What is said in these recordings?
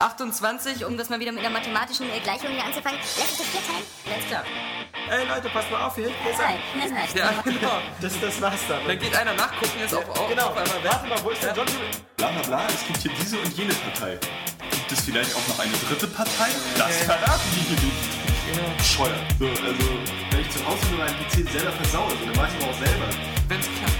28, um das mal wieder mit einer mathematischen äh, Gleichung hier anzufangen. Lässt sich das vier teilen? Alles klar. Ey Leute, passt mal auf hier. Hier ist Nein, ein. das reicht. Ja, genau. Das, das war's dann. Dann geht einer nachgucken, ist auf, auf, genau, auf einmal weg. warte mal, wo ist der John? Bla bla bla, es gibt hier diese und jene Partei. Gibt es vielleicht auch noch eine dritte Partei? Das verraten die hier nicht. Bescheuert. So, also, wenn ich zu Hause nur meinen PC selber versaue, dann weiß ich aber auch selber. Wenn's klappt.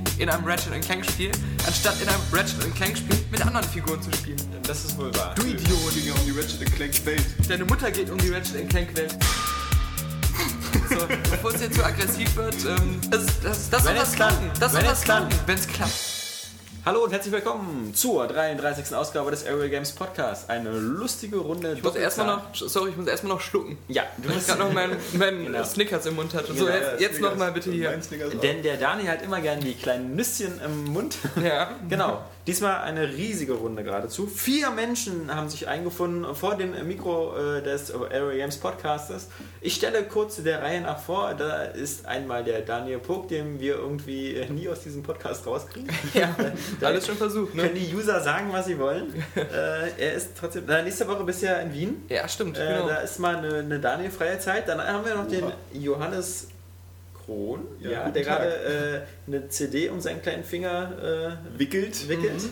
in einem Ratchet Clank Spiel, anstatt in einem Ratchet Clank Spiel mit anderen Figuren zu spielen. Das ist wohl wahr. Du Idiot! Ging um die Ratchet Clank Welt. Deine Mutter geht um die Ratchet Clank Welt. So, bevor es jetzt zu aggressiv wird, ähm, das, das, das Wenn soll klappt. klappen. Das soll klappt. klappen, wenn es klappt. Hallo und herzlich willkommen zur 33. Ausgabe des Aerial Games Podcast. Eine lustige Runde. Ich muss erstmal noch, sorry, ich muss erstmal noch schlucken. Ja, du musst gerade noch meinen mein Genau. Snickers im Mund hatte. So, Genau, jetzt, jetzt noch mal bitte hier. Denn der Dani hat immer gern die kleinen Nüsschen im Mund. Ja. Genau. Diesmal eine riesige Runde geradezu. Vier Menschen haben sich eingefunden vor dem Mikro äh, des Area Games Podcastes. Ich stelle kurz der Reihe nach vor. Da ist einmal der Daniel Puck, den wir irgendwie äh, nie aus diesem Podcast rauskriegen. Ja, Da alles schon versucht, Können ne? die User sagen, was sie wollen. äh, er ist trotzdem. Na, nächste Woche bist du ja in Wien. Ja, stimmt, Äh, genau. Da ist mal eine, eine Daniel-freie Zeit. Dann haben wir noch den Johannes Kron, Ja, ja, der gerade äh, eine CD um seinen kleinen Finger äh, Wickelt. wickelt.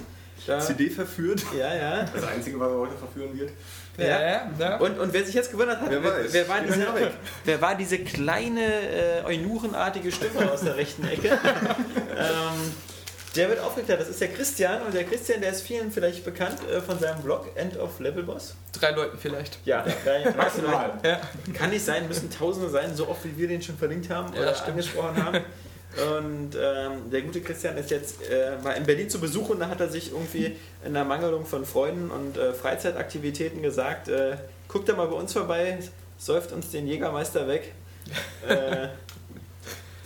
Da, CD verführt. Ja, ja. Das Einzige, was er heute verführen wird. Ja, ja, ja. Und, und wer sich jetzt gewundert hat, Wer wer, wer, war, Die diese, wer war diese kleine äh, eunuchenartige Stimme aus der rechten Ecke? ähm, der wird aufgeklärt, das ist der Christian und der Christian, der ist vielen vielleicht bekannt äh, von seinem Blog End of Level Boss. Drei Leuten vielleicht. Ja, drei- Maximal. Ja. Kann nicht sein, müssen Tausende sein, so oft wie wir den schon verlinkt haben Ja, oder stimmt. angesprochen haben. Und ähm, der gute Christian ist jetzt äh, war in Berlin zu Besuch und da hat er sich irgendwie in der Mangelung von Freunden und äh, Freizeitaktivitäten gesagt, äh, guckt da mal bei uns vorbei, säuft uns den Jägermeister weg, äh,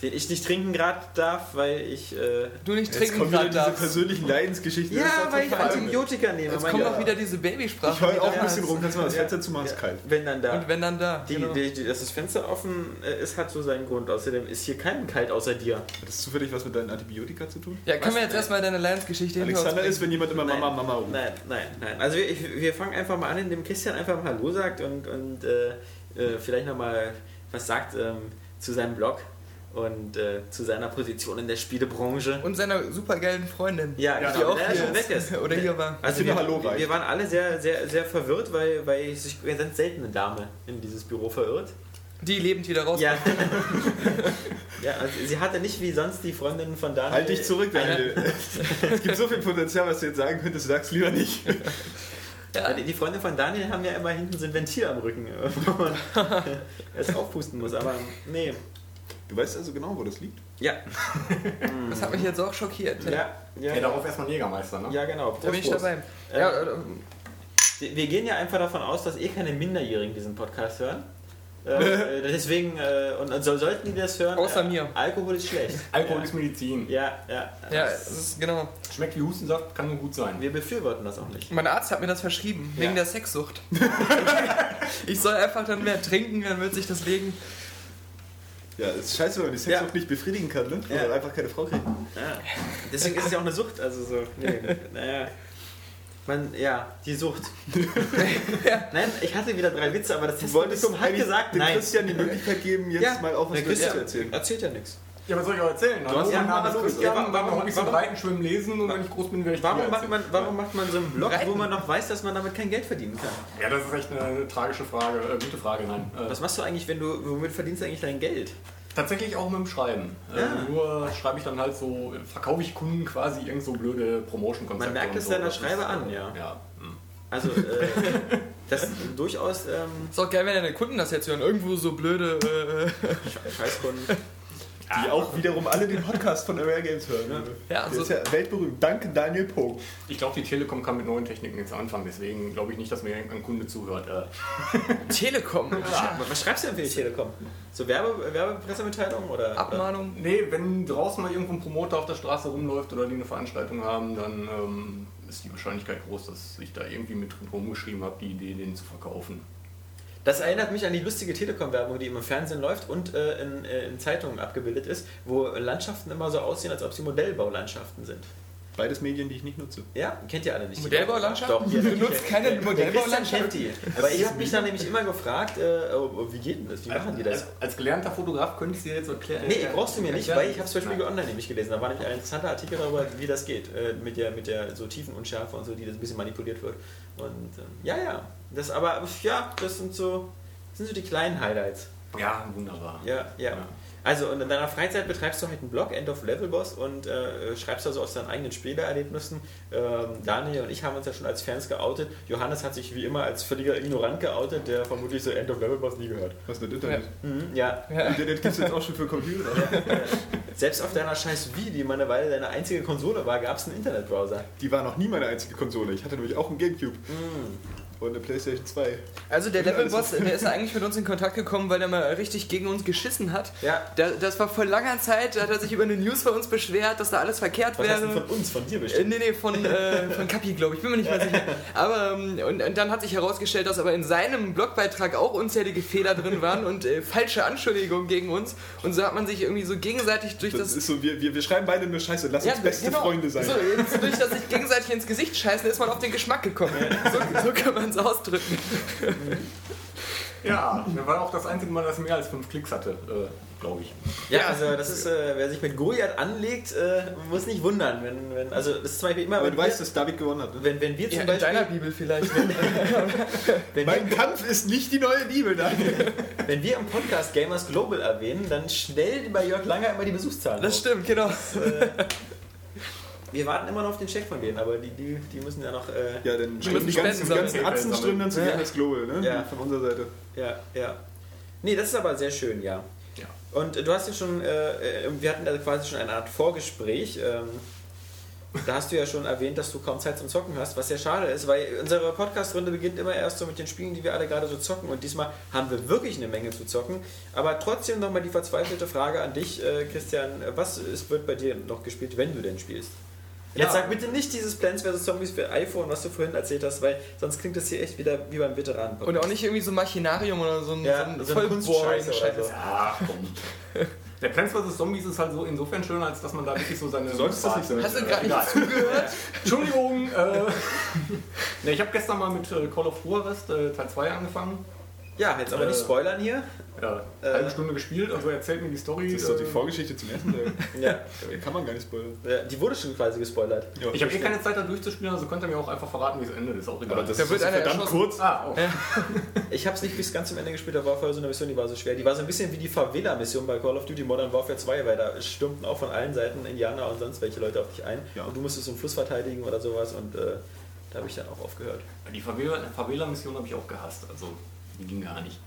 den ich nicht trinken gerade darf, weil ich äh, Du nicht Jetzt trinken kommen wieder gerade diese darfst. persönlichen Leidensgeschichten. Ja, weil ich Antibiotika nehme. Jetzt kommt auch wieder diese Ich Babysprache. heul auch wieder. ein bisschen rum, kannst du mal das Ja. Fenster zumachen, ist kalt. Wenn dann da. Und wenn dann da. die, genau. die, die, dass das Fenster offen äh, ist, hat so seinen Grund. Außerdem ist hier keinem kalt außer dir. Hat das zufällig was mit deinen Antibiotika zu tun? Ja, können wir jetzt erstmal deine uns Alexander ist, wenn jemand immer Mama, Mama ruft. Nein, nein, nein. Also wir, ich, wir fangen einfach mal an, indem Christian einfach mal Hallo sagt und, und äh, äh, vielleicht nochmal was sagt ähm, zu seinem Blog und äh, zu seiner Position in der Spielebranche. Und seiner supergeilen Freundin. Ja, Ja, die die auch hier schon weg ist. Oder hier war. Also Finde wir, Hallo wir, waren alle sehr, sehr, sehr verwirrt, weil, weil sich eine ganz seltene Dame in dieses Büro verirrt. Die lebend wieder raus. Ja. ja, also sie hatte nicht wie sonst die Freundin von Daniel. Halt dich zurück, Daniel. es gibt so viel Potenzial, was du jetzt sagen könntest, sag's lieber nicht. Ja. Die Freunde von Daniel haben ja immer hinten so ein Ventil am Rücken, wo man erst aufpusten muss. Aber nee. Du weißt also genau, wo das liegt? Ja, Das hat mich jetzt auch schockiert. ja, ja. Ja, darauf erstmal einen Jägermeister, ne? Ja, genau. Da bin ich dabei. Äh, Ja, äh, Wir gehen ja einfach davon aus, dass eh keine Minderjährigen diesen Podcast hören. Äh, äh, deswegen, äh, und, so, sollten die das hören, Außer äh, mir. Alkohol ist schlecht. Alkohol ja. ist Medizin. Ja, ja. ja, das ist genau. Schmeckt wie Hustensaft, kann nur gut sein. Wir befürworten das auch nicht. Mein Arzt hat mir das verschrieben, wegen der Sexsucht. ich soll einfach dann mehr trinken, dann wird sich das legen. Ja, es ist scheiße, wenn man die Sexsucht nicht befriedigen kann, ne? Ja. Oder einfach keine Frau kriegt. Ja. Deswegen ist es ja auch eine Sucht. Also so, nee, naja. Man, ja, die Sucht. Nein, ich hatte wieder drei Witze, aber das Du wolltest Testpublikum hat gesagt, dem nein. Christian die Möglichkeit geben, jetzt Ja, mal auch was dich zu Christian erzählen. erzählt ja nichts. Ja, was soll ich euch erzählen? Du hast ja mal ist Hallo Christian, gesagt. meine Hobbys sind Warum- Reiten, Schwimmen, Lesen und wenn ich groß bin, werde ich Warum macht, man, warum macht man so einen Blog, wo man noch weiß, dass man damit kein Geld verdienen kann? Ja, das ist echt eine tragische Frage, äh, gute Frage, nein. Äh, Was machst du eigentlich, wenn du, womit verdienst du eigentlich dein Geld? Tatsächlich auch mit dem Schreiben. Äh, Ja. nur schreibe ich dann halt so, verkaufe ich Kunden quasi irgend so blöde Promotion-Konzepte. Man merkt es so. deiner ist, Schreibe äh, an, ja. Ja, hm. Also, äh, das ist durchaus ähm, Ist auch geil, wenn deine Kunden das jetzt hören. Irgendwo so blöde. Äh, Scheißkunden. Die auch wiederum alle den Podcast von Rare Games hören. Ne? Ja, Der so- ist ja weltberühmt. Danke Daniel Pog. Ich glaube, die Telekom kann mit neuen Techniken jetzt anfangen, deswegen glaube ich nicht, dass mir ein Kunde zuhört. Äh, Telekom. Was, was schreibst du denn für die Telekom? So Werbe, Werbepressemitteilungen oder? Abmahnung. nee, wenn draußen mal irgendwo ein Promoter auf der Straße rumläuft oder die eine Veranstaltung haben, dann ähm, ist die Wahrscheinlichkeit groß, dass ich da irgendwie mit drin rumgeschrieben habe, die Idee, den zu verkaufen. Das erinnert mich an die lustige Telekom-Werbung, die im Fernsehen läuft und äh, in, äh, in Zeitungen abgebildet ist, wo Landschaften immer so aussehen, als ob sie Modellbaulandschaften sind. Beides Medien, die ich nicht nutze. Ja, kennt ihr alle nicht. Modellbaulandschaft? Doch, Du nutzt keine Der Christian Modellbaulandschaft? kennt die. Aber ich habe mich dann nämlich immer gefragt, äh, oh, oh, wie geht denn das? Wie machen die das? Als, als gelernter Fotograf könnte ich dir jetzt erklären. Nee, brauchst du mir nicht, weil ich habe es zum Beispiel Nein. online nämlich gelesen. Da war nämlich ein interessanter Artikel darüber, wie das geht. Äh, mit der, mit der so Tiefenunschärfe und so, die das ein bisschen manipuliert wird. Und ähm, ja, ja. Das aber, ja, das sind so, das sind so die kleinen Highlights. Ja, wunderbar. Ja, ja. Also und in deiner Freizeit betreibst du halt einen Blog, End of Level Boss, und äh, schreibst also aus deinen eigenen Spielerlebnissen. Ähm, Daniel und ich haben uns ja schon als Fans geoutet. Johannes hat sich wie immer als völliger Ignorant geoutet, der vermutlich so End of Level Boss nie gehört. Was mit Internet? Mhm, ja. Internet gibt es jetzt auch schon für Computer. Selbst auf deiner scheiß Wii, die mal eine Weile deine einzige Konsole war, gab es einen Internetbrowser. Die war noch nie meine einzige Konsole. Ich hatte nämlich auch einen Gamecube. Und eine Playstation 2. Also der Ja, Levelboss, ist- der ist ja eigentlich mit uns in Kontakt gekommen, weil er mal richtig gegen uns geschissen hat. Ja. Da, das war vor langer Zeit, da hat er sich über eine News bei uns beschwert, dass da alles verkehrt Was wäre. denn von uns, von dir bestimmt? nee, nee, von, äh, von Kapi, glaube ich. Bin mir nicht mehr sicher. Aber ähm, und, und dann hat sich herausgestellt, dass aber in seinem Blogbeitrag auch unzählige Fehler drin waren und äh, falsche Anschuldigungen gegen uns. Und so hat man sich irgendwie so gegenseitig durch Das, das. ist so, wir, wir, wir schreiben beide nur Scheiße. Lass uns beste genau. Freunde sein. So, durch das sich gegenseitig ins Gesicht scheißen, ist man auf den Geschmack gekommen. So, so kann man es ausdrücken. Ja, das war auch das einzige Mal, dass er mehr als fünf Klicks hatte, äh, glaube ich. Ja, also das ist, äh, wer sich mit Goliath anlegt, äh, muss nicht wundern, wenn, wenn, also das ist zum Beispiel immer, Aber du weißt, wir, dass David gewonnen hat. Ne? wenn, wenn wir zum Ja, in Beispiel, deiner Bibel vielleicht. wenn Mein wir, Kampf ist nicht die neue Bibel, Daniel. wenn wir im Podcast Gamers Global erwähnen, dann schnell bei Jörg Langer immer die Besuchszahlen Das hoch. stimmt, genau. Wir warten immer noch auf den Check von denen, aber die, die, die müssen ja noch, äh, Ja, dann Die ganzen, ganzen. Atzen strömen dann zu Ja. Gamers Global, ne? Ja. Von unserer Seite. ja, ja. Nee, das ist aber sehr schön, ja. Ja. Und äh, du hast ja schon, äh, äh, wir hatten also quasi schon eine Art Vorgespräch. Ähm, da hast du ja schon erwähnt, dass du kaum Zeit zum Zocken hast, was sehr schade ist, weil unsere Podcast-Runde beginnt immer erst so mit den Spielen, die wir alle gerade so zocken. Und diesmal haben wir wirklich eine Menge zu zocken. Aber trotzdem nochmal die verzweifelte Frage an dich, äh, Christian. Was ist, wird bei dir noch gespielt, wenn du denn spielst? Jetzt Ja. sag bitte nicht dieses Plants vs. Zombies für iPhone, was du vorhin erzählt hast, weil sonst klingt das hier echt wieder wie beim Veteranen. Und auch nicht irgendwie so Machinarium oder so ein, Ja, so ein so voll boring Scheiß. so. Ja, komm. Der Plants vs. Zombies ist halt so insofern schöner, als dass man da wirklich so seine. Du solltest das nicht sagen. Hast du gerade nicht zugehört? Entschuldigung. Äh, ne, ich habe gestern mal mit äh, Call of Duty äh, Teil 2 angefangen. Ja, jetzt aber nicht Äh, spoilern hier. Ja, Äh. halbe Stunde gespielt und so erzählt mir die Story. Das ist doch die äh, Vorgeschichte zum ersten Teil. Ja. Kann man gar nicht spoilern. Ja, Die wurde schon quasi gespoilert. Ja, ich habe eh keine Zeit da durchzuspielen, also könnt ihr mir auch einfach verraten, wie es endet. Ist auch egal. Aber das Da ist wird so einer verdammt erschossen. kurz. ah, oh. Ich habe es nicht bis ganz zum Ende gespielt, da war vorher so eine Mission, die war so schwer. Die war so ein bisschen wie die Favela-Mission bei Call of Duty Modern Warfare 2, weil da stürmten auch von allen Seiten Indianer und sonst welche Leute auf dich ein. Ja. Und du musstest so einen Fluss verteidigen oder sowas und äh, da habe ich dann auch aufgehört. Die Favela- Favela-Mission habe ich auch gehasst. Also, die ging gar nicht.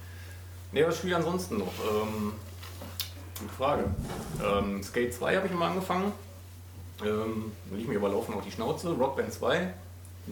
Ne, was spiele ich ansonsten noch? Ähm, gute Frage. Ähm, Skate 2 habe ich mal angefangen. Ähm, lief mir überlaufen auf die Schnauze. Rock Band 2.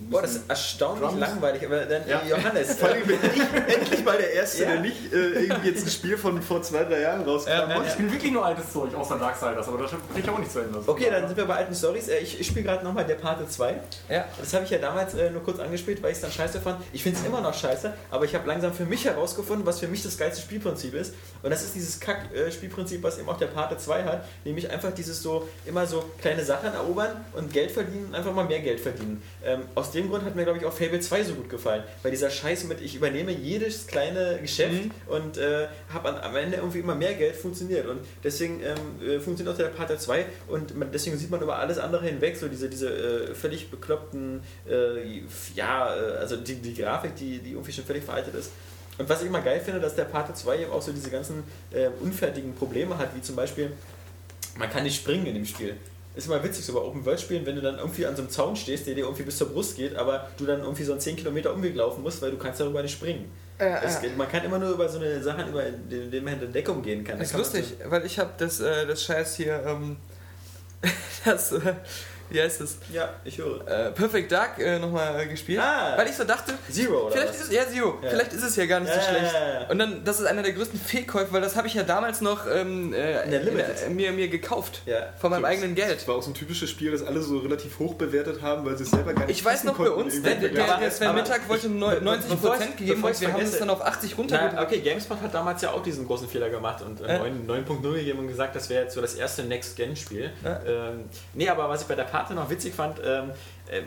Boah, das ist erstaunlich Drums. langweilig, aber dann Ja. Johannes. Vor allem bin ich endlich mal der Erste, Ja. der nicht äh, irgendwie jetzt ein Spiel von vor zwei, drei Jahren rauskam. Ja, ja, Ich spiele wirklich nur altes Zeug, außer Darksiders, aber das kriege ich auch nicht zu Ende. Okay, dann sind wir bei alten Stories. Äh, Ich, ich spiele gerade nochmal der Pate 2. Ja. Das habe ich ja damals äh, nur kurz angespielt, weil ich es dann scheiße fand. Ich finde es immer noch scheiße, aber ich habe langsam für mich herausgefunden, was für mich das geilste Spielprinzip ist. Und das ist dieses Kack-Spielprinzip, was eben auch der Pate 2 hat. Nämlich einfach dieses so, immer so kleine Sachen erobern und Geld verdienen und einfach mal mehr Geld verdienen. Ähm, aus dem Grund hat mir, glaube ich, auch Fable 2 so gut gefallen. Weil dieser Scheiß mit, ich übernehme jedes kleine Geschäft und äh, habe am Ende irgendwie immer mehr Geld funktioniert. Und deswegen ähm, äh, funktioniert auch der Pate 2 und man, deswegen sieht man über alles andere hinweg, so diese, diese äh, völlig bekloppten, äh, ja, äh, also die, die Grafik, die, die irgendwie schon völlig veraltet ist. Und was ich immer geil finde, dass der Pate 2 eben auch so diese ganzen äh, unfertigen Probleme hat, wie zum Beispiel, man kann nicht springen in dem Spiel. Ist immer witzig, so bei Open-World-Spielen, wenn du dann irgendwie an so einem Zaun stehst, der dir irgendwie bis zur Brust geht, aber du dann irgendwie so einen 10 Kilometer Umweg laufen musst, weil du kannst darüber nicht springen. Es geht, man kann immer nur über so eine Sachen, über indem man hinter Deckung gehen kann. Das ist kann lustig, weil ich habe das, äh, das Scheiß hier, ähm, das, äh, wie heißt das? So, ja, ich höre. Äh, Perfect Dark äh, nochmal gespielt. Ah. weil ich so dachte, Zero, oder vielleicht was? ist es, ja, Zero, Ja. vielleicht ist es ja gar nicht so Ja, schlecht. ja, ja, ja. Und dann, das ist einer der größten Fehlkäufe, weil das habe ich ja damals noch ähm, äh, In mir, mir gekauft. Ja. Von meinem So, eigenen Geld. Das war auch so ein typisches Spiel, das alle so relativ hoch bewertet haben, weil sie es selber gar nicht Ich weiß noch bei uns, der, der, der Sven aber Mittag wollte ich- neu- be- 90% bevor ich- gegeben bevor und wir haben es dann auf 80 runtergedrückt. Na, okay, GameSpot hat damals ja auch diesen großen Fehler gemacht und äh, Ja. 9 9.0 gegeben und gesagt, das wäre jetzt so das erste Next-Gen-Spiel. Ja. Ähm, nee, aber was ich bei der Pate noch witzig fand, ähm, äh,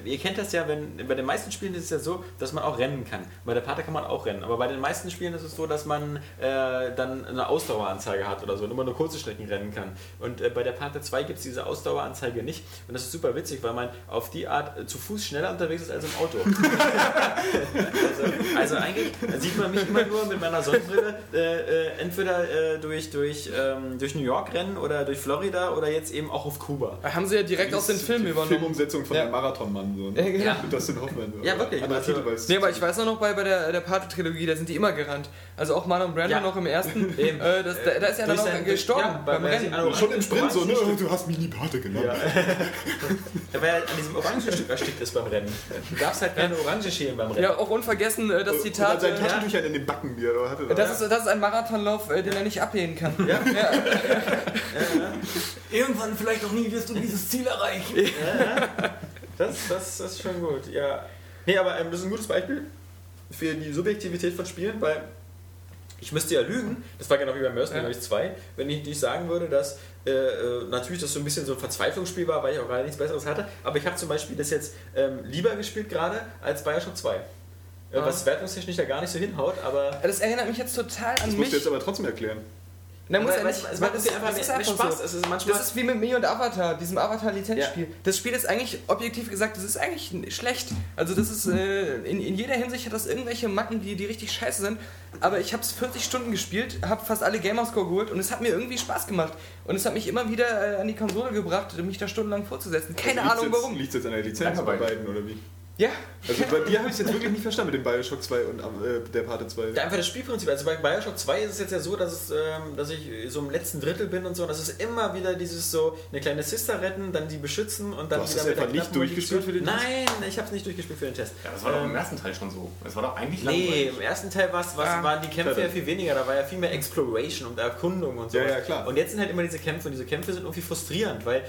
ihr kennt das ja, wenn bei den meisten Spielen ist es ja so, dass man auch rennen kann. Bei der Pate kann man auch rennen, aber bei den meisten Spielen ist es so, dass man äh, dann eine Ausdaueranzeige hat oder so und immer nur kurze Strecken rennen kann. Und äh, bei der Pate 2 gibt es diese Ausdaueranzeige nicht und das ist super witzig, weil man auf die Art äh, zu Fuß schneller unterwegs ist als im Auto. Also, also eigentlich sieht man mich immer nur mit meiner Sonnenbrille äh, äh, entweder äh, durch, durch, ähm, durch New York rennen oder durch Florida oder jetzt eben auch auf Kuba. Haben sie ja direkt aus den Filmen die übernommen. Filmumsetzung von Ja. der Marathonmann. So, Ja, ne? genau. Mit Dustin Hoffmann. So. Ja, wirklich. Also- Titel, Nee, aber ich weiß auch noch bei, bei der, der Pate-Trilogie, da sind die immer gerannt. Also auch Marlon Brando Ja. noch im ersten. Eben. äh, das, da, da ist er dann auch gestorben ja, beim Rennen. alle- Schon im Sprint so, ne? Du hast mich nie Pate genannt. Ja. Ja, weil er an diesem Orangenstück erstickt ist beim Rennen. Du darfst halt keine Orange schälen beim Rennen. Ja, auch unvergessen äh, das Und Zitat. dann sein äh, Taschentücher in den Backen, die er hatte. Das ist, das ist ein Marathonlauf, äh, den er nicht ablehnen kann. Ja. Irgendwann, vielleicht auch nie, wirst du dieses Ziel erreichen. Das, das, das ist schon gut, ja. Nee, aber ähm, das ist ein gutes Beispiel für die Subjektivität von Spielen, weil ich müsste ja lügen, das war genau wie bei Mercenary Ja. 2, wenn ich nicht sagen würde, dass äh, äh, natürlich das so ein bisschen so ein Verzweiflungsspiel war, weil ich auch gerade nichts Besseres hatte, aber ich habe zum Beispiel das jetzt ähm, lieber gespielt gerade als Bioshock 2. Äh, Ah. Was wertungstechnisch da gar nicht so hinhaut, aber Das erinnert mich jetzt total an Das musst mich. du jetzt aber trotzdem erklären. Da muss weil nicht, es- es macht das, irgendwie einfach mehr- Spaß. so. Es ist manchmal- das ist wie mit mir und Avatar, diesem Avatar-Lizenzspiel. Das Spiel ist eigentlich, objektiv gesagt, das ist eigentlich schlecht. Also das ist, äh, in, in jeder Hinsicht hat das irgendwelche Macken, die, die richtig scheiße sind. Aber ich habe es 40 Stunden gespielt, habe fast alle Gamerscore geholt und es hat mir irgendwie Spaß gemacht. Und es hat mich immer wieder äh, an die Konsole gebracht, mich da stundenlang vorzusetzen. Keine Also Ahnung jetzt, warum. Liegt jetzt an der Lizenz bei beiden oder wie? Ja, Also bei dir habe ich es jetzt wirklich nicht verstanden mit dem Bioshock 2 und äh, der Pate 2. Ja, einfach das Spielprinzip. Also bei Bioshock 2 ist es jetzt ja so, dass, es, ähm, dass ich so im letzten Drittel bin und so. Und das ist immer wieder dieses so, eine kleine Sister retten, dann die beschützen und dann Du hast wieder das mit nicht durchgespielt für den Test? Nein, ich habe es nicht durchgespielt für den Test. Ja, das war doch Ähm, im ersten Teil schon so. Es war doch eigentlich Nee, langweilig. im ersten Teil war's, war's, Ah, waren die Kämpfe klar. ja viel weniger, da war ja viel mehr Exploration und Erkundung und so. Ja, ja, klar. Und jetzt sind halt immer diese Kämpfe und diese Kämpfe sind irgendwie frustrierend, weil,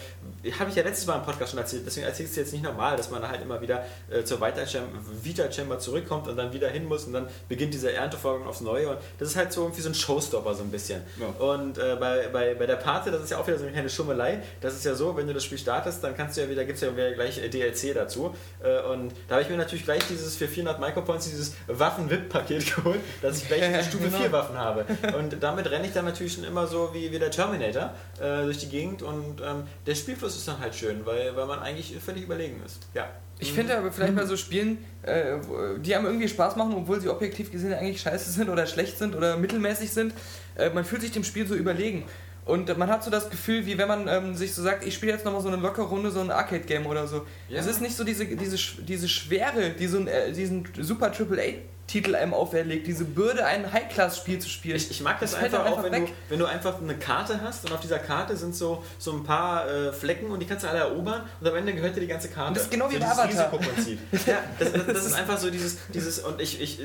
habe ich ja letztes Mal im Podcast schon erzählt, deswegen erzähle ich es jetzt nicht normal, dass man halt immer wieder äh, zur Vita-Chamber zurückkommt und dann wieder hin muss und dann beginnt dieser Erntevorgang aufs Neue und das ist halt so irgendwie so ein Showstopper so ein bisschen. Ja. Und äh, bei, bei, bei der Pate, das ist ja auch wieder so eine kleine Schummelei, das ist ja so, wenn du das Spiel startest, dann kannst du ja wieder, gibt es ja wieder gleich äh, DLC dazu äh, und da habe ich mir natürlich gleich dieses für 400 Micropoints dieses Waffen-VIP-Paket geholt, dass ich gleich diese Stufe 4 Waffen habe. Und damit renne ich dann natürlich schon immer so wie, wie der Terminator äh, durch die Gegend und ähm, der Spielfluss ist dann halt schön, weil, weil man eigentlich völlig überlegen ist. Ja. Ich finde aber vielleicht bei so Spielen, äh, die einem irgendwie Spaß machen, obwohl sie objektiv gesehen eigentlich scheiße sind oder schlecht sind oder mittelmäßig sind, äh, man fühlt sich dem Spiel so überlegen. Und man hat so das Gefühl, wie wenn man ähm, sich so sagt, ich spiele jetzt nochmal so eine lockere Runde, so ein Arcade-Game oder so. Ja. Es ist nicht so diese, diese, diese Schwere, die so ein, äh, diesen super AAA-Titel einem auferlegt, diese Bürde, ein High-Class-Spiel zu spielen. Ich, ich mag das, Das einfach dann auch, einfach wenn du, wenn du einfach eine Karte hast und auf dieser Karte sind so, so ein paar äh, Flecken und die kannst du alle erobern und am Ende gehört dir die ganze Karte. Und das ist genau wie so bei Avatar. Risikoprinzip. ja, das, das, das ist einfach so dieses, dieses und ich, ich,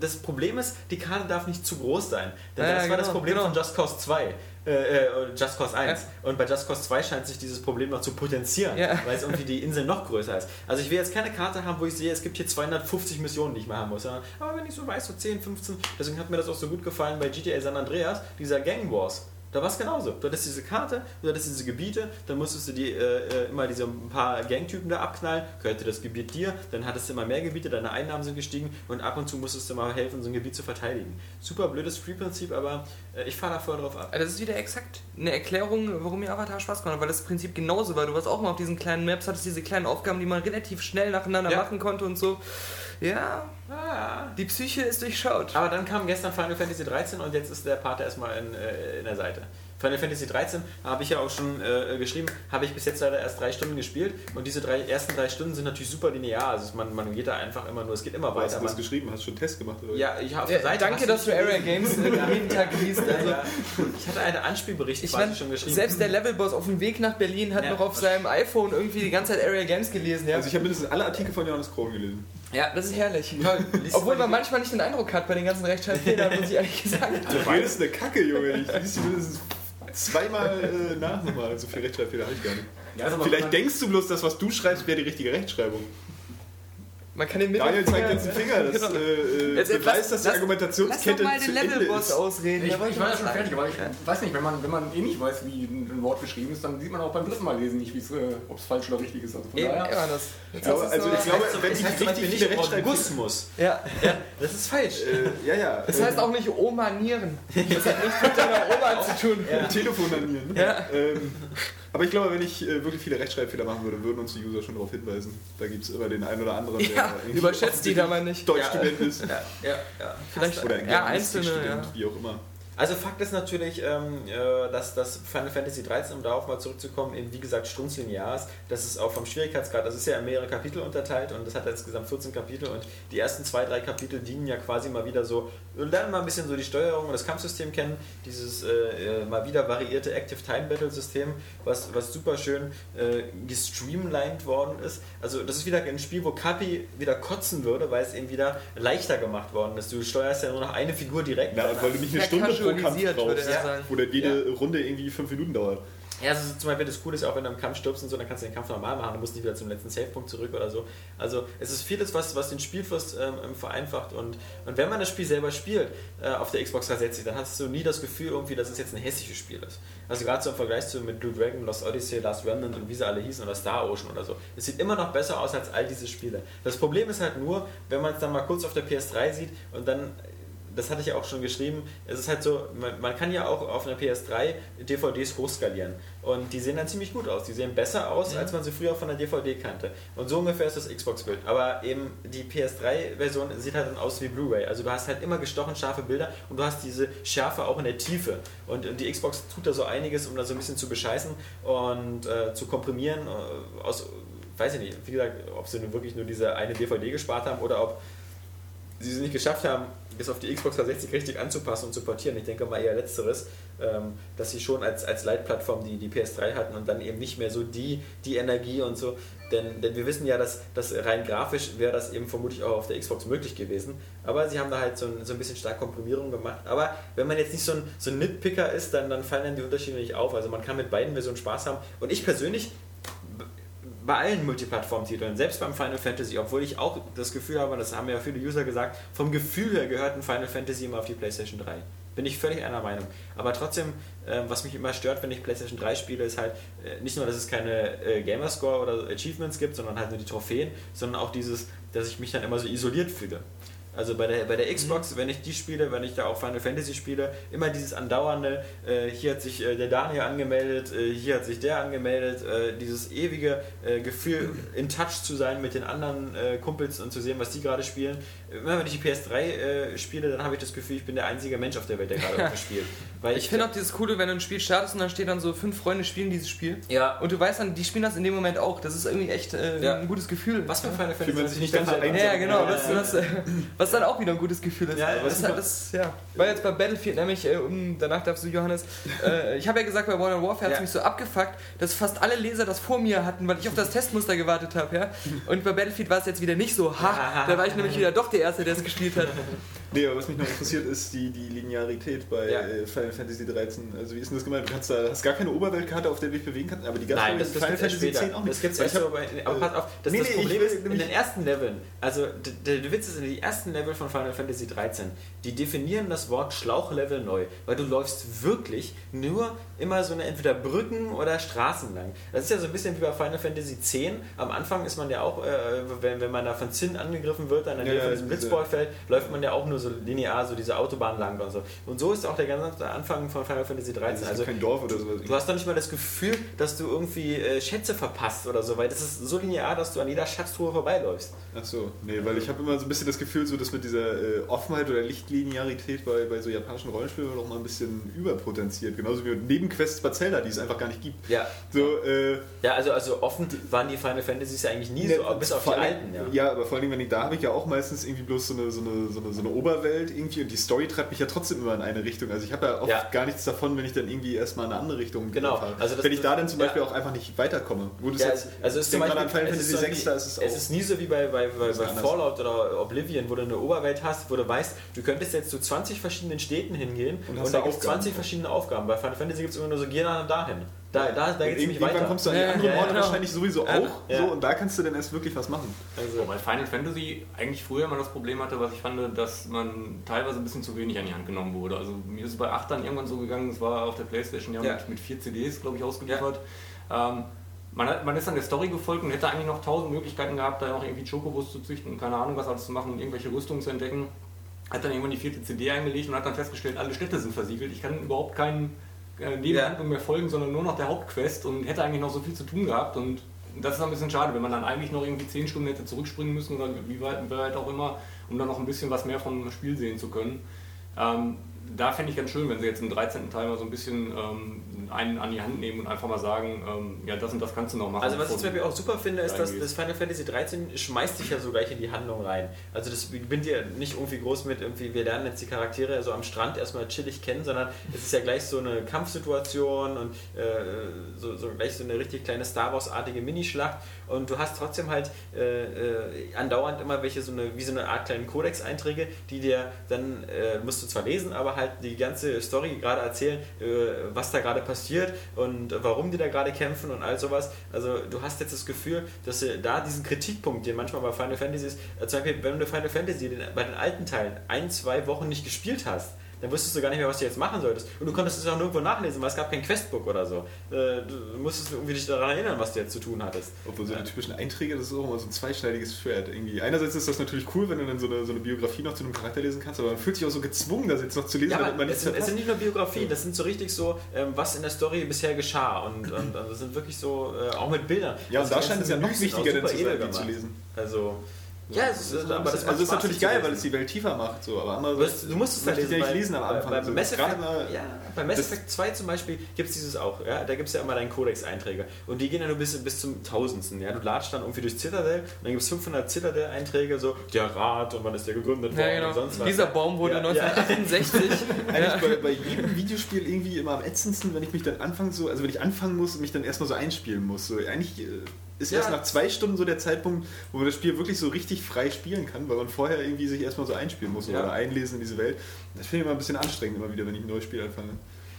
das Problem ist, die Karte darf nicht zu groß sein. Denn Ja, das war das genau, Problem genau. von Just Cause 2. Äh, äh, Just Cause 1. Und bei Just Cause 2 scheint sich dieses Problem noch zu potenzieren, Ja. weil es irgendwie die Insel noch größer ist. Also ich will jetzt keine Karte haben, wo ich sehe, es gibt hier 250 Missionen, die ich machen muss. Sondern, aber wenn ich so weiß, so 10, 15, deswegen hat mir das auch so gut gefallen bei GTA San Andreas, dieser Gang Wars. Da war es genauso. Du hattest diese Karte, du hattest diese Gebiete, dann musstest du die, äh, äh, immer diese ein paar Gangtypen da abknallen, gehörte das Gebiet dir, dann hattest du immer mehr Gebiete, deine Einnahmen sind gestiegen und ab und zu musstest du mal helfen, so ein Gebiet zu verteidigen. Super blödes Free-Prinzip, aber äh, ich fahre da voll drauf ab. Das ist wieder exakt eine Erklärung, warum mir Avatar Spaß gemacht hat, weil das Prinzip genauso war. Du warst auch mal auf diesen kleinen Maps, hattest diese kleinen Aufgaben, die man relativ schnell nacheinander Ja. machen konnte und so. Ja, Ah. die Psyche ist durchschaut. Aber dann kam gestern Final Fantasy 13 und jetzt ist der Part erstmal in, äh, in der Seite. Final Fantasy 13 habe ich ja auch schon äh, geschrieben, habe ich bis jetzt leider erst drei Stunden gespielt und diese drei, ersten drei Stunden sind natürlich super linear. Also man, man geht da einfach immer nur, es geht immer Hast weiter. du das Man, geschrieben? Hast du schon einen Test gemacht? Oder? ja, ich habe auf Ja, der Seite. danke, hast dass du Area? Games jeden Tag liest. Also, Ja, ich hatte einen Anspielbericht ich quasi meine, schon geschrieben. selbst der Levelboss auf dem Weg nach Berlin hat Ja. noch auf seinem iPhone irgendwie die ganze Zeit Area Games gelesen. Ja, Also ich habe mindestens alle Artikel von Johannes Krohn gelesen. Ja, das ist herrlich. Lies Obwohl man manchmal nicht den Eindruck hat bei den ganzen Rechtschreibfehlern, muss ich ehrlich gesagt. Du redest eine Kacke, Junge. Ich liest die mindestens zweimal äh, nach nochmal. So viel Rechtschreibfehler habe ich gar nicht. Ja, also Vielleicht denkst du bloß, dass was du schreibst, wäre die richtige Rechtschreibung. Man kann den Daniel zeigt Mittelfinger- jetzt den Finger. Das Genau. äh, Jetzt, jetzt beweist, dass die Argumentationskette Lass doch mal den Levelboss ausreden. Ich, ich war ja schon sagen. fertig, aber ich weiß nicht, wenn man, wenn man eh nicht weiß, wie ein Wort geschrieben ist, dann sieht man auch beim dritten Mal lesen nicht, äh, ob es falsch oder richtig ist. Also von Eben, daher, Ja, das. Ja, also nur- ich glaube, wenn ich richtig nicht viele muss. ja, ja. Das ist falsch. Äh, ja, ja. Das heißt auch nicht Omanieren. Das hat nichts mit deiner Oma zu tun. äh, Telefon anieren. Ja. Aber ich glaube, wenn ich äh, wirklich viele Rechtschreibfehler machen würde, würden uns die User schon darauf hinweisen. Da gibt es immer den einen oder anderen, der Ja, überschätzt die da mal nicht. Deutschstudent ist. Ja, ja, ja. Vielleicht Oder ein ja, einzelne, ja. wie auch immer. Also Fakt ist natürlich, ähm, äh, dass das Final Fantasy 13, um darauf mal zurückzukommen, eben wie gesagt strunzlinear ist. Das ist auch vom Schwierigkeitsgrad, das ist ja in mehrere Kapitel unterteilt und das hat insgesamt 14 Kapitel und die ersten zwei, drei Kapitel dienen ja quasi mal wieder so, wir lernen mal ein bisschen so die Steuerung und das Kampfsystem kennen, dieses äh, äh, mal wieder variierte Active Time Battle System, was, was super schön äh, gestreamlined worden ist. Also das ist wieder ein Spiel, wo Kapi wieder kotzen würde, weil es eben wieder leichter gemacht worden ist. Du steuerst ja nur noch eine Figur direkt. Und weil du nicht eine Ja, Stunde casualisiert, würde er Ja. sagen. wo dann jede Runde irgendwie fünf Minuten dauert. Ja, also zum Beispiel das Coole ist ja auch, wenn du im Kampf stirbst und so, dann kannst du den Kampf normal machen, du musst nicht wieder zum letzten Savepunkt zurück oder so. Also es ist vieles, was, was den Spielfluss ähm, vereinfacht und, und wenn man das Spiel selber spielt äh, auf der Xbox 360, dann hast du nie das Gefühl irgendwie, dass es jetzt ein hässliches Spiel ist. Also gerade so im Vergleich zu mit Blue Dragon, Lost Odyssey, Last Remnant und wie sie alle hießen oder Star Ocean oder so. Es sieht immer noch besser aus als all diese Spiele. Das Problem ist halt nur, wenn man es dann mal kurz auf der PS3 sieht und dann das hatte ich ja auch schon geschrieben, es ist halt so, man, man kann ja auch auf einer PS3 DVDs hochskalieren und die sehen dann ziemlich gut aus. Die sehen besser aus, als man sie früher von der DVD kannte. Und so ungefähr ist das Xbox-Bild. Aber eben die PS3-Version sieht halt dann aus wie Blu-ray. Also du hast halt immer gestochen scharfe Bilder und du hast diese Schärfe auch in der Tiefe. Und die Xbox tut da so einiges, um da so ein bisschen zu bescheißen und äh, zu komprimieren. Äh, aus, weiß ich nicht, wie gesagt, ob sie nun wirklich nur diese eine DVD gespart haben oder ob sie es nicht geschafft haben, es auf die Xbox 360 richtig anzupassen und zu portieren. Ich denke mal eher letzteres, ähm, dass sie schon als, als Leitplattform die, die PS3 hatten und dann eben nicht mehr so die, die Energie und so. Denn, denn wir wissen ja, dass, dass rein grafisch wäre das eben vermutlich auch auf der Xbox möglich gewesen. Aber sie haben da halt so ein, so ein bisschen stark Komprimierung gemacht. Aber wenn man jetzt nicht so ein, so ein Nitpicker ist, dann, dann fallen dann die Unterschiede nicht auf. Also man kann mit beiden Versionen Spaß haben. Und ich persönlich bei allen Multiplattform-Titeln, selbst beim Final Fantasy, obwohl ich auch das Gefühl habe, das haben ja viele User gesagt, vom Gefühl her gehört ein Final Fantasy immer auf die PlayStation 3. Bin ich völlig einer Meinung. Aber trotzdem, äh, was mich immer stört, wenn ich PlayStation 3 spiele, ist halt äh, nicht nur, dass es keine äh, Gamerscore oder Achievements gibt, sondern halt nur die Trophäen, sondern auch dieses, dass ich mich dann immer so isoliert fühle. Also bei der, bei der Xbox, wenn ich die spiele, wenn ich da auch Final Fantasy spiele, immer dieses andauernde, äh, hier hat sich äh, der Daniel angemeldet, äh, hier hat sich der angemeldet, äh, dieses ewige äh, Gefühl, in Touch zu sein mit den anderen äh, Kumpels und zu sehen, was die gerade spielen. Immer wenn ich die PS3 äh, spiele, dann habe ich das Gefühl, ich bin der einzige Mensch auf der Welt, der gerade irgendwas spielt. Weil Ich finde auch dieses Coole, wenn du ein Spiel startest und dann steht dann so, fünf Freunde spielen dieses Spiel. Ja. Und du weißt dann, die spielen das in dem Moment auch. Das ist irgendwie echt äh, Ja. ein gutes Gefühl. was für Final Fantasy man das sich nicht ganz so Fall. Ja, ja, genau. Ja, Das, ja, das, äh, was dann auch wieder ein gutes Gefühl ist. Ja, ja, das, das ist halt, das, ja. Weil jetzt bei Battlefield nämlich, äh, um, danach darfst du Johannes, äh, ich habe ja gesagt, bei Modern Warfare hat es Ja. mich so abgefuckt, dass fast alle Leser das vor mir hatten, weil ich auf das Testmuster gewartet habe. Ja? Und bei Battlefield war es jetzt wieder nicht so. Ha, da war ich nämlich wieder doch der Erste, der es gespielt hat. Nee, aber was mich noch interessiert, ist die, die Linearität bei Ja. äh, Final Fantasy 13. Also wie ist denn das gemeint? Du kannst da, hast gar keine Oberweltkarte, auf der du dich bewegen kannst, aber die gab Nein, das, das Final Fantasy es 10 später. auch nicht. Das gibt's erst hab- bei, aber pass auf, das, Nee, das nee, Problem ist, in den ersten Leveln, also der, der Witz ist, in den ersten Level von Final Fantasy 13, die definieren das Wort Schlauchlevel neu, weil du läufst wirklich nur immer so eine entweder Brücken oder Straßen lang. Das ist ja so ein bisschen wie bei Final Fantasy 10. Am Anfang ist man ja auch, äh, wenn, wenn man da von Zinn angegriffen wird, dann in der Ja, Nähe von diesem diese- Blitzballfeld, läuft man ja auch nur nur so linear so diese Autobahn lang und so. Und so ist auch der ganze Anfang von Final Fantasy 13. Also Also kein Dorf oder sowas. du hast doch nicht mal das Gefühl, dass du irgendwie äh, Schätze verpasst oder so, weil das ist so linear, dass du an jeder Schatztruhe vorbeiläufst. Ach so, nee, weil ich habe immer so ein bisschen das Gefühl, so dass mit dieser äh, Offenheit oder Lichtlinearität bei, bei so japanischen Rollenspielen noch mal ein bisschen überpotenziert. Genauso wie Nebenquests bei Zelda, die es einfach gar nicht gibt. Ja. So, äh, Ja, also, also offen waren die Final Fantasies ja eigentlich nie so, bis auf die vor allem- alten. Ja. ja, aber vor allem, wenn ich da habe ich ja auch meistens irgendwie bloß so eine, so, eine, so, eine, so eine Oberwelt irgendwie und die Story treibt mich ja trotzdem immer in eine Richtung. Also ich habe ja oft Ja. gar nichts davon, wenn ich dann irgendwie erstmal in eine andere Richtung Genau. fahre. Also wenn ich da dann zum ja. Beispiel auch einfach nicht weiterkomme. Das Ja, jetzt, also es ist zum Beispiel, an Final Fantasy so 6, wie, da ist es auch. es ist nie so wie bei, bei, bei, bei. Fallout oder Oblivion, wo du eine Oberwelt hast, wo du weißt, du könntest jetzt zu 20 verschiedenen Städten hingehen Und und, da gibt es Aufgaben. 20 verschiedene Aufgaben. Bei Final Fantasy gibt es immer nur so, geh nach dahin. Da, da, da geht es nämlich irgendwann weiter. kommst du an die Ja, anderen ja, Orte genau. wahrscheinlich sowieso auch. Ja. So, und da kannst du dann erst wirklich was machen. also, Wobei Final Fantasy eigentlich früher immer das Problem hatte, was ich fand, dass man teilweise ein bisschen zu wenig an die Hand genommen wurde. Also mir ist es bei 8 dann irgendwann so gegangen, es war auf der Playstation ja, Ja. Mit, mit vier CDs, glaube ich, ausgeliefert. Ähm, man, hat, man ist dann der Story gefolgt und hätte eigentlich noch tausend Möglichkeiten gehabt, da noch irgendwie Chocobos zu züchten und keine Ahnung was alles zu machen und irgendwelche Rüstungen zu entdecken. Hat dann irgendwann die vierte CD eingelegt und hat dann festgestellt, alle Städte sind versiegelt. Ich kann überhaupt keinen äh, Nebenhandlung mehr folgen, sondern nur noch der Hauptquest und hätte eigentlich noch so viel zu tun gehabt und das ist ein bisschen schade, wenn man dann eigentlich noch irgendwie 10 Stunden hätte zurückspringen müssen oder wie weit, wie weit auch immer, um dann noch ein bisschen was mehr vom Spiel sehen zu können. Ähm, da fände ich ganz schön, wenn sie jetzt im 13. Teil mal so ein bisschen ähm, einen an die Hand nehmen und einfach mal sagen, ähm, ja, das und das kannst du noch machen. Also was ich zum Beispiel auch super finde, ist, dass das Final Fantasy 13 schmeißt dich ja so gleich in die Handlung rein. Also das bindet ja nicht irgendwie groß mit irgendwie, wir lernen jetzt die Charaktere so am Strand erstmal chillig kennen, sondern es ist ja gleich so eine Kampfsituation und äh, so, so gleich so eine richtig kleine Star Wars-artige Minischlacht und du hast trotzdem halt äh, äh, andauernd immer welche so eine, wie so eine Art kleinen Kodex-Einträge, die dir dann, äh, musst du zwar lesen, aber halt die ganze Story gerade erzählen, äh, was da gerade passiert und warum die da gerade kämpfen und all sowas. Also du hast jetzt das Gefühl, dass du da diesen Kritikpunkt, den manchmal bei Final Fantasy ist, äh, zum Beispiel, wenn du Final Fantasy den, bei den alten Teilen ein, zwei Wochen nicht gespielt hast, dann wusstest du gar nicht mehr, was du jetzt machen solltest. Und du konntest es auch nirgendwo nachlesen, weil es gab kein Questbook oder so. Äh, Du musstest irgendwie dich daran erinnern, was du jetzt zu tun hattest. Obwohl so die typischen Einträge, das ist auch immer so ein zweischneidiges Schwert. Irgendwie. Einerseits ist das natürlich cool, wenn du dann so eine, so eine Biografie noch zu einem Charakter lesen kannst, aber man fühlt sich auch so gezwungen, das jetzt noch zu lesen, Ja, damit man es es sind nicht nur Biografien, das sind so richtig so, ähm, was in der Story bisher geschah. Und, und, und das sind wirklich so, äh, auch mit Bildern. Ja, und Also da die scheint es ja noch wichtiger, denn zu sein, die zu lesen. Also, ja, es ist, aber das also ist natürlich geil, lesen. weil es die Welt tiefer macht. So. Aber Du andererseits musst, du musst es halt ich ja nicht lesen am Anfang. Bei, so. bei, Mass Gerade Effect, mal- ja, bei Mass Effect 2 zum Beispiel gibt es dieses auch. Ja? Da gibt es ja immer deinen Codex-Einträge. Und die gehen ja nur bis, bis zum Tausendsten. Ja? Du latschst dann irgendwie durch Citadel und dann gibt es 500 Citadel-Einträge, so der Rat und wann ist der gegründet worden Ja, und genau. sonst was. Dieser Baum wurde Ja, ja. 1968. Eigentlich bei, bei jedem Videospiel irgendwie immer am ätzendsten, wenn ich mich dann anfangen so, also wenn ich anfangen muss und mich dann erstmal so einspielen muss. So, eigentlich äh, ist Ja. erst nach zwei Stunden so der Zeitpunkt, wo man das Spiel wirklich so richtig frei spielen kann, weil man vorher irgendwie sich erstmal so einspielen muss Ja. oder einlesen in diese Welt. Das finde ich immer ein bisschen anstrengend, immer wieder, wenn ich ein neues Spiel anfange.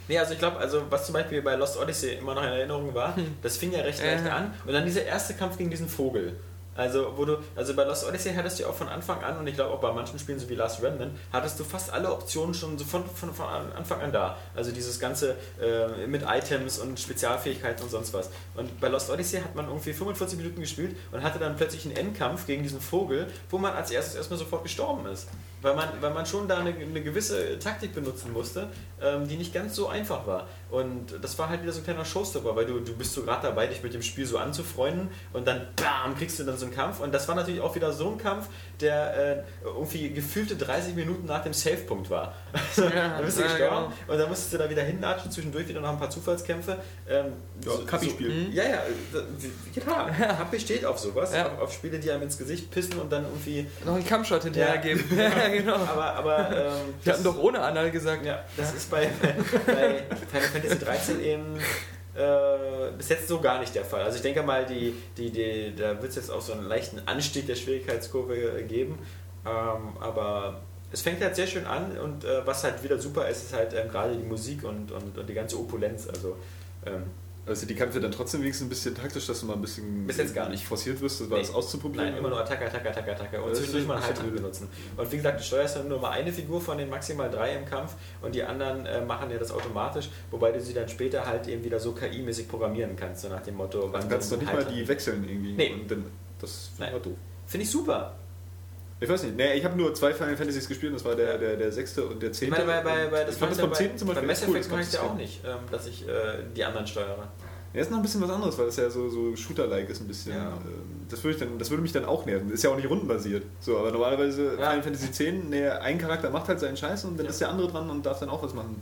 Nee, also ich glaube, also was zum Beispiel bei Lost Odyssey immer noch in Erinnerung war, das fing ja recht leicht Äh. an und dann dieser erste Kampf gegen diesen Vogel. Also, wo du, also bei Lost Odyssey hattest du auch von Anfang an und ich glaube auch bei manchen Spielen, so wie Last Remnant, hattest du fast alle Optionen schon so von, von, von Anfang an da. Also dieses Ganze äh, mit Items und Spezialfähigkeiten und sonst was. Und bei Lost Odyssey hat man irgendwie 45 Minuten gespielt und hatte dann plötzlich einen Endkampf gegen diesen Vogel, wo man als erstes erstmal sofort gestorben ist. Weil man, weil man schon da eine, eine gewisse Taktik benutzen musste, ähm, die nicht ganz so einfach war. Und das war halt wieder so ein kleiner Showstopper, weil du, du bist so gerade dabei, dich mit dem Spiel so anzufreunden und dann bam, kriegst du dann so einen Kampf. Und das war natürlich auch wieder so ein Kampf, der äh, irgendwie gefühlte 30 Minuten nach dem Safe-Punkt war. Also, Ja, dann bist du ja, gestorben und dann musstest du da wieder hinlatschen, zwischendurch wieder noch ein paar Zufallskämpfe. Ähm, Ja, Kapi-Spiel. So, ja, ja, da- wie- klar. Kapi steht auf sowas, Ja. auf, auf Spiele, die einem ins Gesicht pissen und dann irgendwie. Noch einen Kampfshot hinterher Ja. geben. ja, genau. Aber, aber ähm, Wir hatten doch ohne Anal gesagt. ja, das ist bei, bei Final Fantasy 13 eben äh, bis jetzt so gar nicht der Fall. Also ich denke mal, die, die, die, da wird es jetzt auch so einen leichten Anstieg der Schwierigkeitskurve geben. Ähm, aber es fängt halt sehr schön an und äh, was halt wieder super ist, ist halt ähm, gerade die Musik und, und, und die ganze Opulenz. Also ähm, Also die Kämpfe dann trotzdem wenigstens ein bisschen taktisch, dass du mal ein bisschen Bis jetzt gar nicht. forciert wirst, das war Nee. auszuprobieren. Nein, immer nur Attacke, Attacke, Attacke, Attacke. Und zwischendurch mal einen blöd. benutzen. Und wie gesagt, du steuerst dann nur mal eine Figur von den maximal drei im Kampf und die anderen äh, machen ja das automatisch, wobei du sie dann später halt eben wieder so KI-mäßig programmieren kannst, so nach dem Motto, Dann kannst du nicht mal die wechseln irgendwie. Nee. Und dann, das Nein. war doof. Finde ich super. Ich weiß nicht. Nee, ich habe nur zwei Final Fantasies gespielt, das war der, der, der sechste und der Ich zehnte. meine, bei, bei, bei, das ich fand das beim ich zehnten zum ja bei, Beispiel bei Mass echt cool. Effect mache ich das ja auch nicht, ähm, dass ich äh, die anderen steuere. Ja, ist noch ein bisschen was anderes, weil das ja so, so Shooter-like ist ein bisschen. Ja. Ähm, Das würde, ich dann, das würde mich dann auch nerven. Ist ja auch nicht rundenbasiert. So, aber normalerweise Ja. Final Fantasy X, nee, ein Charakter macht halt seinen Scheiß und dann ist der andere dran und darf dann auch was machen.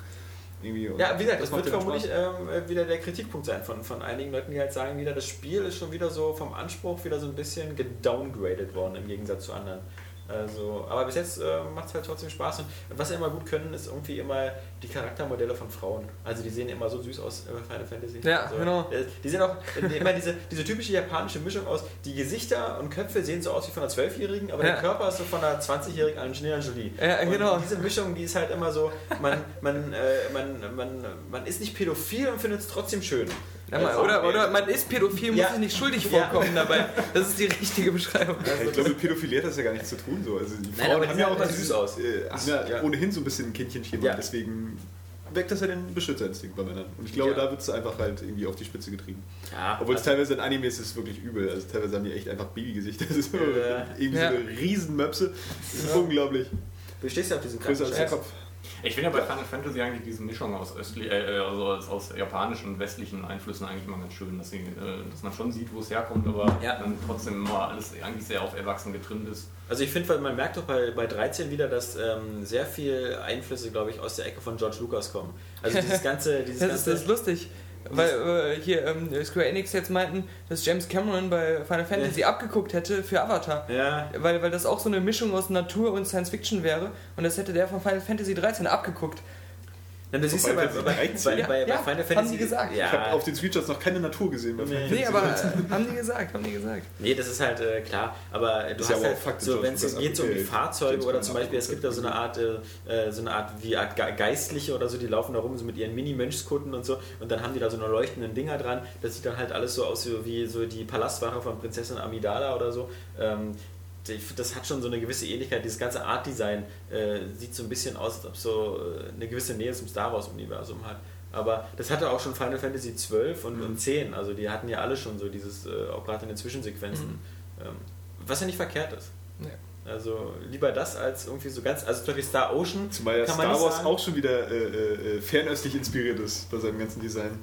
Irgendwie. Und Ja, wie gesagt, das macht wird vermutlich ähm, wieder der Kritikpunkt sein von, von einigen Leuten, die halt sagen, wieder das Spiel ist schon wieder so vom Anspruch wieder so ein bisschen gedowngraded worden im Gegensatz zu anderen. Also, aber bis jetzt äh, macht es halt trotzdem Spaß. Und was sie immer gut können, ist irgendwie immer die Charaktermodelle von Frauen. Also die sehen immer so süß aus äh, Final Fantasy. Ja, also, genau. äh, Die sehen auch äh, immer diese, diese typische japanische Mischung aus, die Gesichter und Köpfe sehen so aus wie von einer Zwölfjährigen, aber Ja. der Körper ist so von einer 20-jährigen Angelina Jolie. Ja, Und genau. diese Mischung, die ist halt immer so, man, man, äh, man, man, man ist nicht pädophil und findet es trotzdem schön. Ja, man, oder, oder man ist pädophil, muss Ja. sich nicht schuldig Ja. vorkommen dabei. Das ist die richtige Beschreibung. Ja, ich glaube, Pädophilie hat das ja gar nichts zu tun. So. Also die Nein, Frauen haben ja auch immer dieses- süß aus. Äh, ja, Ja. ohnehin so ein bisschen ein Kindchenschema, Ja. deswegen weckt das ja den Beschützerinstinkt bei Männern. Und ich glaube, Ja. da wird es einfach halt irgendwie auf die Spitze getrieben. Ja, Obwohl es also- teilweise in Animes ist es wirklich übel. Also teilweise haben die echt einfach Babygesichter. Das ist Ja. irgendwie Ja. so eine Riesenmöpse. Das ist unglaublich. Du stehst ja auf diesen Größer als der Scheiß. Kopf. Ich finde ja bei Final Fantasy eigentlich diese Mischung aus, östli äh, also aus, japanischen und westlichen Einflüssen eigentlich immer ganz schön, dass, sie, äh, dass man schon sieht, wo es herkommt, aber Ja. dann trotzdem immer alles eigentlich sehr auf Erwachsen getrimmt ist. Also ich finde, weil man merkt doch bei, bei 13 wieder, dass ähm, sehr viel Einflüsse, glaube ich, aus der Ecke von George Lucas kommen. Also dieses ganze, dieses Das ist, ganze das ist lustig. Weil äh, hier ähm, Square Enix jetzt meinten, dass James Cameron bei Final Fantasy abgeguckt hätte für Avatar. ja, Weil, weil das auch so eine Mischung aus Natur und Science Fiction wäre. Und das hätte der von Final Fantasy 13 abgeguckt. Dann du siehst ja bei, Final bei, Fantasy bei, 13? bei, Ja, Final haben Fantasy. die gesagt. Ich habe Ja, auf den Screenshots noch keine Natur gesehen. bei Nee. Nee, aber äh, haben die gesagt, haben die gesagt. nee, das ist halt äh, klar. Aber du Ist ja hast halt so, wenn es geht so um die. Fahrzeuge oder zum Beispiel, es gibt da so eine Art, äh, so eine Art wie Art Ge- Geistliche oder so, die laufen da rum so mit ihren Mini-Mönchskutten und so und dann haben die da so eine leuchtenden Dinger dran. Das sieht dann halt alles so aus wie- wie so die Palastwache von Prinzessin Amidala oder so. Ähm, das hat schon so eine gewisse Ähnlichkeit. Dieses ganze Art-Design äh, sieht so ein bisschen aus, als ob so äh, eine gewisse Nähe zum Star Wars-Universum hat. Aber das hatte auch schon Final Fantasy 12 und, und 10. Also die hatten ja alle schon so dieses, äh, auch gerade in den Zwischensequenzen. Ähm, was ja nicht verkehrt ist. Ja. Also lieber das als irgendwie so ganz, also zum Beispiel Star Ocean. Zumal ja Star Wars sagen. auch schon wieder äh, äh, fernöstlich inspiriert ist bei seinem ganzen Design.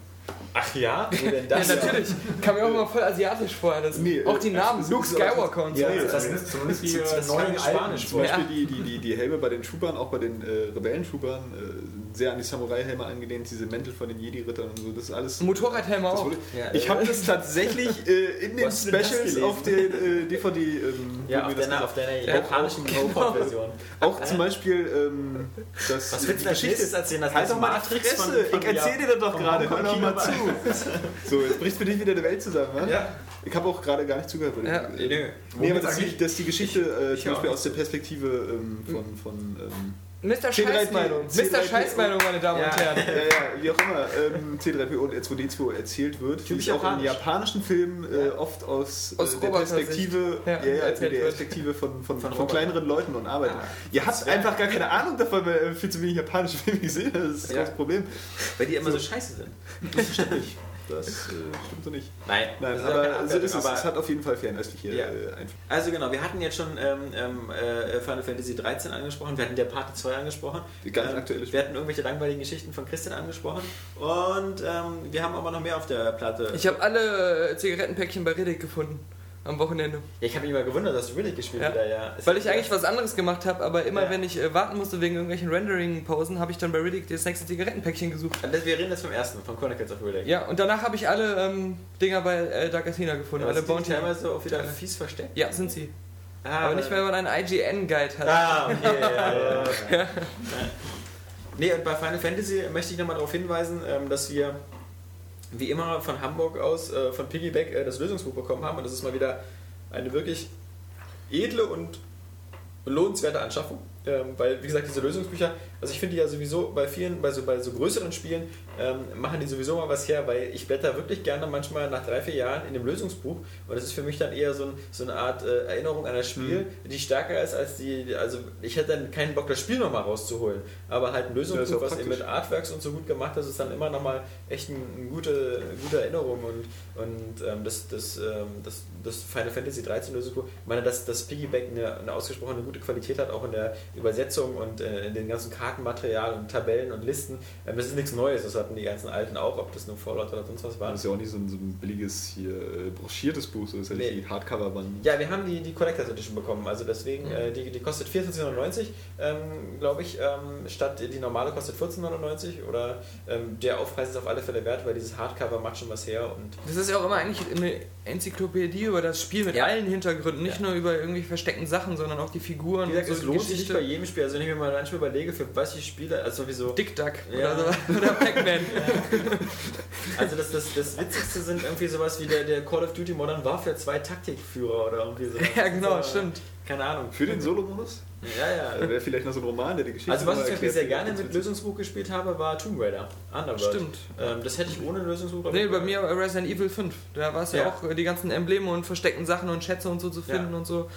Ach ja? Wo denn Ja, das? natürlich. Kam mir auch immer voll asiatisch vor. Das, Nee, auch die äh, Namen, ist- Luke ist Skywalker und so. Ja, Nee, das Zumindest, zumindest die äh, ist neuen. Spanisch. Zum Beispiel Ja. die, die, die, die Helme bei den Troopern, auch bei den äh, Rebellen-Troopern, äh, sehr an die Samurai-Helme angelehnt, diese Mäntel von den Jedi-Rittern und so, das ist alles... Motorradhelme auch. wurde, Ja, ich habe das tatsächlich äh, in den Specials auf der äh, DVD ähm, Ja, auf deiner, auf deiner Ja, japanischen genau. Go-Version. Auch zum Beispiel ähm, das Was willst du als nächstes erzählen? Das Halt doch mal die Fresse, von- von ich erzähl Jap- dir das doch gerade, hör doch mal zu. So, jetzt bricht für dich wieder die Welt zusammen, wa? Ja. Ich habe auch gerade gar nicht zugehört. Ja. Nee, nö. Nee, aber das, eigentlich- ist, dass die Geschichte äh, ich zum Beispiel aus der Perspektive ähm, von, von ähm, Mr. C3PO. Scheißmeinung. C3PO. Mr. Scheißmeinung, meine Damen und Ja. Herren. ja, ja, wie auch immer, ähm, C3PO und R2D2 erzählt wird, wie Typisch es auch in japanisch. japanischen Filmen äh, oft aus, Aus äh, der Robotersicht. Perspektive, Ja, ja, der. Perspektive von, von, von, Robotern. kleineren Leuten und Arbeitern. Ah, Ihr habt ja. einfach gar keine Ahnung davon, weil ihr viel zu wenig japanische Filme gesehen habt. Das ist das Problem. Weil die immer so scheiße sind. Das stimmt nicht. Das äh, stimmt so nicht. Nein, Nein, aber so Abwertung, ist es. aber- Es hat auf jeden Fall fernöstliche Ja. äh, Einflüsse. Also genau, wir hatten jetzt schon ähm, ähm, äh, Final Fantasy 13 angesprochen, wir hatten der Parte 2 angesprochen. Die ganz ähm, aktuelle Wir hatten irgendwelche langweiligen Geschichten von Christian angesprochen und ähm, wir haben aber noch mehr auf der Platte. Ich habe alle äh, Zigarettenpäckchen bei Reddit gefunden. Am Wochenende. ja, ich habe mich mal gewundert, dass du Riddick gespielt Ja. wieder, ja. Es Weil ich eigentlich was anderes gemacht habe, aber immer Ja. wenn ich äh, warten musste wegen irgendwelchen Rendering-Pausen, habe ich dann bei Riddick das nächste Zigarettenpäckchen gesucht. Das- Wir reden jetzt vom ersten, von Chronicles of Riddick. Ja, und danach habe ich alle ähm, Dinger bei äh, Dark Athena gefunden, aber alle sind die Bounty. teilweise auch wieder fies versteckt. Ja, sind sie. Ah, Aber nicht, weil man einen IGN-Guide hat. Ah, okay, ja, ja, ja. Nee, und bei Final Fantasy möchte ich nochmal darauf hinweisen, ähm, dass wir wie immer von Hamburg aus, äh, von Piggyback, äh, das Lösungsbuch bekommen haben. Und das ist mal wieder eine wirklich edle und lohnenswerte Anschaffung. Ähm, weil, wie gesagt, diese Lösungsbücher, Also ich finde ja sowieso bei vielen, bei so, bei so größeren Spielen, ähm, machen die sowieso mal was her, weil ich blätter wirklich gerne manchmal nach drei, vier Jahren in dem Lösungsbuch und das ist für mich dann eher so, ein, so eine Art äh, Erinnerung an das Spiel, die stärker ist als die, also ich hätte dann keinen Bock, das Spiel nochmal rauszuholen, aber halt ein Lösungsbuch, was eben mit Artworks und so gut gemacht ist, ist dann immer nochmal echt ein, eine gute, gute Erinnerung und, und ähm, das, das, ähm, das, das Final Fantasy 13 Lösungsbuch, ich meine, dass das Piggyback eine, eine ausgesprochene gute Qualität hat, auch in der Übersetzung und äh, in den ganzen Kartenmaterial und Tabellen und Listen, ähm, das ist nichts Neues, das hatten die ganzen alten auch, ob das nur Fallout oder sonst was war. Das ist ja auch nicht so ein, so ein billiges hier äh, broschiertes Buch, so das ist ja nicht Nee. die Hardcover-Band. Ja, wir haben die, die Collectors Edition bekommen, also deswegen, äh, die, die kostet 14,99, ähm, glaube ich, ähm, statt die normale kostet 14,99 oder ähm, der Aufpreis ist auf alle Fälle wert, weil dieses Hardcover macht schon was her und Das ist ja auch immer eigentlich eine Enzyklopädie über das Spiel mit Ja. allen Hintergründen, nicht Ja. nur über irgendwie versteckten Sachen, sondern auch die Figuren wie gesagt, und es so lohnt die sich nicht bei jedem Spiel, also wenn ich mir mal manchmal überlege, für was ich spiele, also sowieso, Dick Duck Ja. oder, so, oder Pac-Man. also das, das, das Witzigste sind irgendwie sowas wie der, der Call of Duty Modern Warfare 2 Taktikführer oder irgendwie so. ja, genau, so, stimmt. Keine Ahnung. Für den Solo-Modus? Ja, ja. Also wäre vielleicht noch so ein Roman, der die Geschichte Also was ich Beispiel sehr erklärt, gerne mit Lösungsbuch gespielt habe, war Tomb Raider. Underworld. Stimmt. Ähm, das hätte ich ohne Lösungsbuch Nee, bei mir Resident Evil 5. Da war es ja. Ja. auch äh, die ganzen Embleme und versteckten Sachen und Schätze und so zu finden Ja. und so.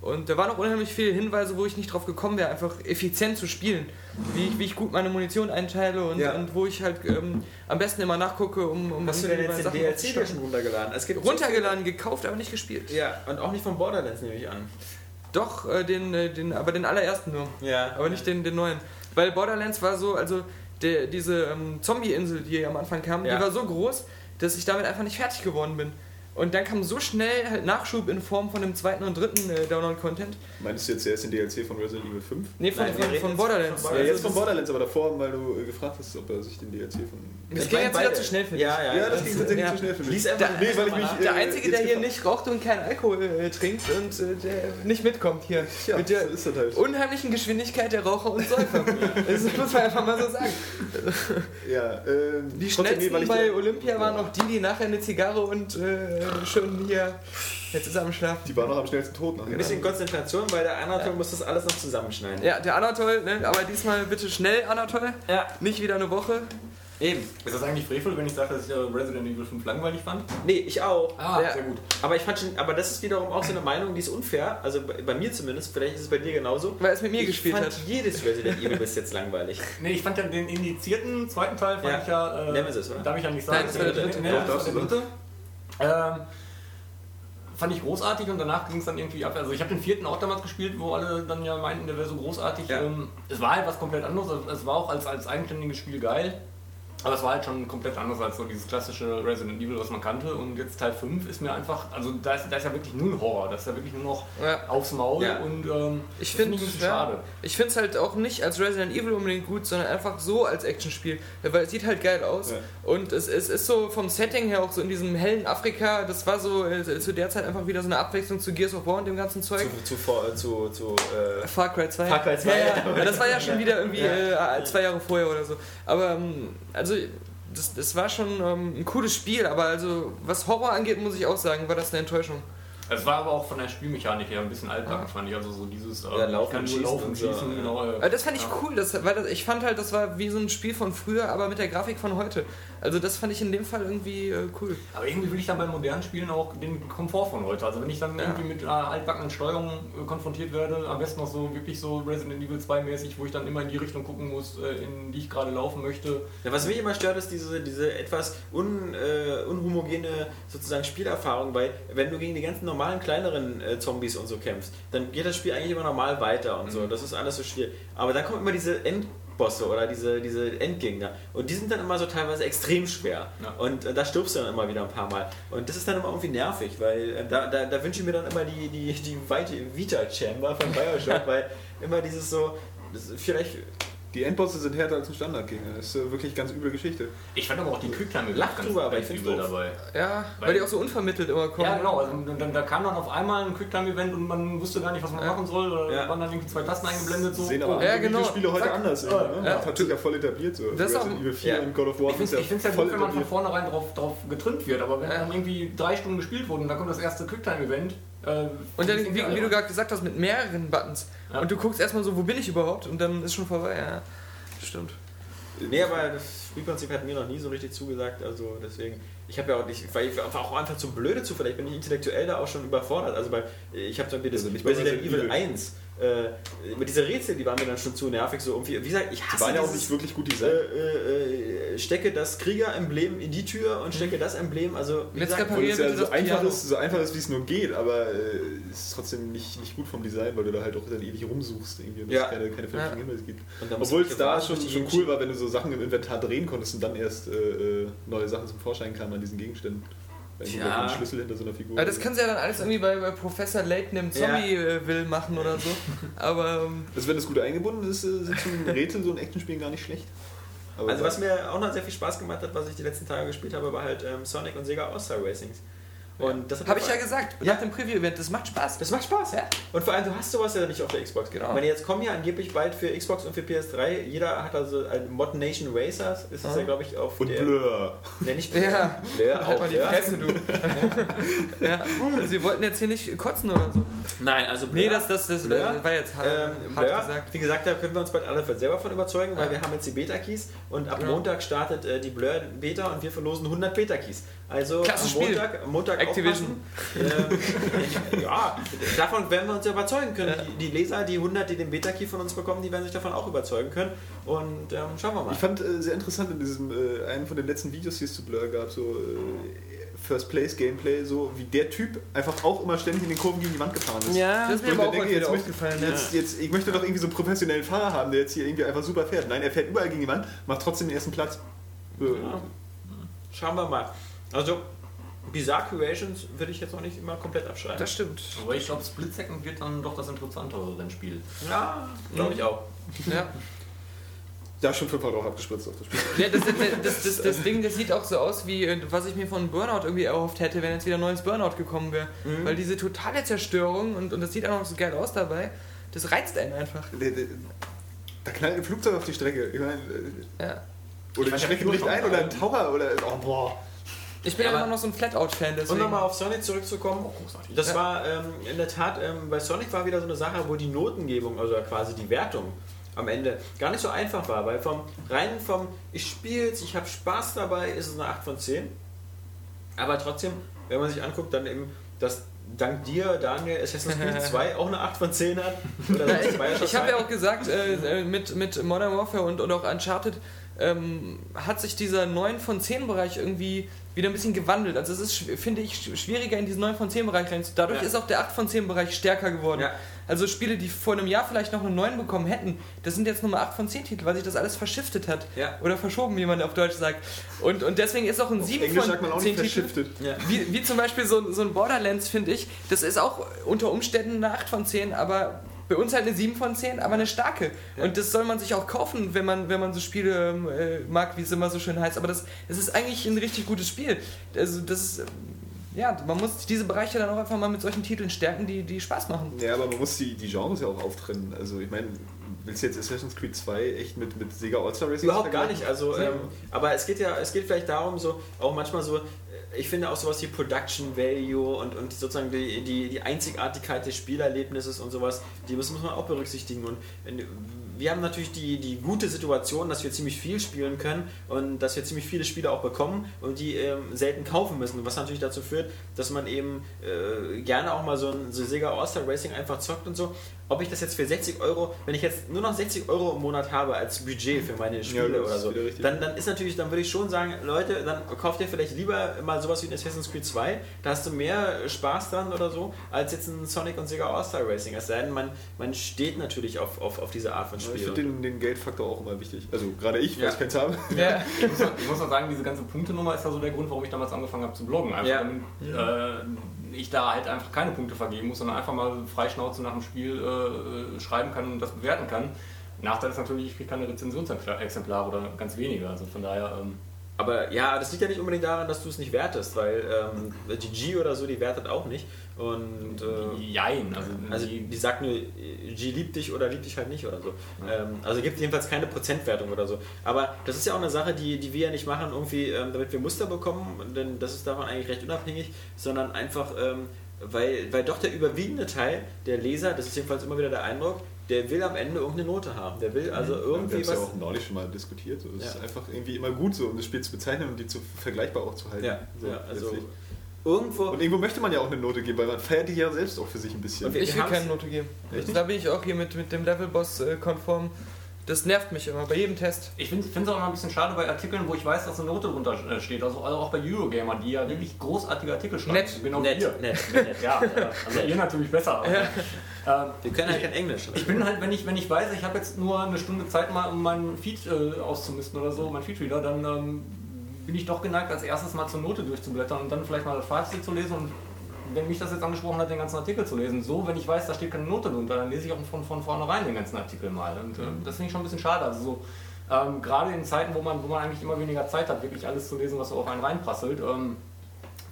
Und da waren auch unheimlich viele Hinweise, wo ich nicht drauf gekommen wäre, einfach effizient zu spielen. Wie ich, wie ich gut meine Munition einteile und, Ja. und wo ich halt ähm, am besten immer nachgucke, um, um Hast du denn jetzt den DLC schon runtergeladen? Runtergeladen, gekauft, aber nicht gespielt. Ja, und auch nicht von Borderlands nehme ich an. Doch, äh, den, äh, den, aber den allerersten nur. Ja. Aber nicht den, den neuen. Weil Borderlands war so, also der, diese ähm, Zombie-Insel, die am Anfang kam, Ja. die war so groß, dass ich damit einfach nicht fertig geworden bin. Und dann kam so schnell halt Nachschub in Form von dem zweiten und dritten äh, Download-Content. Meinst du jetzt erst den DLC von Resident Evil 5? Nee, von, Nein, von, von jetzt Borderlands. von Ja, Also jetzt von das- Borderlands, aber davor, weil du äh, gefragt hast, ob er sich den DLC von. Das ging jetzt wieder zu schnell für dich. Ja, ja. Ja, das ging tatsächlich Ja. zu schnell für mich. Lies einfach Da- den Nee, weil ich mich, nach. Der äh, Einzige, der hier nicht raucht und keinen Alkohol äh, trinkt und äh, der nicht mitkommt hier. Ja, mit der so ist das halt. unheimlichen Geschwindigkeit der Raucher und Säufer. das muss man einfach mal so sagen. Ja, ähm, Die schnellsten nee, weil ich bei Olympia waren noch die, die nachher eine Zigarre und äh, schön hier. Jetzt ist er am Schlaf. Die war noch am schnellsten tot Ein bisschen Konzentration, weil der Anatol muss das alles noch zusammenschneiden. Ja, der Anatol, ne? aber diesmal bitte schnell, Anatol. Ja. Nicht wieder eine Woche. Eben. Ist das eigentlich frevel, wenn ich sage, dass ich äh, Resident Evil 5 langweilig fand? Nee, ich auch. Ah, Ja. sehr gut. Aber ich fand schon, aber das ist wiederum auch so eine Meinung, die ist unfair. Also bei, bei mir zumindest, vielleicht ist es bei dir genauso. Weil es mit mir ich gespielt fand hat. jedes Resident Evil bis jetzt langweilig. Nee, ich fand ja den indizierten zweiten Teil, fand Ja. ich ja. Äh, Nemesis, oder? Darf ich ja nicht sagen. Nein, das war der dritte. Nee, Doch, das war der du dritte. Ähm, fand ich großartig und danach ging es dann irgendwie ab. Also ich habe den vierten auch damals gespielt, wo alle dann ja meinten, der wäre so großartig. Ja. Ähm, es war halt was komplett anderes. Es war auch als, als eigenständiges Spiel geil. Aber es war halt schon komplett anders als so dieses klassische Resident Evil, was man kannte. Und jetzt Teil 5 ist mir einfach, also da ist, da ist ja wirklich null Horror. Das ist ja wirklich nur noch Ja. aufs Maul Ja. und ähm, Ich finde bisschen ja, schade. ich finde es halt auch nicht als Resident Evil unbedingt gut, sondern einfach so als Actionspiel, weil es sieht halt geil aus Ja. und es, es ist so vom Setting her auch so in diesem hellen Afrika, das war so äh, zu der Zeit einfach wieder so eine Abwechslung zu Gears of War und dem ganzen Zeug. Zu, zu, vor- zu, zu äh, Far Cry 2. Far Cry 2, Ja, das war ja schon wieder irgendwie äh, zwei Jahre vorher oder so. Aber ähm, also das, das war schon ähm, ein cooles Spiel, aber also was Horror angeht, muss ich auch sagen, war das eine Enttäuschung. Es war aber auch von der Spielmechanik her ein bisschen altbacken, fand ich. Also so dieses ähm, Ja, laufen kann nur schießen laufen schießen, ja. genau. äh, Aber das fand ich cool, das, weil das, ich fand halt, das war wie so ein Spiel von früher, aber mit der Grafik von heute. Also das fand ich in dem Fall irgendwie äh, cool. Aber irgendwie will ich dann bei modernen Spielen auch den Komfort von heute. Also wenn ich dann Ja. irgendwie mit äh, altbackenen Steuerungen äh, konfrontiert werde, am besten noch so wirklich so Resident Evil 2 mäßig, wo ich dann immer in die Richtung gucken muss, äh, in die ich gerade laufen möchte. Ja, was mich immer stört, ist diese, diese etwas un, äh, unhomogene sozusagen Spielerfahrung, weil wenn du gegen die ganzen normalen kleineren äh, Zombies und so kämpfst, dann geht das Spiel eigentlich immer normal weiter und so. Das ist alles so schwierig. Aber dann kommen immer diese Endbosse oder diese, diese Endgegner und die sind dann immer so teilweise extrem schwer. Ja. Und äh, da stirbst du dann immer wieder ein paar Mal. Und das ist dann immer irgendwie nervig, weil äh, da, da, da wünsche ich mir dann immer die, die, die weite Vita-Chamber von Bioshock, weil immer dieses so, das ist vielleicht Die Endbosse sind härter als ein Standardgegner. Das ist äh, wirklich ganz üble Geschichte. Ich fand aber auch die Quicktime Lach ganz, drüber, aber ich übel doof. dabei. Ja, weil, Weil- die auch so unvermittelt immer kommen. Ja, genau. Also, dann, da kam dann auf einmal ein Quicktime-Event und man wusste gar nicht, was man Ja. machen soll. Oder Ja. waren dann irgendwie zwei Tasten eingeblendet. So. Sehen aber oh. andere Ja, genau. Videospiele heute Zack. anders. Ja, ne? ja. Das hat sich ja voll etabliert. So. Das ist auch- Resident Evil 4 ja. und God of War Ich finde es ja voll gut, wenn man von vornherein drauf, drauf getrimmt wird, aber wenn Ja. dann irgendwie drei Stunden gespielt wurde und dann kommt das erste Quicktime-Event. Äh, Und dann, wie, wie du gerade gesagt hast, mit mehreren Buttons. Ja. Und du guckst erstmal so, wo bin ich überhaupt? Und dann ist schon vorbei. Ja. stimmt. Nee, aber das Spielprinzip hat mir noch nie so richtig zugesagt, also deswegen. Ich habe ja auch nicht, weil ich war auch einfach zu blöde zu, vielleicht bin ich intellektuell da auch schon überfordert. Also bei, ich habe zum Beispiel das Also Resident Evil. 1, äh, mit dieser Rätsel, die waren mir dann schon zu nervig, so irgendwie, wie gesagt, ich Die hasse waren ja auch nicht wirklich gut äh, designt. äh, äh, stecke das Krieger-Emblem in die Tür und stecke das Emblem, also wie Jetzt gesagt, Obwohl es ja bitte so einfach ist, so einfach ist, wie es nur geht, aber äh, es ist trotzdem nicht, nicht gut vom Design, weil du da halt auch dann ewig rumsuchst irgendwie und es Ja. keine, keine vernünftigen Ja. Hinweise gibt. Und Obwohl es da schon, die schon cool war, wenn du so Sachen im Inventar drehen konntest und dann erst äh, äh, neue Sachen zum Vorschein kamen an diesen Gegenständen. Tja. ja. ein Schlüssel hinter so einer Figur. Aber das können sie ja dann alles irgendwie bei, bei Professor Layton im Ja. Zombie-Will machen oder so. Aber ähm, also wenn das gut eingebunden ist, äh, sind so ein Rätsel so ein Actionspiel gar nicht schlecht. Aber Also was mir auch noch sehr viel Spaß gemacht hat, was ich die letzten Tage gespielt habe, war halt ähm, Sonic und Sega All-Star Racings. Und das habe ich ja gesagt, Ja. nach dem Preview-Event, das macht Spaß. Das macht Spaß. Ja. Und vor allem, du hast sowas ja nicht auf der Xbox. Genau. Wenn jetzt kommen ja angeblich bald für Xbox und für PS3, jeder hat also ein Mod Nation Racers, ist es ja, glaube ich, auf und der... Blur. Nee, nicht Ja. Blur, Halt auch mal die Blur. Fresse, du. ja. Sie wollten jetzt hier nicht kotzen oder so. Nein, also Blur. Nee, das, das, das Blur. war jetzt hart, Ähm, hart Blur, gesagt. wie gesagt, da können wir uns bald alle selber von überzeugen, weil Ja. wir haben jetzt die Beta-Keys und ab Genau. Montag startet äh, die Blur-Beta und wir verlosen 100 Beta-Keys. Also Klasse am Spiel. Montag, Montag Activision. Ähm, ja, davon werden wir uns ja überzeugen können. Die, die Leser, die 100, die den Beta-Key von uns bekommen, die werden sich davon auch überzeugen können. Und ähm, schauen wir mal. Ich fand äh, sehr interessant in diesem, äh, einen von den letzten Videos, die es zu Blur gab, so äh, First Place Gameplay, so wie der Typ einfach auch immer ständig in den Kurven gegen die Wand gefahren ist. Ja, das ist mir Und aber ich auch denke, jetzt aufgefallen. Ja. jetzt, jetzt, ich möchte doch irgendwie so einen professionellen Fahrer haben, der jetzt hier irgendwie einfach super fährt. Nein, er fährt überall gegen die Wand, macht trotzdem den ersten Platz. So, Ja. Schauen wir mal. Also, Bizarre Creations würde ich jetzt noch nicht immer komplett abschreiben. Das stimmt. Aber ich glaube, Split Second wird dann doch das interessantere Rennspiel. ja, glaube ich auch. Ja. Da ist schon fünfmal drauf abgespritzt auf das Spiel. Ja, das, das, das, das, Ding, das sieht auch so aus, wie äh, was ich mir von Burnout irgendwie erhofft hätte, wenn jetzt wieder ein neues Burnout gekommen wäre. Mhm. Weil diese totale Zerstörung und, und das sieht auch noch so geil aus dabei, das reizt einen einfach. Da knallt ein Flugzeug auf die Strecke. Ich meine, äh, Ja. oder die fand Strecke ja bricht ein oder ein Tower oder. Oh, boah. Ich bin Ja, immer noch so ein Flatout-Fan, Um nochmal auf Sonic zurückzukommen. großartig. Das Ja. war ähm, in der Tat, ähm, bei Sonic war wieder so eine Sache, wo die Notengebung, also quasi die Wertung am Ende gar nicht so einfach war, weil vom rein vom ich spiel's, ich habe Spaß dabei, ist es eine 8 von 10. Aber trotzdem, wenn man sich anguckt, dann eben, dass dank dir, Daniel, Assassin's Creed 2 auch eine 8 von 10 hat. Oder Ja, sonst Bioshock ich habe ja 2. auch gesagt, äh, äh, mit, mit Modern Warfare und, und auch Uncharted ähm, hat sich dieser 9 von 10 Bereich irgendwie wieder ein bisschen gewandelt. Also es ist, finde ich, sch- schwieriger in diesen 9 von 10 Bereich rein. Dadurch Ja. ist auch der 8 von 10 Bereich stärker geworden. Ja. Also Spiele, die vor einem Jahr vielleicht noch eine 9 bekommen hätten, das sind jetzt Nummer 8 von 10 Titel, weil sich das alles verschiftet hat. Ja. Oder verschoben, wie man auf Deutsch sagt. Und, und deswegen ist auch ein 7 Englisch von sagt man auch 10 nicht Titel. Wie, wie zum Beispiel so, so ein Borderlands, finde ich. Das ist auch unter Umständen eine 8 von 10, aber bei uns halt eine 7 von 10, aber eine starke. Ja. Und das soll man sich auch kaufen, wenn man, wenn man so Spiele ähm, äh, mag, wie es immer so schön heißt. Aber das, das ist eigentlich ein richtig gutes Spiel. Also das ist, ähm, ja, man muss diese Bereiche dann auch einfach mal mit solchen Titeln stärken, die, die Spaß machen. Ja, aber man muss die, die Genres ja auch auftrennen. Also ich meine, willst du jetzt Assassin's Creed 2 echt mit, mit Sega All-Star Racing Überhaupt gar nicht. Also, ähm, aber es geht ja, es geht vielleicht darum, so auch manchmal so, ich finde auch sowas wie Production Value und, und sozusagen die, die, die Einzigartigkeit des Spielerlebnisses und sowas, die muss, muss man auch berücksichtigen. Und wenn, wir haben natürlich die, die gute Situation, dass wir ziemlich viel spielen können und dass wir ziemlich viele Spiele auch bekommen und die ähm, selten kaufen müssen, was natürlich dazu führt, dass man eben äh, gerne auch mal so ein so Sega All-Star Racing einfach zockt und so. Ob ich das jetzt für 60 Euro, wenn ich jetzt nur noch 60 Euro im Monat habe als Budget für meine Spiele das oder so, dann, dann ist natürlich, dann würde ich schon sagen, Leute, dann kauft ihr vielleicht lieber mal sowas wie ein Assassin's Creed 2, da hast du mehr Spaß dran oder so, als jetzt ein Sonic und Sega All-Star Racing. Es sei denn, man, man steht natürlich auf, auf, auf diese Art von Ich Spiel. finde den, den Geldfaktor auch immer wichtig. Also gerade ich, weil Ja. ich keins habe. Ja. Ich muss, ich muss mal sagen, diese ganze Punktenummer ist ja so der Grund, warum ich damals angefangen habe zu bloggen. Einfach Ja. damit äh, ich da halt einfach keine Punkte vergeben muss, sondern einfach mal freischnauze nach dem Spiel äh, schreiben kann und das bewerten kann. Nachteil ist natürlich, ich kriege keine Rezensionsexemplare oder ganz wenige. Also von daher, ähm, Aber ja, das liegt ja nicht unbedingt daran, dass du es nicht wertest, weil ähm, die G oder so, die wertet auch nicht. Und äh, jein. Also, Also die, die sagt nur, G liebt dich oder liebt dich halt nicht oder so. Ähm, also gibt jedenfalls keine Prozentwertung oder so. Aber das ist ja auch eine Sache, die, die wir ja nicht machen, irgendwie, ähm, damit wir Muster bekommen, denn das ist davon eigentlich recht unabhängig, sondern einfach, ähm, weil, weil doch der überwiegende Teil der Leser, das ist jedenfalls immer wieder der Eindruck, der will am Ende irgendeine Note haben. Der will also Wir irgendwie ja was. auch neulich schon mal diskutiert. So. Es Ja. ist einfach irgendwie immer gut so, um das Spiel zu bezeichnen und die zu vergleichbar auch zu halten. Ja, so, ja, also letztlich. irgendwo. und irgendwo möchte man ja auch eine Note geben, weil man feiert die ja selbst auch für sich ein bisschen. Und wir- Ich will keine Note geben. Echt Da bin ich auch hier mit, mit dem Levelboss äh, konform. Das nervt mich immer bei jedem Test. Ich finde es auch immer ein bisschen schade bei Artikeln, wo ich weiß, dass eine Note drunter äh, steht. Also, also auch bei Eurogamer, die ja wirklich großartige Artikel schreiben. Nett. Genau Nett, ihr. nett. Nett, ja. Also ihr natürlich besser. Aber, ähm, Wir können halt kein Englisch. ich bin halt, wenn ich, wenn ich weiß, ich habe jetzt nur eine Stunde Zeit mal, um meinen Feed äh, auszumisten oder so, mein Feedreader, dann ähm, bin ich doch geneigt, als erstes mal zur Note durchzublättern und dann vielleicht mal das Fazit zu lesen und wenn mich das jetzt angesprochen hat, den ganzen Artikel zu lesen. So, wenn ich weiß, da steht keine Note drunter, dann lese ich auch von, von vornherein den ganzen Artikel mal. Und äh, das finde ich schon ein bisschen schade. Also so, ähm, gerade in Zeiten, wo man, wo man eigentlich immer weniger Zeit hat, wirklich alles zu lesen, was so auf einen reinprasselt, ähm,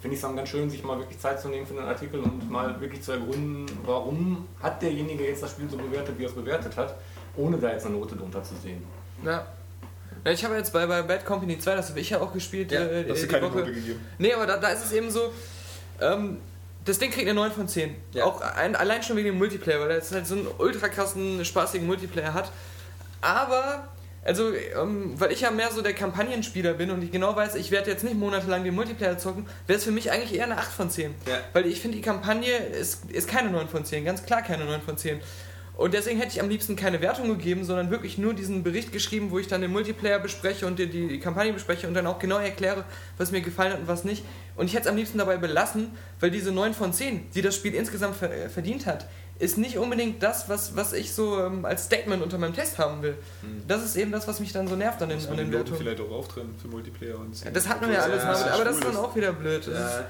finde ich es dann ganz schön, sich mal wirklich Zeit zu nehmen für den Artikel und mal wirklich zu ergründen, warum hat derjenige jetzt das Spiel so bewertet, wie er es bewertet hat, ohne da jetzt eine Note drunter zu sehen. Ja. Ich habe jetzt bei, bei Bad Company 2, das habe ich ja auch gespielt, Ja, äh, Hast du die keine Woche. Note gegeben? Nee, aber da, da ist es eben so, ähm, das Ding kriegt eine 9 von 10. Ja. Auch ein, allein schon wegen dem Multiplayer, weil er jetzt halt so einen ultra krassen, spaßigen Multiplayer hat. Aber, also, ähm, weil ich ja mehr so der Kampagnenspieler bin und ich genau weiß, ich werde jetzt nicht monatelang den Multiplayer zocken, wäre es für mich eigentlich eher eine 8 von 10. Ja. Weil ich finde, die Kampagne ist, ist keine 9 von 10, ganz klar keine 9 von 10. Und deswegen hätte ich am liebsten keine Wertung gegeben, sondern wirklich nur diesen Bericht geschrieben, wo ich dann den Multiplayer bespreche und die, die Kampagne bespreche und dann auch genau erkläre, was mir gefallen hat und was nicht. Und ich hätte es am liebsten dabei belassen, weil diese 9 von 10, die das Spiel insgesamt äh, verdient hat, ist nicht unbedingt das, was, was ich so ähm, als Statement unter meinem Test haben will. Das ist eben das, was mich dann so nervt an den, an den Wertungen. vielleicht auch auftrennen für Multiplayer und Ja, Das hat man ja alles, Ja, aber, aber das ist dann auch wieder blöd. Ja,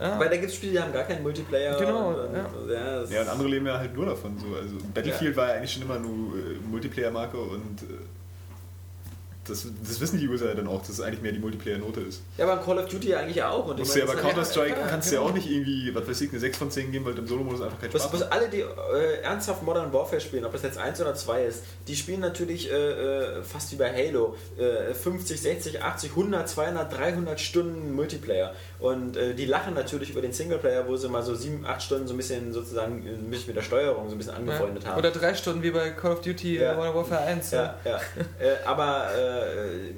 ja. weil da gibt es Spiele, die haben gar keinen Multiplayer. Genau, und, und, ja. ja, Ja, und andere leben ja halt nur davon. So. Also Battlefield war ja eigentlich schon immer nur äh, Multiplayer-Marke und äh, das, das wissen die User ja dann auch, dass es eigentlich mehr die Multiplayer-Note ist. ja, aber Call of Duty eigentlich auch. Und Musst du ja bei das- Counter-Strike ja, kannst du ja auch nicht irgendwie, was weiß ich, eine 6 von 10 geben, weil im Solo-Modus einfach keinen Was, Spaß was macht. alle, die äh, ernsthaft Modern Warfare spielen, ob das jetzt 1 oder 2 ist, die spielen natürlich äh, äh, fast wie bei Halo äh, 50, 60, 80, 100, 200, 300 Stunden Multiplayer. Und äh, die lachen natürlich über den Singleplayer, wo sie mal so 7, 8 Stunden so ein bisschen sozusagen äh, mich mit der Steuerung so ein bisschen angefreundet ja. haben. Oder drei Stunden wie bei Call of Duty Ja. äh, Modern Warfare 1. ja, ja. äh, aber äh,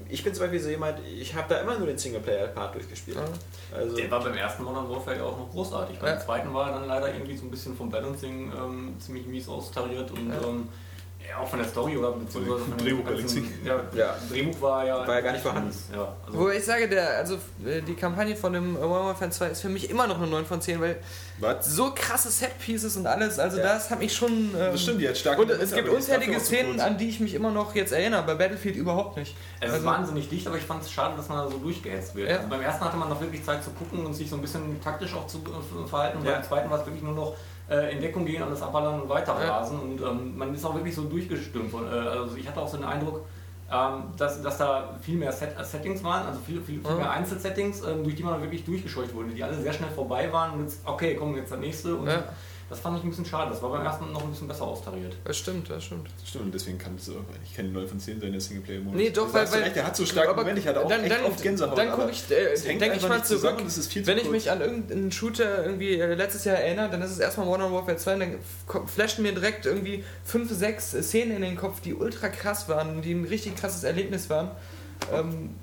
ich bin zum Beispiel so jemand, ich habe da immer nur den Singleplayer-Part durchgespielt. Ja. Also, Der war beim ersten Modern Warfare ja auch noch großartig. Beim Ja. zweiten war er dann leider irgendwie so ein bisschen vom Balancing ähm, ziemlich mies austariert und Ja. ähm, ja, auch von der Story oder beziehungsweise von Drehbuch ganzen-. Ja, Ja. Drehbuch war ja, War ja gar nicht vorhanden. Ja, also Wo ich sage, der, also äh, die Kampagne von dem Modern Warfare 2 ist für mich immer noch eine 9 von 10, weil Was? so krasse Setpieces und alles, also Ja. das hat mich schon. Ähm, Das stimmt, die hat starke Und es gibt unzählige Szenen, an die ich mich immer noch jetzt erinnere, bei Battlefield überhaupt nicht. Es Also- ist wahnsinnig dicht, aber ich fand es schade, dass man da so durchgehetzt wird. Ja. Also beim ersten hatte man noch wirklich Zeit zu gucken und sich so ein bisschen taktisch auch zu äh, verhalten. Und Ja. beim zweiten war es wirklich nur noch äh, in Deckung gehen, alles abballern und weiterrasen. Und ähm, man ist auch wirklich so durchgestürmt. Von, äh, also ich hatte auch so den Eindruck, ähm, dass, dass da viel mehr Set äh, Settings waren, also viel, viel, viel Ja. mehr Einzelsettings, ähm, durch die man wirklich durchgescheucht wurde, die alle sehr schnell vorbei waren und jetzt, okay, kommen jetzt das nächste. Und Ja. Das fand ich ein bisschen schade. Das war beim ersten noch ein bisschen besser austariert. Das stimmt, das stimmt. Stimmt, und deswegen kann es auch eigentlich keine 9 von 10 sein, der Singleplayer-Modus. Nee, doch, weil, weil recht, der hat so starke aber Momente, ich hatte auch dann, echt dann, oft Gänsehaut. Dann gucke ich, äh, denke ich mal zurück. und es ist viel zu Wenn ich mich an irgendeinen Shooter irgendwie äh, letztes Jahr erinnere, dann ist es erstmal Modern Warfare 2 und dann flashen mir direkt irgendwie 5, 6 Szenen in den Kopf, die ultra krass waren, die ein richtig krasses Erlebnis waren. Ähm,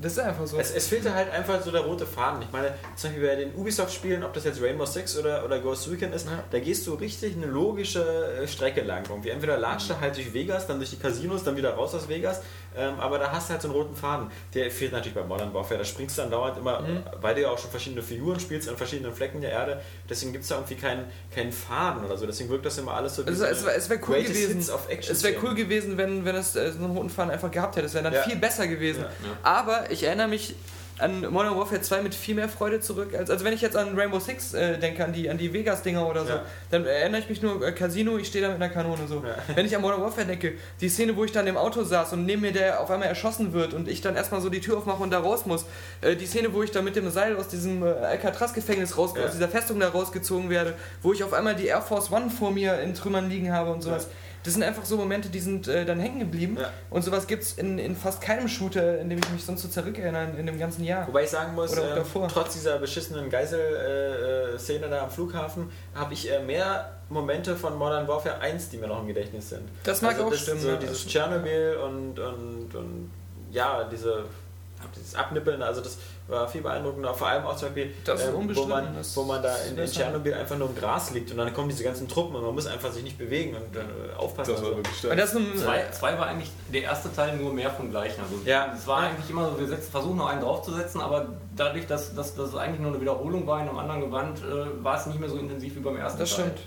das ist einfach so. Es, es fehlte halt einfach so der rote Faden. Ich meine, zum Beispiel bei den Ubisoft-Spielen, ob das jetzt Rainbow Six oder, oder Ghost Recon ist, Ja. da gehst du richtig eine logische äh, Strecke lang. Irgendwie. Entweder latscht du halt durch Vegas, dann durch die Casinos, dann wieder raus aus Vegas. Ähm, aber da hast du halt so einen roten Faden. Der fehlt natürlich bei Modern Warfare. Da springst du dann dauernd immer, Mhm. weil du ja auch schon verschiedene Figuren spielst an verschiedenen Flecken der Erde. Deswegen gibt es da irgendwie keinen, keinen Faden oder so. Deswegen wirkt das immer alles so wie Also, so es wäre es wär cool gewesen. Es wäre cool gewesen, wenn, wenn es äh, so einen roten Faden einfach gehabt hätte. Es wäre dann Ja. viel besser gewesen. Ja. Aber ich erinnere mich an Modern Warfare 2 mit viel mehr Freude zurück. Als, also wenn ich jetzt an Rainbow Six äh, denke, an die, an die Vegas-Dinger oder so, Ja. dann erinnere ich mich nur äh, Casino, ich stehe da mit einer Kanone so. Ja. Wenn ich an Modern Warfare denke, die Szene, wo ich dann im Auto saß und neben mir der auf einmal erschossen wird und ich dann erstmal so die Tür aufmache und da raus muss. Äh, die Szene, wo ich da mit dem Seil aus diesem äh, Alcatraz-Gefängnis raus, Ja. aus dieser Festung da rausgezogen werde, wo ich auf einmal die Air Force One vor mir in Trümmern liegen habe und sowas. Das sind einfach so Momente, die sind äh, dann hängen geblieben. Ja. Und sowas gibt es in, in fast keinem Shooter, in dem ich mich sonst so zurückerinnere, in dem ganzen Jahr. Wobei ich sagen muss, ähm, trotz dieser beschissenen Geisel-Szene da am Flughafen, habe ich äh, mehr Momente von Modern Warfare 1, die mir noch im Gedächtnis sind. Das mag auch das, stimmen, So dieses Tschernobyl und, und, und ja, diese, dieses Abnippeln, also das war viel beeindruckender. Vor allem auch zum Beispiel, Das ähm, wo, man, das wo man da in, in. Tschernobyl einfach nur im Gras liegt und dann kommen diese ganzen Truppen und man muss einfach sich nicht bewegen und äh, aufpassen. Das war wirklich Und stark. das ist ein, Zwei, zwei war eigentlich der erste Teil nur mehr vom gleichen. Also Ja. es war eigentlich immer so, wir setzen, versuchen noch einen draufzusetzen, aber dadurch, dass, dass, dass es eigentlich nur eine Wiederholung war in einem anderen Gewand, äh, war es nicht mehr so intensiv wie beim ersten Das Teil. stimmt.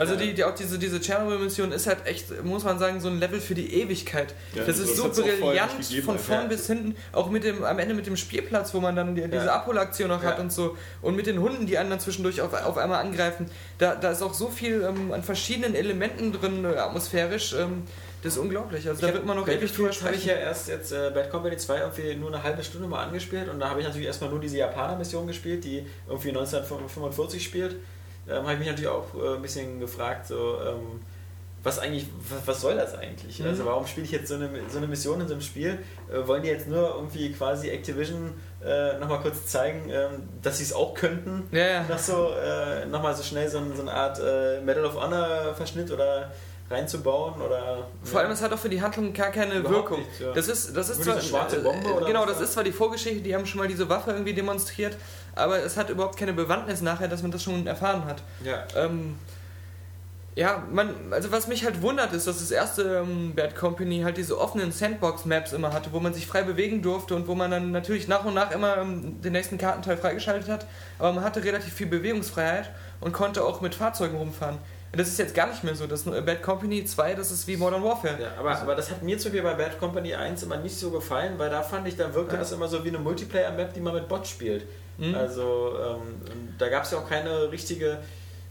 Also die, die, auch diese, diese Tschernobyl-Mission ist halt echt, muss man sagen, so ein Level für die Ewigkeit. Ja, das ist so brillant gegeben, von Alter. vorn Ja. bis hinten, auch mit dem, am Ende mit dem Spielplatz, wo man dann die, diese Ja. Abholaktion noch hat und so und mit den Hunden, die einen dann zwischendurch auf, auf einmal angreifen. Da, da ist auch so viel ähm, an verschiedenen Elementen drin, äh, atmosphärisch. Ähm, das ist unglaublich. Also da wird man noch ewig drüber habe ich sprechen. ja erst jetzt äh, Bad Company 2 irgendwie nur eine halbe Stunde mal angespielt und da habe ich natürlich erstmal nur diese Japaner-Mission gespielt, die irgendwie 1945 spielt. Ähm, habe ich mich natürlich auch äh, ein bisschen gefragt, so, ähm, was eigentlich, was, was soll das eigentlich? Mhm. Also warum spiele ich jetzt so eine, so eine Mission in so einem Spiel? Äh, wollen die jetzt nur irgendwie quasi Activision äh, nochmal kurz zeigen, ähm, dass sie es auch könnten? Ja, ja. Noch so, äh, nochmal so schnell so, ein- so eine Art äh, Medal of Honor Verschnitt oder reinzubauen oder Vor allem, es hat auch für die Handlung gar keine Überhaupt Wirkung. nichts, ja. Das ist, das ist Nur zwar. schwarze Bombe oder genau, das da? ist zwar die Vorgeschichte, die haben schon mal diese Waffe irgendwie demonstriert, aber es hat überhaupt keine Bewandtnis nachher, dass man das schon erfahren hat. ja. Ähm, ja, man, also was mich halt wundert ist, dass das erste ähm, Bad Company halt diese offenen Sandbox-Maps immer hatte, wo man sich frei bewegen durfte und wo man dann natürlich nach und nach immer ähm, den nächsten Kartenteil freigeschaltet hat, aber man hatte relativ viel Bewegungsfreiheit und konnte auch mit Fahrzeugen rumfahren. Das ist jetzt gar nicht mehr so. Das äh, Bad Company 2, das ist wie Modern Warfare. Ja, aber, aber das hat mir zu viel bei Bad Company 1 immer nicht so gefallen, weil da fand ich, da wirkte das immer so wie eine Multiplayer-Map, die man mit Bots spielt. Mhm. Also ähm, da gab es ja auch keine richtige.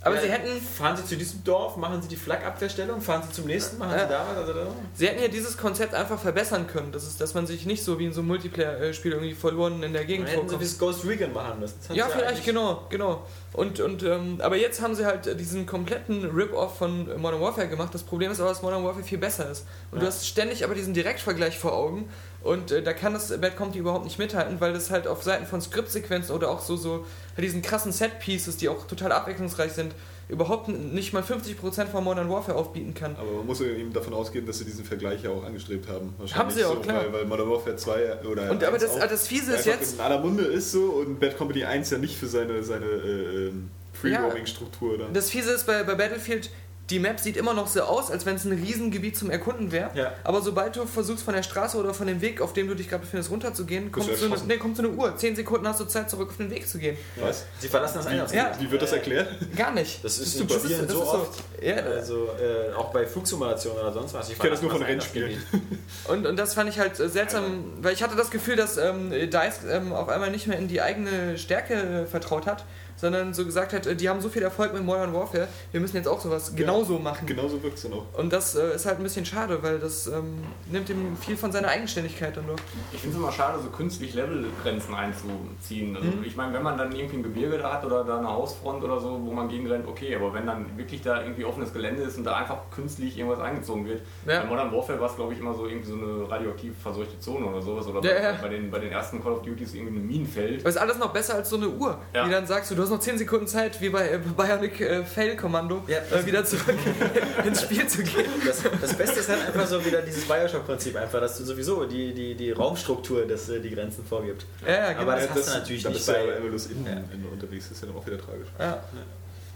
Aber ja, sie hätten- Fahren Sie zu diesem Dorf, machen Sie die Flak-Abwehrstellung, fahren Sie zum nächsten, machen Ja. Sie da was. Also da, Sie hätten ja dieses Konzept einfach verbessern können. Das ist, dass man sich nicht so wie in so einem Multiplayer-Spiel irgendwie verloren in der dann Gegend hätten Sie vorkommt. das Ghost Recon machen müssen. Ja, vielleicht, genau, genau. Und, und, ähm, aber jetzt haben sie halt diesen kompletten Rip-Off von Modern Warfare gemacht. Das Problem ist aber, dass Modern Warfare viel besser ist. Und Ja. du hast ständig aber diesen Direktvergleich vor Augen. Und äh, da kann das Bad Company überhaupt nicht mithalten, weil das halt auf Seiten von Skriptsequenzen oder auch so, so halt diesen krassen Set-Pieces, die auch total abwechslungsreich sind, überhaupt nicht mal 50% von Modern Warfare aufbieten kann. Aber man muss ja eben davon ausgehen, dass sie diesen Vergleich ja auch angestrebt haben. Haben sie auch, so, klar. Weil, weil Modern Warfare 2 oder Und aber 1 das, auch das Fiese ist jetzt. in aller Munde ist so und Bad Company 1 ja nicht für seine, seine äh, ähm, Free-Roaming-Struktur dann. Das Fiese ist bei, bei Battlefield, die Map sieht immer noch so aus, als wenn es ein Riesengebiet zum Erkunden wäre. Ja. Aber sobald du versuchst, von der Straße oder von dem Weg, auf dem du dich gerade befindest, runterzugehen, kommt du so, eine, nee, kommt so eine Uhr. Zehn Sekunden hast du Zeit, zurück auf den Weg zu gehen. Was? Sie verlassen das Eingangsgebiet. Ja. Wie wird das erklärt? Gar nicht. Das ist du- in das so ist oft. Ja, Also äh, auch bei Flugsimulationen oder sonst was. Ich kenne das nur von Rennspielen. Und, und das fand ich halt äh, seltsam, weil ich hatte das Gefühl, dass ähm, DICE ähm, auf einmal nicht mehr in die eigene Stärke äh, vertraut hat, sondern so gesagt hat, äh, die haben so viel Erfolg mit Modern Warfare, wir müssen jetzt auch sowas genauso machen. Genauso wirkt es dann auch. Und das äh, ist halt ein bisschen schade, weil das ähm, nimmt ihm viel von seiner Eigenständigkeit dann doch. Ich finde es immer schade, so künstlich Levelgrenzen einzuziehen. Also Mhm. ich meine, wenn man dann irgendwie ein Gebirge da hat oder da eine Hausfront oder so, wo man gegenrennt, okay, aber wenn dann wirklich da irgendwie offenes Gelände ist und da einfach künstlich irgendwas eingezogen wird, Ja. bei Modern Warfare war es glaube ich immer so irgendwie so eine radioaktiv verseuchte Zone oder sowas oder Ja, bei, ja. bei, den, bei den ersten Call of Duties irgendwie ein Minenfeld. Aber ist alles noch besser als so eine Uhr, Ja. die dann sagst du, du hast noch 10 Sekunden Zeit, wie bei äh, Bionic äh, Fail Kommando, Ja. äh, wieder zurück ins Spiel zu gehen. Das, das Beste ist halt einfach so wieder dieses Bioshock-Prinzip, einfach, dass du sowieso die, die, die Raumstruktur das, äh, die Grenzen vorgibt. Ja, ja, genau. Aber das Ja, hast du natürlich nicht du ja bei- aber bloß innen Ja. innen unterwegs, das ist ja dann auch wieder tragisch. ja.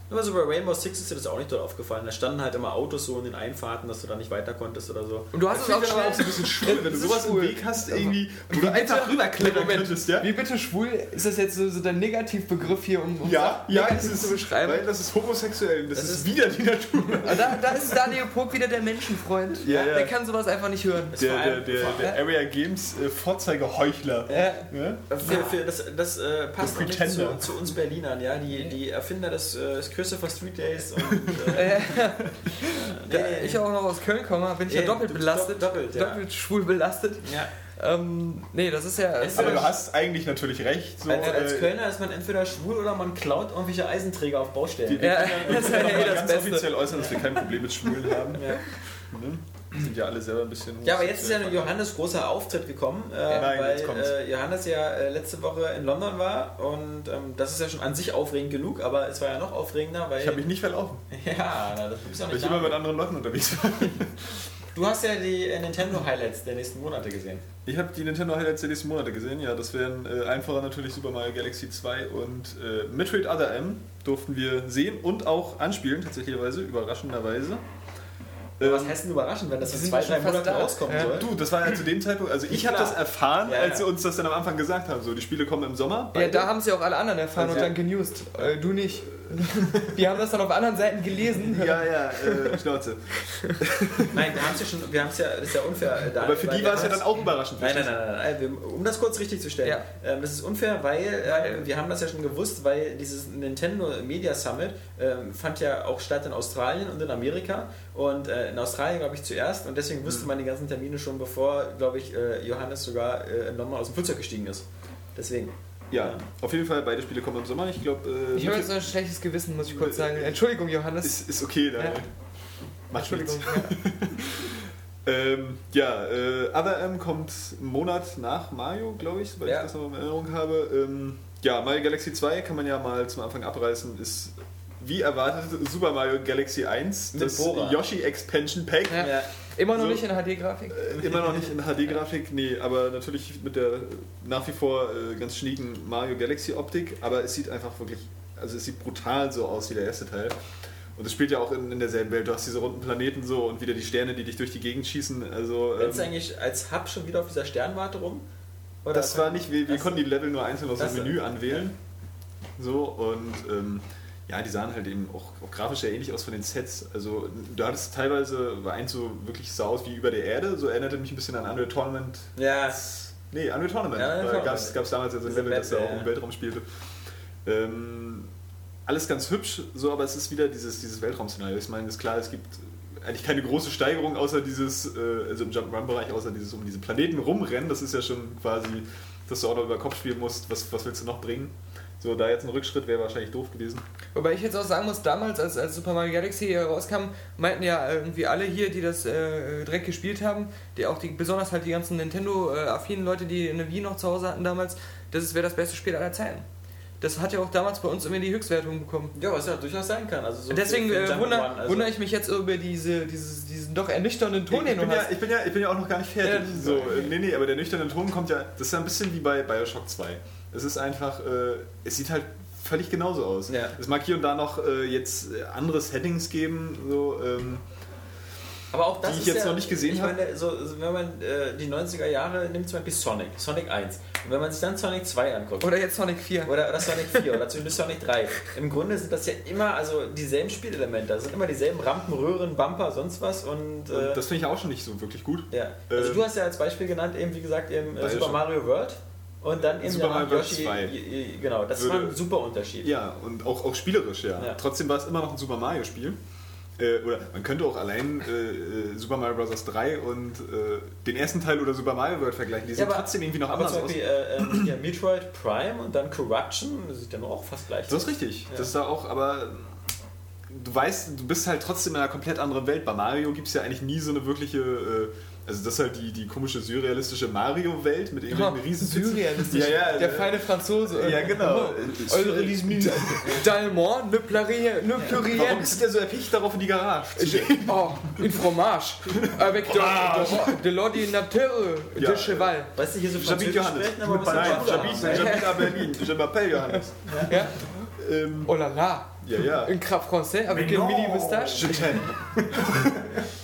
Aber so bei Rainbow Six ist dir das auch nicht dort aufgefallen. Da standen halt immer Autos so in den Einfahrten, dass du da nicht weiter konntest oder so. Und du hast Das es auch aber auch so ein bisschen schwul, wenn du Das sowas im schwul. Weg hast, irgendwie, wo du einfach rüberklettern könntest, ja? Wie bitte schwul? Ist das jetzt so, so der Negativbegriff hier, um, um Ja, ja, es ist, zu beschreiben? weil das ist homosexuell, das, Das ist ist- wieder die Natur. Ah, Da, da ist Daniel Pog wieder der Menschenfreund. Ja, ja. Der kann sowas einfach nicht hören. Der, der, der, der Area Games äh, Vorzeigeheuchler. Ja. Ja? Für, für das das äh, passt nicht zu, zu uns Berlinern, ja. Die, die Erfinder des, äh, des Christopher Street Days und. Äh, Äh, nee, da ich auch noch aus Köln komme, bin ich ja Ja, doppelt belastet. dopp- doppelt, ja. doppelt schwul belastet. ja. Ähm, nee, das ist ja. Das ist Aber ja du hast eigentlich natürlich recht. So, Als, als äh, Kölner ist man entweder schwul oder man klaut irgendwelche Eisenträger auf Baustellen. wir Ja, können ja, das ist ja ja eh das ganz Beste. offiziell äußern, dass wir kein Problem mit Schwulen haben. Ja. Ne? Sind ja alle selber ein bisschen. Ja, aber jetzt ist ja ein. Johannes großer Auftritt gekommen, äh, Nein, weil jetzt kommt's. äh, Johannes ja äh, letzte Woche in London war und ähm, das ist ja schon an sich aufregend genug, aber es war ja noch aufregender, weil Ich habe mich nicht verlaufen, ja, na, das bist ja weil nicht ich immer mit anderen Leuten unterwegs war. Du hast ja die äh, Nintendo Highlights der nächsten Monate gesehen. Ich habe die Nintendo Highlights der nächsten Monate gesehen. Ja, das wären äh, einfacher natürlich Super Mario Galaxy 2 und äh, Metroid Other M durften wir sehen und auch anspielen, tatsächlicherweise, überraschenderweise. Was heißt denn überraschend, wenn das in zwei, drei Monaten da. rauskommen Ja. soll? Du, das war ja zu dem Zeitpunkt, also ich habe das erfahren, Ja, als sie uns das dann am Anfang gesagt haben. So, die Spiele kommen im Sommer. Ja, da haben sie auch alle anderen erfahren Also- und dann genewst. Äh, du nicht. Wir haben das dann auf anderen Seiten gelesen. Ja, ja, äh, Schnauze. Nein, wir haben es ja schon, wir haben es ja, das ist ja unfair. äh, Da, Aber für die war es ja dann auch überraschend. Nein, nein, nein, nein, Um das kurz richtig zu stellen. Ja. Ähm, das ist unfair, weil äh, wir haben das ja schon gewusst, weil dieses Nintendo Media Summit ähm, fand ja auch statt in Australien und in Amerika. Und äh, in Australien, glaube ich, zuerst. Und deswegen Mhm. wusste man die ganzen Termine schon, bevor, glaube ich, äh, Johannes sogar äh, London aus dem Flugzeug gestiegen ist. Deswegen. Ja, auf jeden Fall, beide Spiele kommen im Sommer. Ich glaube, äh, Ich habe jetzt ein schlechtes Gewissen, muss ich kurz sagen. Entschuldigung, Johannes. ist, ist okay. Da Ja. Macht Entschuldigung. nichts. Ähm, ja, äh, Other M kommt einen Monat nach Mario, glaube ich, soweit Ja. ich das noch in Erinnerung habe. Ähm, ja, Mario Galaxy 2 kann man ja mal zum Anfang abreißen, ist wie erwartet Super Mario Galaxy 1, Mit das Bohrer. Yoshi Expansion Pack. Ja. Ja. Immer noch So. nicht in HD-Grafik. Äh, Immer noch nicht in HD-Grafik, nee, aber natürlich mit der nach wie vor äh, ganz schnieken Mario Galaxy Optik, aber es sieht einfach wirklich, also es sieht brutal so aus wie der erste Teil. Und es spielt ja auch in, in derselben Welt. Du hast diese runden Planeten so und wieder die Sterne, die dich durch die Gegend schießen. Also Rennst du ähm, eigentlich als Hub schon wieder auf dieser Sternwarte rum? Oder das war nicht, wir, wir konnten die Level nur einzeln aus dem Menü anwählen. So und ähm, ja, die sahen halt eben auch, auch grafisch sehr ähnlich aus von den Sets. Also du hattest teilweise, war eins so wirklich sah aus wie über der Erde, so erinnerte mich ein bisschen an Unreal Tournament Ja. Nee, Unreal Tournament. Ja, Tournament. Gab es damals ja so ein Level, das da auch im Weltraum spielte. Ähm, alles ganz hübsch, so, aber es ist wieder dieses, dieses Weltraum-Szenario. Ich meine, ist klar, es gibt eigentlich keine große Steigerung außer dieses, äh, also im Jump'n'Run-Bereich, außer dieses um diese Planeten rumrennen. Das ist ja schon quasi, dass du auch noch über Kopf spielen musst. Was, was willst du noch bringen? So, da jetzt ein Rückschritt wäre wahrscheinlich doof gewesen. Wobei ich jetzt auch sagen muss, damals, als, als Super Mario Galaxy rauskam, meinten ja irgendwie alle hier, die das äh, direkt gespielt haben, die auch die, besonders halt die ganzen Nintendo-affinen Leute, die eine Wii noch zu Hause hatten damals, das wäre das beste Spiel aller Zeiten. Das hat ja auch damals bei uns immer die Höchstwertung bekommen. Ja, was ja durchaus sein kann. Also so Deswegen äh, wundere also- wundere ich mich jetzt über diese, dieses, diesen doch ernüchternden Ton, ich, den du bin ja, hast. ich, bin ja, ich bin ja auch noch gar nicht fertig. Ja, so, äh, nee, nee, aber der nüchterne Ton kommt ja, das ist ja ein bisschen wie bei Bioshock 2. Es ist einfach, äh, es sieht halt völlig genauso aus. Ja. Es mag hier und da noch äh, jetzt äh, andere Settings geben, so, ähm, Aber auch das die ich ist jetzt ja, noch nicht gesehen ich habe. meine, so, so, wenn man äh, die 90er Jahre nimmt, zum Beispiel Sonic, Sonic 1. Und wenn man sich dann Sonic 2 anguckt, Oder jetzt Sonic 4. oder, oder Sonic 4 oder zumindest Sonic 3, im Grunde sind das ja immer also dieselben Spielelemente. Das sind immer dieselben Rampen, Röhren, Bumper, sonst was. Und, äh, und das finde ich auch schon nicht so wirklich gut. ja. Also ähm, du hast ja als Beispiel genannt, eben wie gesagt, eben äh, Bioshock. Super Mario World. Und dann eben Super Mario Yoshi. 2. i- i- Genau, das Würde- war ein super Unterschied. Ja, und auch, auch spielerisch, ja. Ja. Trotzdem war es immer noch ein Super Mario-Spiel. Äh, oder man könnte auch allein äh, äh, Super Mario Bros. 3 und äh, den ersten Teil oder Super Mario World vergleichen. Die sehen aber- trotzdem irgendwie noch Aber anders zum aus. Beispiel äh, ähm, Metroid Prime und dann Corruption, das sieht ja nur auch fast gleich Das ist richtig. Ja. Das ist da auch, aber du weißt, du bist halt trotzdem in einer komplett anderen Welt. Bei Mario gibt es ja eigentlich nie so eine wirkliche, äh, also das ist halt die, die komische surrealistische Mario-Welt mit irgendwelchen riesen Surrealistisch. Ja, ja, Der äh, feine Franzose. Ja, genau. Eure Lismine. D'Allemand, ne pluriel, ne. Warum ist der so erpicht darauf in die Garage? Oh, une fromage. Avec de, de, de l'ordinateur Ja. de cheval. Weißt du, hier so Jabit Französisch Johannes. Nein, Jabit, à Berlin. Je m'appelle Johannes. Ja. Ähm, Oh la la. ja, ja. Un crabe français avec une non. mini moustache. Je t'aime.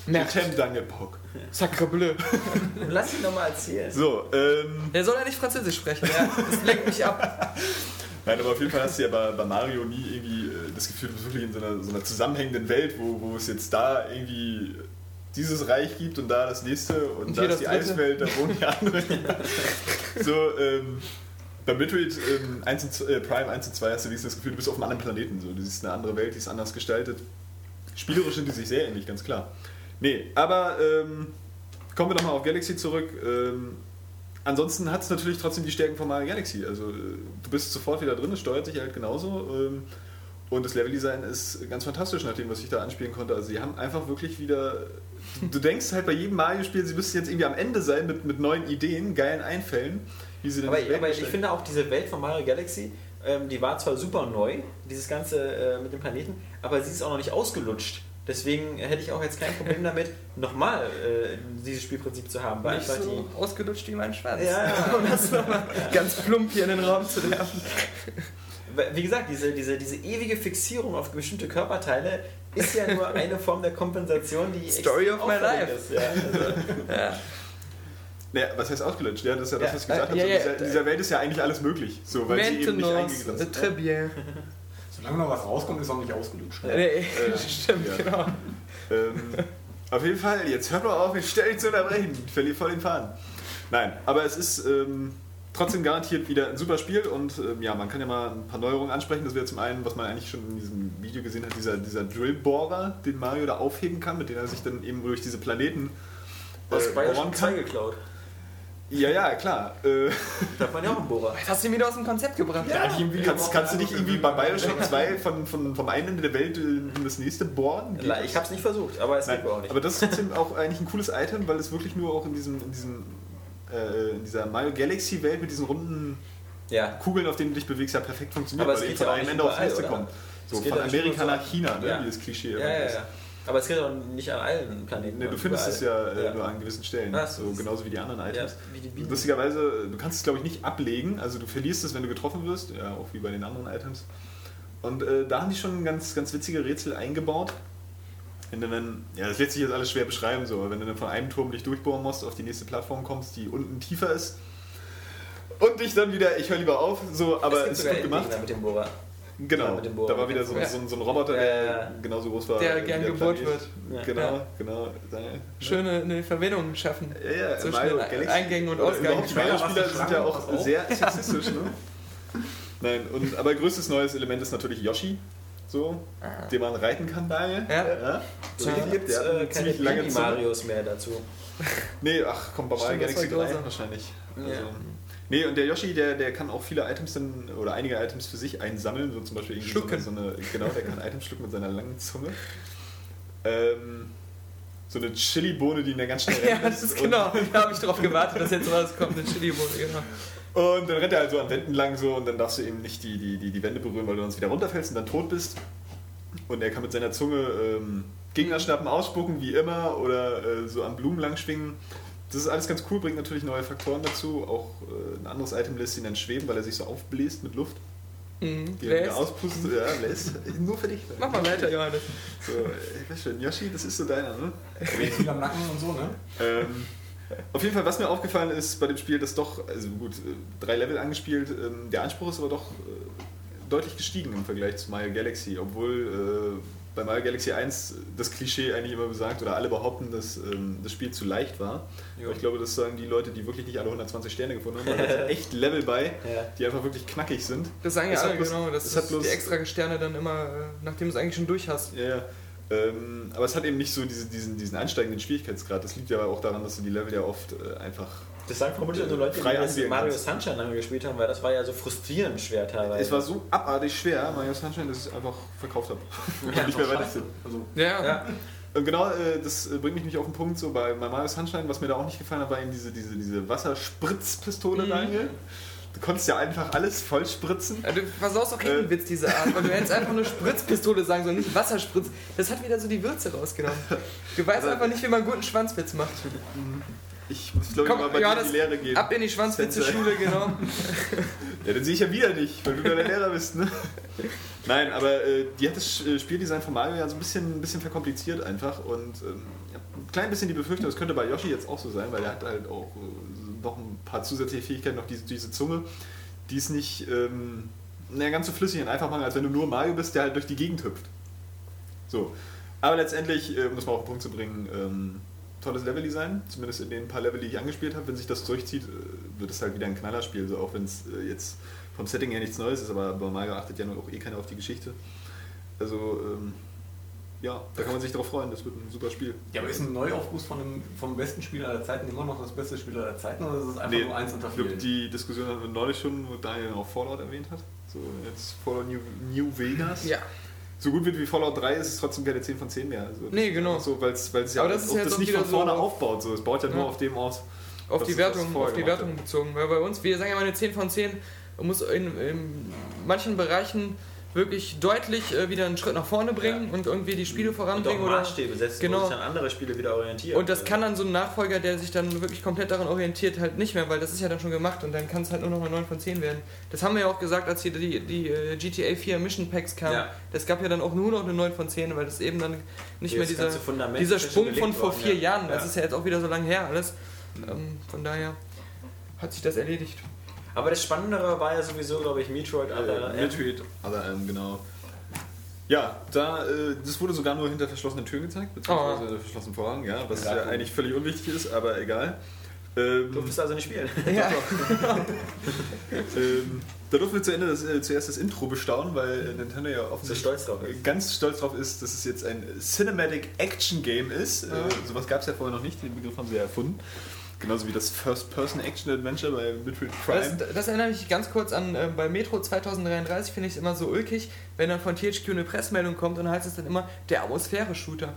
Je t'aime, Daniel Pock. Sacre bleu. Lass ihn nochmal erzählen. So, ähm, Der soll ja nicht Französisch sprechen. Ja. Das lenkt mich ab. Nein, aber auf jeden Fall hast du ja bei, bei Mario nie irgendwie äh, das Gefühl, du bist wirklich in so einer, so einer zusammenhängenden Welt, wo, wo es jetzt da irgendwie dieses Reich gibt und da das nächste und, Und da ist die das dritte. Eiswelt, da wohnen die anderen. so, ähm, bei Metroid ähm, 1 und, äh, Prime 1 und 2 hast du dieses Gefühl, du bist auf einem anderen Planeten. So. Du siehst eine andere Welt, die ist anders gestaltet. Spielerisch sind die sich sehr ähnlich, ganz klar. Nee, aber ähm, kommen wir doch mal auf Galaxy zurück. Ähm, ansonsten hat es natürlich trotzdem die Stärken von Mario Galaxy. Also äh, du bist sofort wieder drin, es steuert sich halt genauso. Ähm, Und das Leveldesign ist ganz fantastisch, nach dem, was ich da anspielen konnte. Also sie haben einfach wirklich wieder. Du denkst halt bei jedem Mario-Spiel, sie müssten jetzt irgendwie am Ende sein mit, mit neuen Ideen, geilen Einfällen, wie sie denn Aber, aber ich finde auch diese Welt von Mario Galaxy, ähm, die war zwar super neu, dieses Ganze äh, mit dem Planeten, aber sie ist auch noch nicht ausgelutscht. Deswegen hätte ich auch jetzt kein Problem damit, nochmal äh, dieses Spielprinzip zu haben, weil Nicht so ausgelutscht wie mein Schwanz. Ja, ja. Um das nochmal ganz plump hier in den Raum zu werfen. die, wie gesagt, diese, diese, diese ewige Fixierung auf bestimmte Körperteile ist ja nur eine Form der Kompensation, die Story of my life. Ist, ja, also, Naja, was heißt ausgelutscht? Ja, das ist ja das, Ja, was ich gesagt äh, habe. ja, so, ja, dieser, dieser Welt ist ja eigentlich alles möglich, so, weil sie eben nicht Maintenance, eingegrenzt très bien. Solange noch was rauskommt, ist auch nicht ausgelutscht. Nee, stimmt, ja. genau. Ähm, auf jeden Fall, jetzt hört mal auf, ich stell dich zu unterbrechen. Ich verliere voll den Faden. Nein, aber es ist ähm, trotzdem garantiert wieder ein super Spiel und ähm, ja, man kann ja mal ein paar Neuerungen ansprechen. Das wäre zum einen, was man eigentlich schon in diesem Video gesehen hat, dieser, dieser Drillbohrer, den Mario da aufheben kann, mit dem er sich dann eben durch diese Planeten äh, Bioshock bohren 2 kann. geklaut. Ja, ja, klar. Äh, Da hat man ja auch einen Bohrer. Jetzt hast du ihn wieder aus dem Konzept gebracht. kannst, kannst du dich irgendwie bei Bioshock 2 von, von, vom einen Ende der Welt in das nächste bohren? Geht das? Ich habe es nicht versucht, aber es Nein, geht mir auch nicht. aber das ist trotzdem auch eigentlich ein cooles Item, weil es wirklich nur auch in diesem, in diesem äh, in dieser Mario Galaxy Welt mit diesen runden ja. Kugeln, auf denen du dich bewegst, ja perfekt funktioniert, Aber es weil geht die von ja auch einem nicht Ende aufs nächste kommen. So Es geht von ja Amerika nach China, ne? Ja. wie das Klischee Ja, ja, ist. ja. Aber es geht auch nicht an allen Planeten. Nee, du findest überall. es ja, äh, Ja. nur an gewissen Stellen, Ach, so genauso wie die anderen Items. Ja, die. Lustigerweise, du kannst es glaube ich nicht ablegen, also du verlierst es, wenn du getroffen wirst, ja, auch wie bei den anderen Items. Und äh, da haben die schon ganz, ganz witzige Rätsel eingebaut. Wenn du dann, ja, das lässt sich jetzt alles schwer beschreiben, so, aber wenn du dann von einem Turm dich durchbohren musst, auf die nächste Plattform kommst, die unten tiefer ist, und dich dann wieder, ich höre lieber auf, so, aber es ist gut gemacht. Mit dem Bohrer. Genau, mit dem Bohrer. da war wieder so, Ja. so, ein- so ein Roboter, Ja, der ja. genauso groß war. Der gern gebohrt. Ja. Genau, Ja. genau. Schöne eine Verbindung schaffen. Ja, ja, Zwischen Mario. Eingängen und Ausgängen. Mario-Spieler sind ja auch sehr sexistisch, ne? Nein, und, aber größtes neues Element ist natürlich Yoshi, so, den man reiten kann, Daniel. Ja. ja. So Ja, gibt es der hat eine äh, keine ziemlich lange. Mini-Marios mehr dazu. Nee, ach komm, bei Mario Galaxy war 3 grausam. wahrscheinlich. Ja. Also, nee, und der Yoshi, der, der kann auch viele Items dann, oder einige Items für sich einsammeln, so zum Beispiel irgendwie Schlucken. so eine, genau, der kann Items schlucken mit seiner langen Zunge. Ähm, so eine Chili-Bohne, die ihn dann ganz schnell Ja, rennen das ist genau. Da habe ich drauf gewartet, dass jetzt was kommt. Eine Chili-Bohne, genau. Und dann rennt er halt so an Wänden lang so und dann darfst du eben nicht die, die, die, die Wände berühren, weil du sonst wieder runterfällst und dann tot bist. Und er kann mit seiner Zunge ähm, Gegner schnappen, ausspucken, wie immer, oder äh, so an Blumen lang schwingen. Das ist alles ganz cool, bringt natürlich neue Faktoren dazu. Auch äh, ein anderes Item lässt ihn dann schweben, weil er sich so aufbläst mit Luft. Mhm. Die er auspustet. Ja, lässt. Nur für dich. Mach mal weiter, Johannes. So, ich weiß schon, Yoshi, das ist so deiner, ne? Viel am Nacken und so, ne? Ähm, auf jeden Fall, was mir aufgefallen ist bei dem Spiel, dass doch, also gut, äh, drei Level angespielt, ähm, der Anspruch ist aber doch äh, deutlich gestiegen im Vergleich zu Mario Galaxy, obwohl äh, bei Mario Galaxy 1 das Klischee eigentlich immer besagt, oder alle behaupten, dass ähm, das Spiel zu leicht war. Jo. Aber ich glaube, das sagen die Leute, die wirklich nicht alle 120 Sterne gefunden haben, da sind echt Level bei, Ja. die einfach wirklich knackig sind. Das sagen ja alle, genau. Das ist bloß- die extra Sterne dann immer, äh, nachdem du es eigentlich schon durch hast. Ja, ja. Ähm, aber es hat eben nicht so diese, diesen, diesen ansteigenden Schwierigkeitsgrad. Das liegt ja auch daran, dass du die Level ja oft äh, einfach Das sagen vermutlich nur Leute, die das Mario. Sunshine lange gespielt haben, weil das war ja so frustrierend schwer teilweise. Es war so abartig schwer, Mario Sunshine, dass ich es einfach verkauft habe. Und nicht mehr weiter Also, Ja, Ja. Und genau, äh, das äh, bringt mich nicht auf den Punkt, so bei, Mario Sunshine, was mir da auch nicht gefallen hat, war eben diese, diese, diese Wasserspritzpistole, Mhm. Daniel. Du konntest ja einfach alles voll spritzen. Ja, Du versaust auch jeden Äh. Witz dieser Art, weil du hättest einfach nur Spritzpistole sagen sollen, nicht Wasserspritz. Das hat wieder so die Würze rausgenommen. Du weißt einfach nicht, wie man einen guten Schwanzwitz macht. Ich muss, glaube ich, mal bei dir in Johannes, die Lehre gehen. ab in die Schwanzwitze-Schule, genau. Ja, dann sehe ich ja wieder nicht, weil du da der Lehrer bist, ne? Nein, aber äh, die hat das äh, Spieldesign von Mario ja so ein bisschen, ein bisschen verkompliziert einfach und ähm, ein klein bisschen die Befürchtung, das könnte bei Yoshi jetzt auch so sein, weil er hat halt auch äh, noch ein paar zusätzliche Fähigkeiten, noch diese, diese Zunge, die ist nicht ähm, naja, ganz so flüssig und einfach machen, als wenn du nur Mario bist, der halt durch die Gegend hüpft. So. Aber letztendlich, äh, um das mal auf den Punkt zu bringen, ähm, tolles Leveldesign, zumindest in den paar Level, die ich angespielt habe. Wenn sich das durchzieht, äh, wird es halt wieder ein Knallerspiel, so auch wenn es äh, jetzt vom Setting her nichts Neues ist, aber bei Mario achtet ja nur auch eh keiner auf die Geschichte. Also, ähm, ja, da kann man sich drauf freuen, das wird ein super Spiel. Ja, aber ist ein Neuaufguss von einem, vom besten Spieler aller Zeiten immer noch das beste Spieler aller Zeiten oder ist es einfach Nee, nur eins unter ich glaube, vielen? die Diskussion hatten wir neulich schon, wo Daniel auch Fallout erwähnt hat. So, jetzt Fallout New, New Vegas. Ja. So gut wird wie Fallout 3 ist es trotzdem keine 10 von 10 mehr. Also, Nee, genau. So, weil es weil es ja Aber das ist jetzt das nicht von vorne so- aufbaut. So. Es baut ja nur Ja. auf dem aus. Auf die Wertung, auf die Wertung bezogen. Weil bei uns, wir sagen ja mal eine 10 von 10, muss in, in manchen Bereichen wirklich deutlich äh, wieder einen Schritt nach vorne bringen und irgendwie die Spiele Und auch voranbringen. Oder, Maßstäbe setzen, Genau. wo sich dann andere Spiele wieder orientieren. und das kann dann so ein Nachfolger, der sich dann wirklich komplett daran orientiert, halt nicht mehr, weil das ist ja dann schon gemacht und dann kann es halt nur noch mal 9 von 10 werden. Das haben wir ja auch gesagt, als hier die, die äh, GTA 4 Mission Packs kamen. Ja. Das gab ja dann auch nur noch eine 9 von 10, weil das eben dann nicht Hier mehr dieser, dieser ja Sprung von vor worden, vier ja. Jahren, das Ja. ist ja jetzt auch wieder so lange her alles. Ähm, von daher hat sich das erledigt. Aber das Spannendere war ja sowieso, glaube ich, Metroid Other Äh, Metroid, Other M, genau. Ja, da, äh, das wurde sogar nur hinter verschlossenen Türen gezeigt, beziehungsweise Oh. verschlossenen Vorhang, ja, was Ja, ja eigentlich völlig unwichtig ist, aber egal. Ähm, Durftest also nicht spielen. Ja. ähm, da durften wir zu Ende das, äh, zuerst das Intro bestaunen, weil äh, Nintendo ja offensichtlich stolz drauf ist. ganz stolz drauf ist, dass es jetzt ein Cinematic Action Game ist. Äh, sowas gab es ja vorher noch nicht, den Begriff haben sie ja erfunden. Genauso wie das First-Person-Action-Adventure bei Metroid Prime. Das, das erinnert mich ganz kurz an, äh, bei Metro 2033 finde ich es immer so ulkig, wenn dann von THQ eine Pressmeldung kommt und dann heißt es dann immer, der Atmosphäre-Shooter.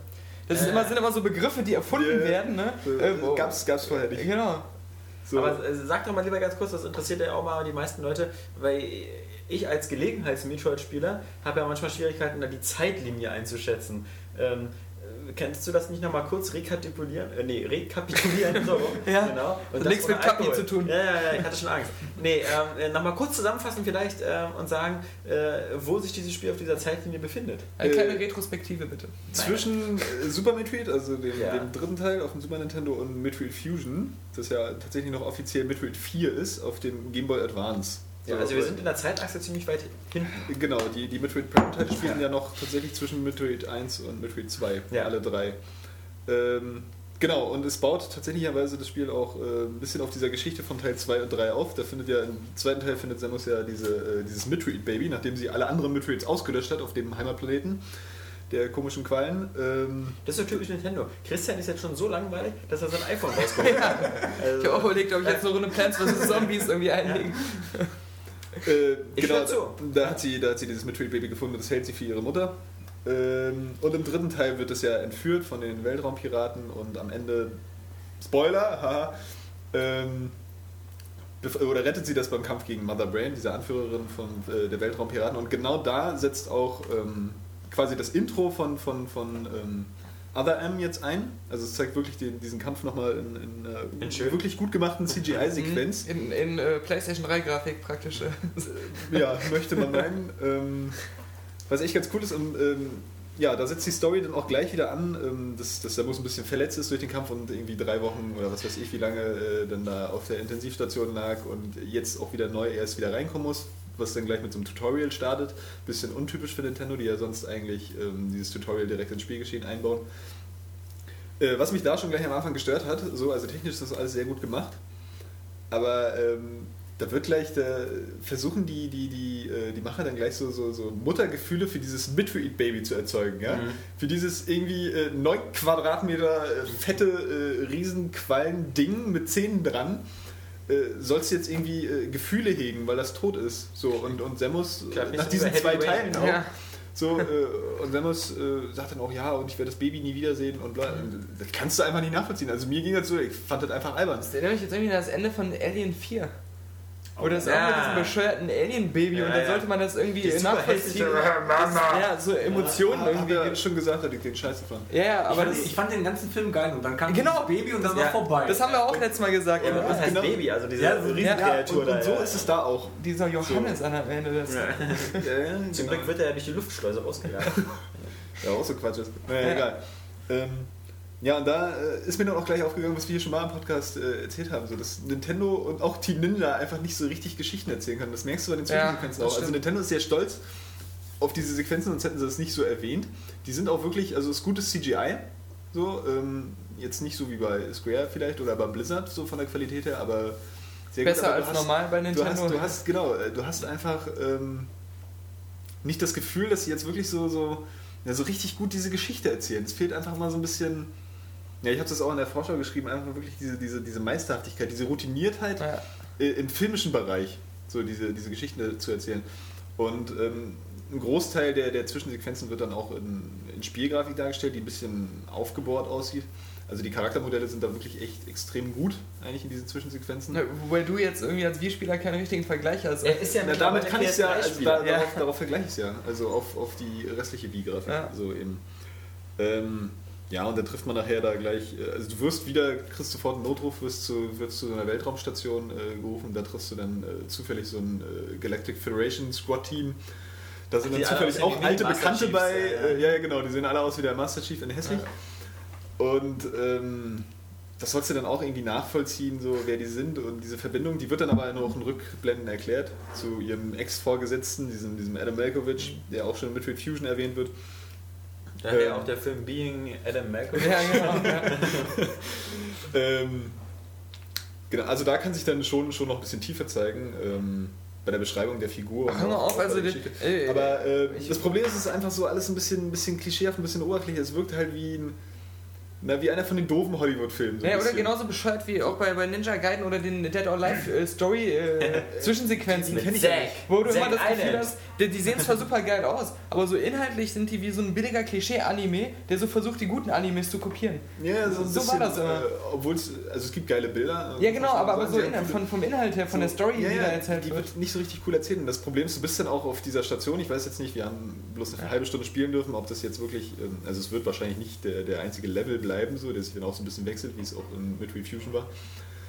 Das ist Äh. immer, sind immer so Begriffe, die erfunden Ja. werden, ne? äh, wo- gab's, gab's vorher nicht. Genau. So. Aber äh, sag doch mal lieber ganz kurz, das interessiert ja auch mal die meisten Leute, weil ich als Gelegenheits-Metroid-Spieler habe ja manchmal Schwierigkeiten, da die Zeitlinie einzuschätzen. Ähm, äh, Kennst du das nicht nochmal kurz rekapitulieren? Äh, nee, rekapitulieren. So, Ja, genau. hat das nichts mit Kapi zu tun. Ja, ja, ja, ich hatte schon Angst. Nee, ähm, äh, nochmal kurz zusammenfassen vielleicht ähm, und sagen, äh, wo sich dieses Spiel auf dieser Zeitlinie befindet. Eine Äh, kleine Retrospektive bitte. Zwischen äh, Super Metroid, also dem, Ja. dem dritten Teil auf dem Super Nintendo und Metroid Fusion, das ja tatsächlich noch offiziell Metroid 4 ist, auf dem Game Boy Advance. Ja, So, also wir sind in der Zeitachse ziemlich weit hinten. Genau, die, die Metroid Prime-Teile spielen ja. noch tatsächlich zwischen Metroid 1 und Metroid 2, Ja. alle drei. Ähm, genau, und es baut tatsächlicherweise das Spiel auch äh, ein bisschen auf dieser Geschichte von Teil 2 und 3 auf. Da findet ja im zweiten Teil findet Samus ja diese, äh, dieses Metroid-Baby, nachdem sie alle anderen Metroids ausgelöscht hat auf dem Heimatplaneten der komischen Quallen. Ähm, Das ist so typisch Nintendo. Christian ist jetzt schon so langweilig, dass er sein iPhone rausgeholt hat. Also, Ich habe auch überlegt, ob ich jetzt eine Runde Plants vs. Zombies irgendwie einlegen. Äh, Ich genau, hör zu. da hat, sie, da hat sie dieses Metroid-Baby gefunden und das hält sie für ihre Mutter. Ähm, und im dritten Teil wird es ja entführt von den Weltraumpiraten und am Ende, Spoiler, haha, ähm, oder rettet sie das beim Kampf gegen Mother Brain, diese Anführerin von äh, der Weltraumpiraten. Und genau da setzt auch ähm, quasi das Intro von, von, von ähm, Other M jetzt ein. Also es zeigt wirklich den, diesen Kampf nochmal in, in einer In schön. wirklich gut gemachten CGI-Sequenz. In, in äh, PlayStation 3 Grafik praktisch. äh. Ja, möchte man meinen. ähm, was echt ganz cool ist, und, ähm, ja, da setzt die Story dann auch gleich wieder an, ähm, dass, dass Samus ein bisschen verletzt ist durch den Kampf und irgendwie drei Wochen oder was weiß ich, wie lange äh, dann da auf der Intensivstation lag und jetzt auch wieder neu erst wieder reinkommen muss, was dann gleich mit so einem Tutorial startet. Bisschen untypisch für Nintendo, die ja sonst eigentlich ähm, dieses Tutorial direkt ins Spielgeschehen einbauen. Äh, was mich da schon gleich am Anfang gestört hat, so, also technisch ist das alles sehr gut gemacht, aber ähm, da wird gleich, da versuchen die, die, die, äh, die Macher dann gleich so, so, so Muttergefühle für dieses Metroid-Baby zu erzeugen. Ja? Mhm. Für dieses irgendwie äh, 9 Quadratmeter äh, fette äh, Riesenquallen-Ding mit Zähnen dran. Äh, sollst du jetzt irgendwie äh, Gefühle hegen, weil das tot ist. So, und, und Samus, nicht nach diesen zwei Teilen auch, Ja. so, äh, und Samus äh, sagt dann auch, ja, und ich werde das Baby nie wiedersehen und bla. Das kannst du einfach nicht nachvollziehen. Also mir ging das so, ich fand das einfach albern. Das erinnert mich jetzt irgendwie an das Ende von Alien 4. Oder das Ja. auch mit diesem bescheuerten Alien-Baby Ja, und dann ja. sollte man das irgendwie super nachvollziehen. Das, ja, so Emotionen Irgendwie irgendwie. hat schon gesagt, dass ich den Scheiße fand. Ja, Aber ich, das, fand, ich fand den ganzen Film geil und dann kam Genau. dieses Baby und dann Ja. war vorbei. das haben wir auch letztes Mal gesagt. Ja, was heißt Genau. Baby? Also diese Ja, so- Riesenkreatur und, da. und so ja. ist es da auch. Dieser Johannes an der Ende. Das, Ja. Ja, Zum Glück wird er ja durch die Luftschleuse rausgejagt. ja auch so Quatsch ist. Naja, Ja. egal. Ähm, ja, und da äh, ist mir dann auch gleich aufgegangen, was wir hier schon mal im Podcast äh, erzählt haben, so dass Nintendo und auch Team Ninja einfach nicht so richtig Geschichten erzählen können. Das merkst du bei den Ja, Zwischensequenzen das auch. Also stimmt. Nintendo ist sehr stolz auf diese Sequenzen, sonst hätten sie das nicht so erwähnt. Die sind auch wirklich, also es ist gutes CGI, so, ähm, jetzt nicht so wie bei Square vielleicht oder bei Blizzard, so von der Qualität her, aber sehr besser aber als du hast- normal bei Du Nintendo. hast, du hast, genau, äh, du hast einfach ähm, nicht das Gefühl, dass sie jetzt wirklich so, so ja, so richtig gut diese Geschichte erzählen. Es fehlt einfach mal so ein bisschen. Ja, ich habe das auch in der Vorschau geschrieben, einfach wirklich diese, diese, diese Meisterhaftigkeit, diese Routiniertheit Ja. äh, im filmischen Bereich, so diese, diese Geschichten zu erzählen. Und ähm, ein Großteil der, der Zwischensequenzen wird dann auch in, in Spielgrafik dargestellt, die ein bisschen aufgebohrt aussieht. Also die Charaktermodelle sind da wirklich echt extrem gut, eigentlich in diesen Zwischensequenzen. Na, Wobei du jetzt irgendwie als Wii-Spieler keinen richtigen Vergleich hast. Er ist ja Na, damit kann ich es ja, also PS3-Spieler. da, Ja. darauf, darauf vergleiche ich es ja, also auf, auf die restliche Wii-Grafik. Ja. So eben. Ähm, ja, und dann trifft man nachher da gleich, äh, also du wirst wieder, kriegst sofort einen Notruf, wirst zu, wirst zu so einer Weltraumstation äh, gerufen, da triffst du dann äh, zufällig so ein äh, Galactic Federation Squad-Team. Da sind dann zufällig auch alte Bekannte Chiefs, bei. ja, ja. Äh, ja, ja, genau, die sehen alle aus wie der Master Chief in hässlich. Und ähm, das sollst du dann auch irgendwie nachvollziehen, so wer die sind und diese Verbindung, die wird dann aber noch in Rückblenden erklärt zu ihrem Ex-Vorgesetzten, diesem, diesem Adam Malkovich, der auch schon in Midfield Fusion erwähnt wird. Daher Ähm. auch der Film Being Adam Malkovich. ja, genau. Ja. Ähm, genau, also da kann sich dann schon, schon noch ein bisschen tiefer zeigen. Ähm, bei der Beschreibung der Figur. Ach, hör mal auf, also die- äh, Aber äh, das Problem ist, es ist einfach so alles ein bisschen, ein bisschen klischeehaft, ein bisschen oberflächlich. Es wirkt halt wie ein, na, wie einer von den doofen Hollywood-Filmen. so Ja, oder bisschen. genauso bescheuert wie auch bei, bei Ninja Gaiden oder den Dead or Alive äh, Story äh, Zwischensequenzen. Mit Kenn ich Zack. ja nicht. Wo du immer Zack das Gefühl hast, die, die sehen zwar super geil aus, aber so inhaltlich sind die wie so ein billiger Klischee-Anime, der so versucht, die guten Animes zu kopieren. Ja, so, ein So bisschen, war das immer. Äh, Obwohl es, also es gibt geile Bilder. Ja, genau, aber, aber so Sehr in, coole- von, vom Inhalt her, von der Story, ja, die da erzählt die wird. wird nicht so richtig cool erzählt. Und das Problem ist, du bist dann auch auf dieser Station. Ich weiß jetzt nicht, wir haben bloß eine halbe Stunde spielen dürfen, ob das jetzt wirklich, ähm, also es wird wahrscheinlich nicht der, der einzige Level bleiben, so, der sich dann auch so ein bisschen wechselt, wie es auch in Midway Fusion war,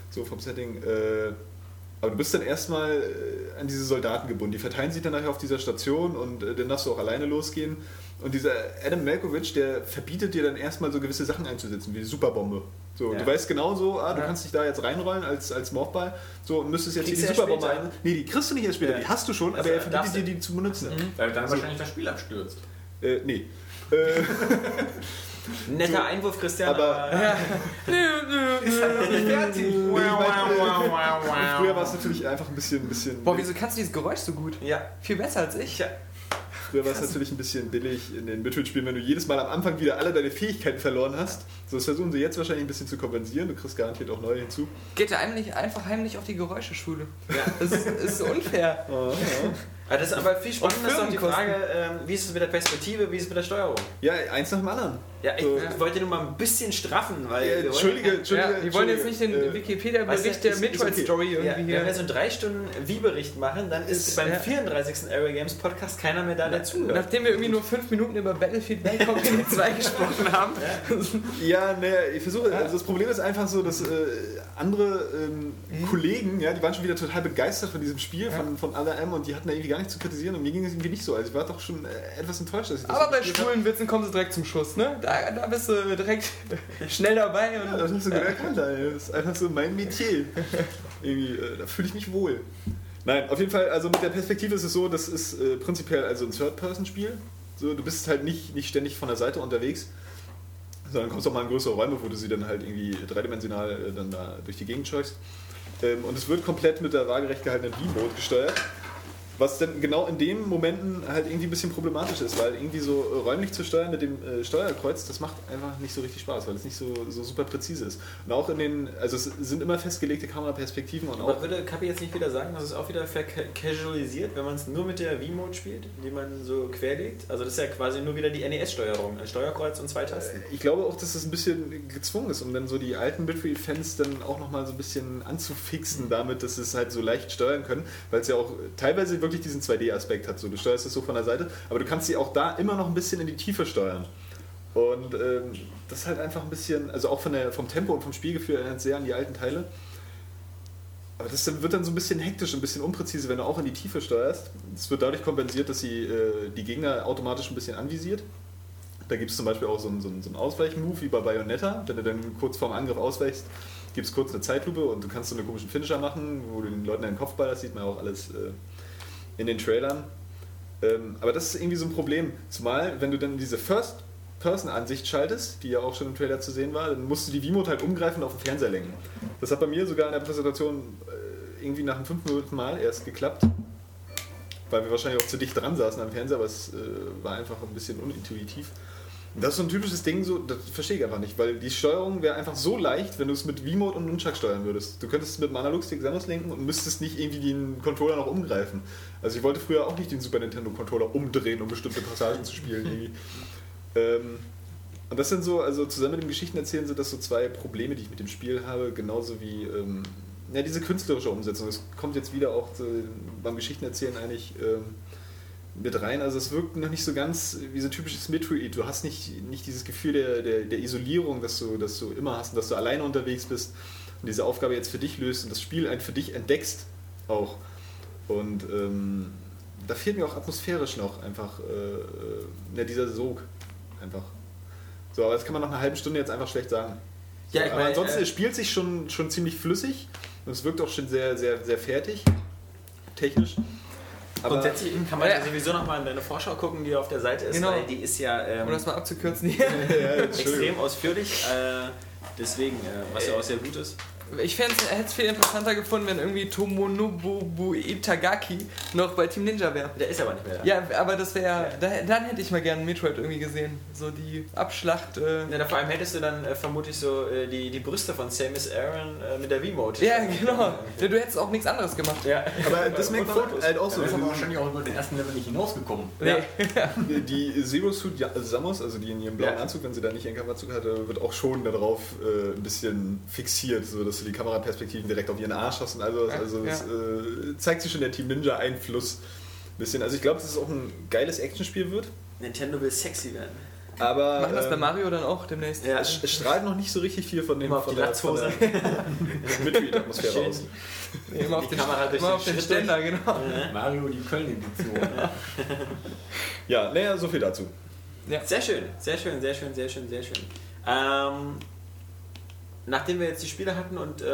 so vom Setting. Äh, aber du bist dann erstmal äh, an diese Soldaten gebunden. Die verteilen sich dann nachher auf dieser Station und äh, dann darfst du auch alleine losgehen. Und dieser Adam Malkovich, der verbietet dir dann erstmal so gewisse Sachen einzusetzen, wie die Superbombe. So, Ja. Du weißt genau so, ah, du Ja. kannst dich da jetzt reinrollen als, als Morphball. So, und müsstest jetzt Kriegst hier die Superbombe ein. Nee, die kriegst du nicht erst später, Ja. die hast du schon, Also, aber er verbietet dir die zu benutzen. Weil dann wahrscheinlich das Spiel abstürzt. Äh, nee. Netter Einwurf, Christian, aber- Ist halt noch nicht fertig. ich mein, früher war es natürlich einfach ein bisschen, ein bisschen Boah, wieso kannst du dieses Geräusch so gut? ja. Viel besser als ich. Tja, Früher war es natürlich ein bisschen billig in den Midfield-Spielen, wenn du jedes Mal am Anfang wieder alle deine Fähigkeiten verloren hast. So, das versuchen sie jetzt wahrscheinlich ein bisschen zu kompensieren. Du kriegst garantiert auch neue hinzu. Geht ja einem nicht einfach heimlich auf die Geräuscheschule. ja. Das ist, ist unfair. Aber das ist aber viel spannender ist doch die. Frage, ähm, wie ist es mit der Perspektive, wie ist es mit der Steuerung? Ja, eins nach dem anderen. Ja, ich, ich wollte nur mal ein bisschen straffen, weil... Äh, wir wollen Entschuldige, ja Entschuldige. Ja, die wollen jetzt nicht den Entschuldige, äh, Wikipedia-Bericht der okay. Metroid-Story Ja, irgendwie wenn wir hier. so einen 3 Stunden Wie-Bericht machen, dann ist, Ist- beim ja. 34. Area Games Podcast keiner mehr da, zuhört. Nachdem wir irgendwie nur fünf Minuten über Battlefield Company 2 gesprochen haben. Ja, ne, ich versuche, also das Problem ist einfach so, dass äh, andere ähm, Mhm. Kollegen, ja, die waren schon wieder total begeistert von diesem Spiel, von, von ARM und die hatten da irgendwie gar nichts zu kritisieren und mir ging es irgendwie nicht so. Also ich war doch schon äh, etwas enttäuscht, dass ich das Aber so bei schwulen Witzen kommen sie direkt zum Schuss, ne? Da, da bist du direkt schnell dabei. Und, Ja, das hast du gut erkannt, Alter. Das ist einfach so mein Metier. Irgendwie, äh, da fühle ich mich wohl. Nein, auf jeden Fall, also mit der Perspektive ist es so, das ist äh, prinzipiell also ein Third-Person-Spiel. So, du bist halt nicht, nicht ständig von der Seite unterwegs, sondern kommst auch mal in größere Räume, wo du sie dann halt irgendwie dreidimensional äh, dann da durch die Gegend scheust. Ähm, und es wird komplett mit der waagerecht gehaltenen V-Mode gesteuert. Was dann genau in den Momenten halt irgendwie ein bisschen problematisch ist, weil irgendwie so äh, räumlich zu steuern mit dem äh, Steuerkreuz, das macht einfach nicht so richtig Spaß, weil es nicht so, so super präzise ist. Und auch in den, also es sind immer festgelegte Kameraperspektiven und Aber auch. würde Kapi jetzt nicht wieder sagen, dass es auch wieder vercasualisiert, wenn man es nur mit der V-Mode spielt, die man so querlegt? Also das ist ja quasi nur wieder die NES-Steuerung, ein Steuerkreuz und zwei Tasten. Ich glaube auch, dass das ein bisschen gezwungen ist, um dann so die alten Midfield-Fans dann auch nochmal so ein bisschen anzufixen damit, dass sie es halt so leicht steuern können, weil es ja auch teilweise wirklich diesen 2D-Aspekt hat. So, du steuerst es so von der Seite, aber du kannst sie auch da immer noch ein bisschen in die Tiefe steuern. Und ähm, das ist halt einfach ein bisschen, also auch von der, vom Tempo und vom Spielgefühl erinnert sehr an die alten Teile. Aber das wird dann so ein bisschen hektisch, ein bisschen unpräzise, wenn du auch in die Tiefe steuerst. Das wird dadurch kompensiert, dass sie äh, die Gegner automatisch ein bisschen anvisiert. Da gibt es zum Beispiel auch so einen, so einen, so einen Ausweichmove wie bei Bayonetta. Wenn du dann kurz vorm Angriff ausweichst, gibt es kurz eine Zeitlupe und du kannst so einen komischen Finisher machen, wo du den Leuten einen Kopf ballerst, sieht man auch alles äh, in den Trailern. Ähm, aber das ist irgendwie so ein Problem. Zumal, wenn du dann diese First-Person-Ansicht schaltest, die ja auch schon im Trailer zu sehen war, dann musst du die V-Mode halt umgreifen und auf den Fernseher lenken. Das hat bei mir sogar in der Präsentation äh, irgendwie nach dem fünften Mal erst geklappt. weil wir wahrscheinlich auch zu dicht dran saßen am Fernseher, aber es äh, war einfach ein bisschen unintuitiv. Das ist so ein typisches Ding, so, das verstehe ich einfach nicht, weil die Steuerung wäre einfach so leicht, wenn du es mit V-Mode und Nunchuck steuern würdest. Du könntest es mit dem Analogstick Samus lenken und müsstest nicht irgendwie den Controller noch umgreifen. Also ich wollte früher auch nicht den Super Nintendo Controller umdrehen, um bestimmte Passagen zu spielen. Irgendwie. Ähm, und das sind so, also zusammen mit dem Geschichtenerzählen sind das so zwei Probleme, die ich mit dem Spiel habe, genauso wie ähm, ja, diese künstlerische Umsetzung. Das kommt jetzt wieder auch so beim Geschichtenerzählen eigentlich ähm, mit rein. Also es wirkt noch nicht so ganz wie so ein typisches Metroid. Du hast nicht, nicht dieses Gefühl der, der, der Isolierung, das du, das du immer hast und dass du alleine unterwegs bist und diese Aufgabe jetzt für dich löst und das Spiel ein für dich entdeckst auch. Und ähm, da fehlt mir auch atmosphärisch noch einfach äh, ja, dieser Sog. Einfach. So, aber das kann man nach einer halben Stunde jetzt einfach schlecht sagen. Ja, ich aber meine, ansonsten, äh, es spielt sich schon, schon ziemlich flüssig und es wirkt auch schon sehr, sehr, sehr fertig. Technisch. Aber Grundsätzlich kann man Ja. sowieso nochmal in deine Vorschau gucken, die auf der Seite ist, Genau. weil die ist ja ähm, Um das mal abzukürzen hier. ja, extrem ausführlich. Äh, deswegen, äh, was ja auch sehr gut ist. Ich hätte es viel interessanter gefunden, wenn irgendwie Tomonobu Itagaki noch bei Team Ninja wäre. Der ist aber nicht mehr da. Ja, aber das wäre. Da, dann hätte ich mal gerne Metroid irgendwie gesehen. So die Abschlacht. Äh, Ja, vor allem hättest du dann äh, vermutlich so äh, die, die Brüste von Samus Aran äh, mit der V-Mode. ja, genau. Ja, du hättest auch nichts anderes gemacht. Ja. Aber das merkt Und man Fotos. halt auch so. Da ist aber wenn wahrscheinlich auch über den ersten Level nicht hinausgekommen. Nee. du- Die Zero Suit Ja- Samus, also die in ihrem blauen Ja. Anzug, wenn sie da nicht ihren Kamerazug hatte, wird auch schon darauf äh, ein bisschen fixiert, so dass du die Kameraperspektiven direkt auf ihren Arsch hast. Und also, Ja, also es ja. äh, zeigt sich schon der Team Ninja Einfluss. ein Bisschen. Also ich glaube, dass es auch ein geiles Actionspiel wird. Nintendo will sexy werden. Aber Machen das bei ähm, Mario dann auch demnächst? Ja. es, es strahlt noch nicht so richtig viel von dem Immer auf von die der, von Latzhose. der Metroid-Atmosphäre Schön. aus. Nee, immer auf Die den, Kamera durch immer den auf den Ständer, genau. Mario, die Köln-Edition. Ja, naja, so viel dazu. Sehr schön, sehr schön, sehr schön, sehr schön, sehr schön. Ähm, nachdem wir jetzt die Spiele hatten und äh,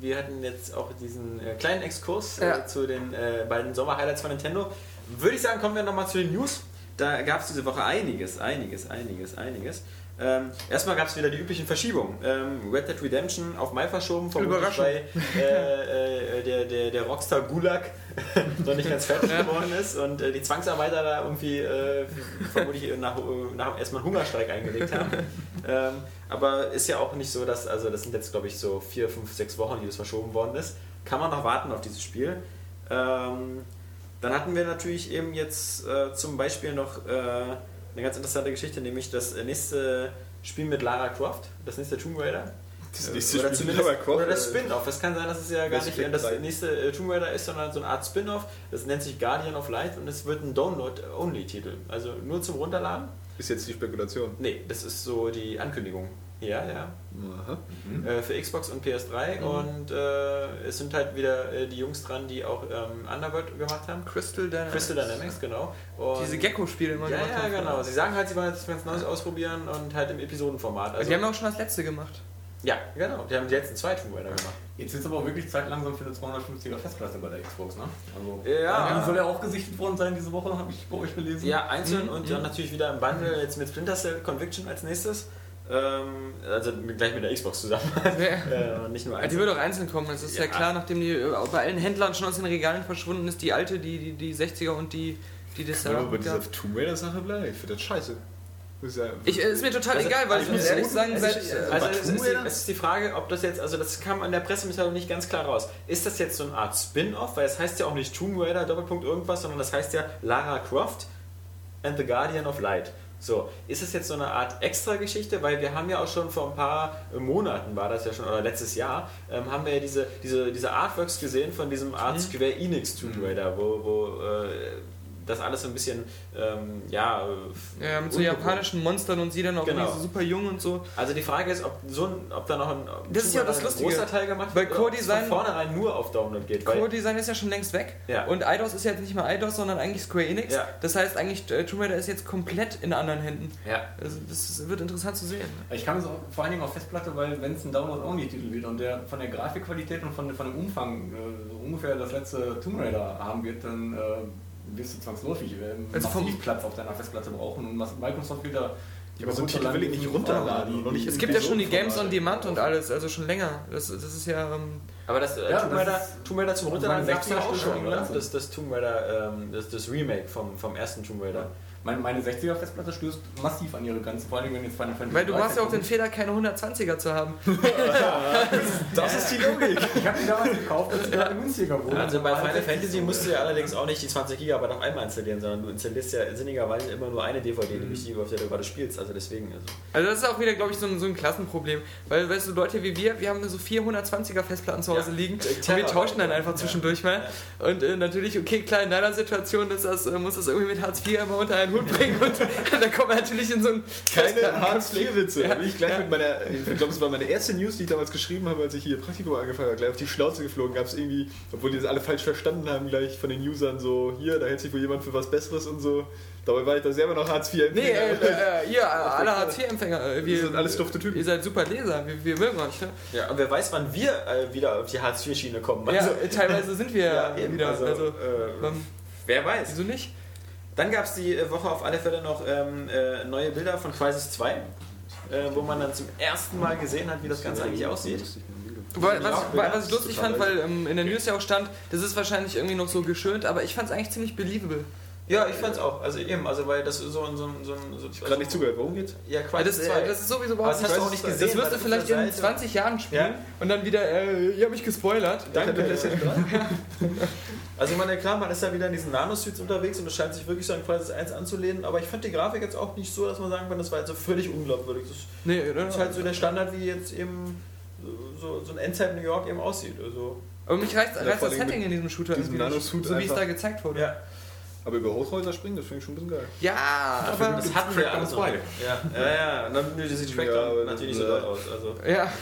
wir hatten jetzt auch diesen äh, kleinen Exkurs Ja. äh, zu den äh, beiden Sommer-Highlights von Nintendo, würde ich sagen, kommen wir nochmal zu den News. Da gab es diese Woche einiges, einiges, einiges, einiges. Ähm, erstmal gab es wieder die üblichen Verschiebungen. Ähm, Red Dead Redemption auf Mai verschoben, vermutlich weil äh, äh, der, der, der Rockstar Gulag noch nicht ganz fertig geworden ist und äh, die Zwangsarbeiter da irgendwie äh, vermutlich nach, nach erstmal einen Hungerstreik eingelegt haben. ähm, aber ist ja auch nicht so, dass, also das sind jetzt glaube ich so vier, fünf, sechs Wochen, die das verschoben worden ist. Kann man noch warten auf dieses Spiel. Ähm, dann hatten wir natürlich eben jetzt äh, zum Beispiel noch äh, eine ganz interessante Geschichte, nämlich das nächste Spiel mit Lara Croft, das nächste Tomb Raider. Das Äh, nächste oder Spiel mit zumindest, Lara Croft, oder das äh, Spin-off. Es kann sein, dass es ja gar nicht das 3. nächste äh, Tomb Raider ist, sondern so eine Art Spin-off. Das nennt sich Guardian of Light und es wird ein Download-Only-Titel. Also nur zum Runterladen. Ist jetzt die Spekulation. Nee, das ist so die Ankündigung. Ja, ja. Aha. Äh, für Xbox und PS3 und äh, es sind halt wieder äh, die Jungs dran, die auch ähm, Underworld gemacht haben. Crystal Dynamics. Crystal Dynamics, genau. Und Diese Gecko-Spiele immer Ja, gemacht ja, haben. genau. Sie sagen halt, sie wollen jetzt was Neues ausprobieren und halt im Episodenformat. Also, die haben ja auch schon das letzte gemacht. ja, genau. Die haben die letzten zwei Tomb Raider gemacht. Jetzt ist aber auch wirklich Zeit langsam für eine 250er Festplatte bei der Xbox, ne? Also, Ja. Die soll ja auch gesichtet worden sein diese Woche, habe ich bei euch gelesen. Ja, einzeln Mhm, und dann natürlich wieder im Bundle jetzt mit Splinter Cell Conviction als nächstes. Ähm, also gleich mit der Xbox zusammen. Ja. äh, nicht nur Die einzeln. wird auch einzeln kommen, das ist ja, Ja. klar, nachdem die äh, bei allen Händlern schon aus den Regalen verschwunden ist, die alte, die, die, die 60er und die, die das man bei dieser. Tomb Raider-Sache bleibt, ich finde das scheiße. Das ist ja Ich, äh, ist mir total Also, egal, weil ich also, muss äh, ehrlich sagen, es seit, ist, äh, also aber es, ist die, Raider? es ist die Frage, ob das jetzt, also das kam an der Pressemitteilung nicht ganz klar raus. Ist das jetzt so eine Art Spin-off? Weil es heißt ja auch nicht Tomb Raider Doppelpunkt irgendwas, sondern das heißt ja Lara Croft and the Guardian of Light. So, ist es jetzt so eine Art Extra-Geschichte? Weil wir haben ja auch schon vor ein paar Monaten, war das ja schon, oder letztes Jahr, ähm, haben wir ja diese, diese, diese Artworks gesehen von diesem Art Square Enix Tomb Raider, wo, wo äh, das alles so ein bisschen, ähm, ja... äh, ja, mit so japanischen Monstern und sie dann auch Genau. irgendwie so super jung und so. also die Frage ist, ob, so ein, ob da noch ein, Das ist ja das ein Lustige. großer Teil gemacht Weil wird, oder ob es Co-Design- von vornherein nur auf Download geht. Weil, Core-Design ist ja schon längst weg. Ja. Und Eidos ist ja jetzt nicht mehr Eidos, sondern eigentlich Square Enix. Ja. Das heißt eigentlich, äh, Tomb Raider ist jetzt komplett in anderen Händen. ja. Also das wird interessant zu sehen. Ich kann es auch vor allen Dingen auf Festplatte, weil wenn es ein Download-Only-Titel wird und der von der Grafikqualität und von, von dem Umfang äh, ungefähr das letzte Tomb Raider haben wird, dann äh, wirst du zwangsläufig äh, Also massiv Platz auf deiner Festplatte brauchen und Microsoft wieder Ja, aber so einen Titel will ich nicht runterladen und noch nicht Es gibt ja schon die. Games on Demand und alles, also schon länger. Das, das ist ja. Ähm, Aber das äh, Ja, Tomb, Raider, Tomb Raider zum Runterladen gab es ja 60er auch schon, lassen. Das, das Tomb Raider, ähm, das, das Remake vom, vom ersten Tomb Raider. Meine, meine 60er Festplatte stößt massiv an ihre Grenzen, vor allem wenn jetzt Final Fantasy Weil du machst ja auch 13 den Fehler, keine 120er zu haben. Das ist die Logik. Ich habe die damals gekauft, als es gerade günstiger wurde. Also bei Final 60 Fantasy musst du ja allerdings auch nicht die 20 GB auf einmal installieren, sondern du installierst ja sinnigerweise immer nur eine DVD, nämlich die, auf der du gerade spielst. Also deswegen. Also. Also das ist auch wieder, glaube ich, so ein, so ein Klassenproblem. Weil, weißt du, Leute wie wir, wir haben so 420er Festplatten zu Hause Ja. liegen und wir tauschen dann einfach zwischendurch mal. Und äh, natürlich, okay, klar, in deiner Situation ist das, äh, muss das irgendwie mit Hartz IV immer unter einen Hut bringen und dann kommt man natürlich in so ein Keine Hartz-IV-Witze. Ja. Ich gleich Ja. mit meiner, ich glaube, es war meine erste News, die ich damals geschrieben habe, als ich hier Praktikum angefangen habe, gleich auf die Schnauze geflogen. Gab es irgendwie, obwohl die das alle falsch verstanden haben, gleich von den Usern so, hier, da hält sich wohl jemand für was Besseres und so. Dabei war ich da selber noch Hartz IV. Nee, äh, äh, ihr, äh, alle Hartz-IV-Empfänger, äh, Wir sind alles dufte Typen. Ihr seid super Leser, wir, wir mögen euch. Ne? Ja, und wer weiß, wann wir äh, wieder auf die Hartz-IV-Schiene kommen. Ja, Also, äh, teilweise sind wir ja, eben, wieder. also, Also, äh, wer weiß. wieso nicht? Dann gab es die äh, Woche auf alle Fälle noch ähm, äh, neue Bilder von Crisis 2, äh, wo man dann zum ersten Mal gesehen hat, wie das Ganze eigentlich aussieht. Was, was ich lustig fand, weil ähm, in der News ja auch stand, das ist wahrscheinlich irgendwie noch so geschönt, aber ich fand es eigentlich ziemlich believable. Ja, ich fand's auch. Also eben, also weil das ist so ein... So ein, so ein so, Ich gerade nicht zugehört, worum geht's? Ja, Crisis das, 2. äh, das ist sowieso überhaupt das hast du auch nicht. gesehen. Das wirst du auf vielleicht in Seite- 20 Jahren spielen Ja. und dann wieder, äh, ihr habt mich gespoilert. Danke. PlayStation Also ich meine, klar, man ist da wieder in diesen Nanosuits unterwegs und es scheint sich wirklich so an Crisis 1 anzulehnen, aber ich fand die Grafik jetzt auch nicht so, dass man sagen kann, das war jetzt so völlig unglaubwürdig. Das Nee, oder? ist halt so der Standard, wie jetzt eben so, so ein Endzeit New York eben aussieht. Also, Aber mich reizt, Ja, reizt das Setting in diesem Shooter diesem Nanosuit so wie es da gezeigt wurde. ja, Aber über Hochhäuser springen, das finde ich schon ein bisschen geil. Ja, aber... das hatten wir alles zwei. Ja, ja, ja. Und dann nö, diese Track Ja, natürlich nicht das- so laut aus. Also. Ja,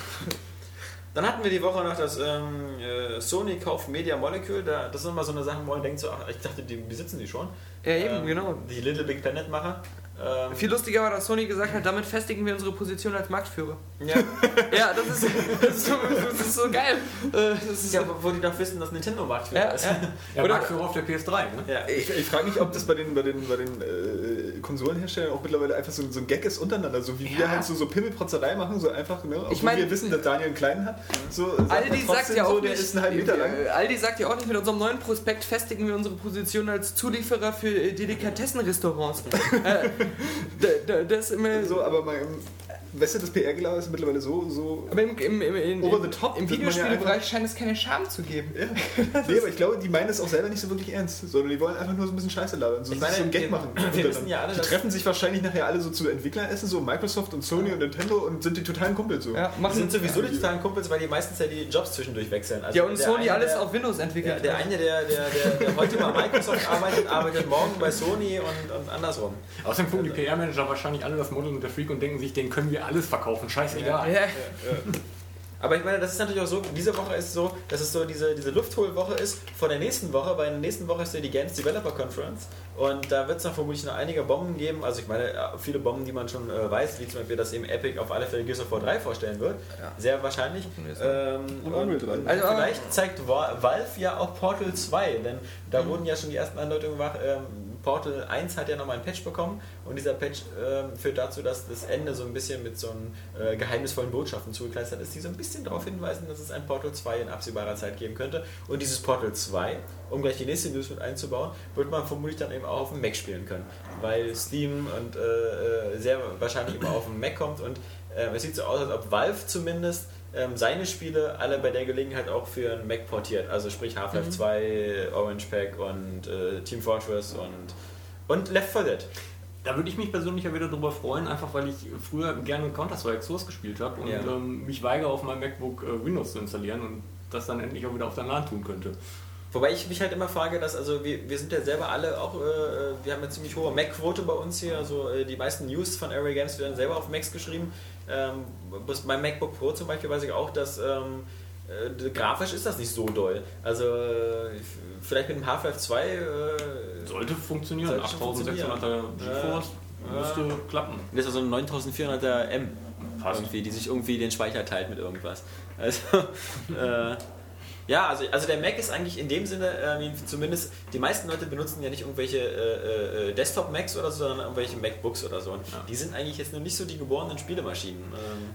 Dann hatten wir die Woche noch das ähm, äh, Sony kauft Media Molecule. Da, das ist immer so eine Sache, wo man denkt, so, ach, ich dachte, die besitzen die schon. ja eben, Ähm, genau. Die Little Big Planet Macher. Ähm, Viel lustiger war, dass Sony gesagt hat, damit festigen wir unsere Position als Marktführer. ja, Ja, das ist, das ist, so, das ist so geil. Äh, Das ist ja, wo die doch wissen, dass Nintendo Marktführer ja, ist. ja. Ja, Oder- Marktführer auf der PS3, ne? Ja. Ich, ich frage mich, ob das bei den, bei den, bei den äh, Konsolenherstellern auch mittlerweile einfach so, so ein Gag ist untereinander. So wie wir halt so, so Pimmelprotzerei machen, so einfach, ne? Obwohl Ich mein- wir wissen, dass Daniel einen kleinen hat. So, sagt Aldi sagt ja auch so, der nicht, ist einen halben Meter lang. äh, Aldi sagt ja auch nicht, mit unserem neuen Prospekt festigen wir unsere Position als Zulieferer für äh, Delikatessenrestaurants. äh, da, da, das immer So, aber mein, weißt du, das PR-Gelaber ist mittlerweile so, so aber im, im, im, im, Over the top, im man ja Videospielbereich scheint es keine Scham zu geben. Nee, aber ich glaube, die meinen es auch selber nicht so wirklich ernst, sondern die wollen einfach nur so ein bisschen Scheiße labern, so, meine, so ein Gag machen. wir wissen ja alle, die treffen sich wahrscheinlich nachher alle so zu Entwickleressen, so Microsoft und Sony und Nintendo und sind die totalen Kumpels so. Ja, Die machen, sind sowieso die totalen Kumpels, weil die meistens ja die Jobs zwischendurch wechseln. Also ja und Sony eine, alles der, auf Windows Ja, entwickelt. der eine, der, der, der, der heute bei Microsoft arbeitet, arbeitet morgen bei Sony und, und andersrum. Außerdem gucken die PR-Manager wahrscheinlich alle das Model und der Freak und denken sich, den können wir alles verkaufen, scheißegal. ja, Aber ich meine, das ist natürlich auch so, diese Woche ist so, dass es so diese, diese Luftholwoche ist vor der nächsten Woche, weil in der nächsten Woche ist ja die Games Developer Conference und da wird es noch vermutlich noch einige Bomben geben, also ich meine, ja, viele Bomben, die man schon äh, weiß, wie zum Beispiel, dass eben Epic auf alle Fälle Gears of War 3 vorstellen wird, sehr wahrscheinlich. Ähm, Und Unreal 3. und Also, vielleicht zeigt Wa- Valve ja auch Portal 2, denn da Mhm. wurden ja schon die ersten Andeutungen gemacht, ähm, Portal 1 hat ja nochmal einen Patch bekommen und dieser Patch ähm, führt dazu, dass das Ende so ein bisschen mit so einem äh, geheimnisvollen Botschaften zugekleistert ist, die so ein bisschen darauf hinweisen, dass es ein Portal 2 in absehbarer Zeit geben könnte. Und dieses Portal 2, um gleich die nächste News mit einzubauen, wird man vermutlich dann eben auch auf dem Mac spielen können, weil Steam und äh, äh, sehr wahrscheinlich immer auf dem Mac kommt und äh, es sieht so aus, als ob Valve zumindest ähm, seine Spiele alle bei der Gelegenheit auch für einen Mac portiert. Also sprich Half-Life 2, Orange Pack und äh, Team Fortress und, und Left 4 Dead. Da würde ich mich persönlich ja wieder drüber freuen, einfach weil ich früher gerne Counter-Strike Source gespielt habe und Ja. ähm, mich weigere, auf meinem MacBook äh, Windows zu installieren und das dann endlich auch wieder auf der LAN tun könnte. Wobei ich mich halt immer frage, dass, also wir, wir sind ja selber alle auch, äh, wir haben eine ziemlich hohe Mac-Quote bei uns hier, also äh, die meisten News von Array Games werden selber auf Macs geschrieben. Ähm, beim MacBook Pro zum Beispiel weiß ich auch, dass ähm, äh, grafisch ist das nicht so doll. Also äh, vielleicht mit dem Half-Life 2 äh, Sollte funktionieren. Sollte schon 8600er GeForce Ja. müsste klappen. Das ist also ein 9400er M, Passt. irgendwie, die sich irgendwie den Speicher teilt mit irgendwas. Also, äh, ja, also, also der Mac ist eigentlich in dem Sinne, äh, zumindest die meisten Leute benutzen ja nicht irgendwelche äh, äh, Desktop-Macs oder so, sondern irgendwelche MacBooks oder so. Und Die sind eigentlich jetzt nur nicht so die geborenen Spielemaschinen. Ähm,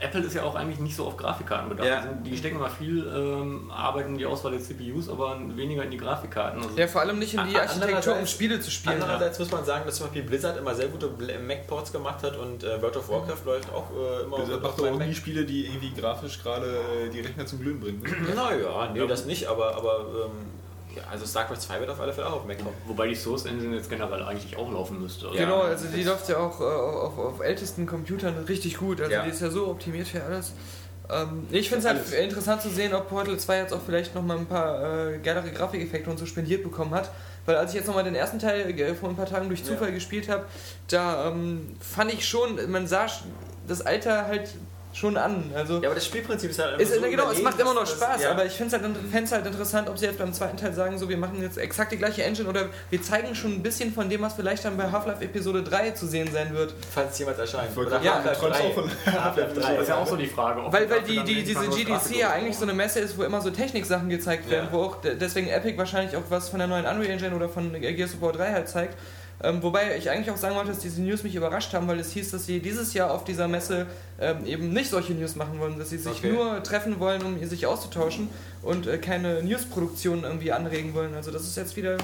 Apple ist ja auch eigentlich nicht so auf Grafikkarten bedacht. Ja. Also Die stecken immer viel ähm, Arbeit in die Auswahl der CPUs, aber weniger in die Grafikkarten. Also Ja, vor allem nicht in die Architektur, um Spiele zu spielen. Andererseits muss man sagen, dass zum Beispiel Blizzard immer sehr gute Bl- Mac-Ports gemacht hat und äh, World of Warcraft läuft auch äh, immer Blizzard auf macht auch nie Spiele, die irgendwie grafisch gerade äh, die Rechner zum Glühen bringen. Naja, nee, das nicht, aber, aber ähm, ja, also StarCraft 2 wird auf alle Fälle auch auf Mac kommen. Wobei die Source Engine jetzt generell eigentlich auch laufen müsste. Also Genau, also die läuft ja auch äh, auf, auf ältesten Computern richtig gut. Also Ja. die ist ja so optimiert für alles. Ähm, ich finde es halt Alles. interessant zu sehen, ob Portal 2 jetzt auch vielleicht nochmal ein paar äh, geilere Grafikeffekte und so spendiert bekommen hat. Weil als ich jetzt nochmal den ersten Teil äh, vor ein paar Tagen durch Zufall gespielt habe, da ähm, fand ich schon, man sah das Alter halt schon an. Also Ja, aber das Spielprinzip ist halt ist, so genau, es macht immer noch Spaß, ja. aber ich finde es halt, fänd's halt interessant, ob sie jetzt beim zweiten Teil sagen, so wir machen jetzt exakt die gleiche Engine oder wir zeigen schon ein bisschen von dem, was vielleicht dann bei Half-Life Episode 3 zu sehen sein wird. falls es jemals erscheint. Oder gerade Half-Life sagen, du träumst 3. auch von Half-Life 3. Das ist ja auch so die Frage. ob Weil, weil die, die, diese das GDC ja eigentlich so eine Messe ist, wo immer so Techniksachen gezeigt werden, Ja. wo auch de- deswegen Epic wahrscheinlich auch was von der neuen Unreal Engine oder von Gears of War 3 halt zeigt. Ähm, wobei ich eigentlich auch sagen wollte, dass diese News mich überrascht haben, weil es hieß, dass sie dieses Jahr auf dieser Messe ähm, eben nicht solche News machen wollen, dass sie sich Okay. nur treffen wollen, um sich auszutauschen und äh, keine Newsproduktion irgendwie anregen wollen. Also das ist jetzt wieder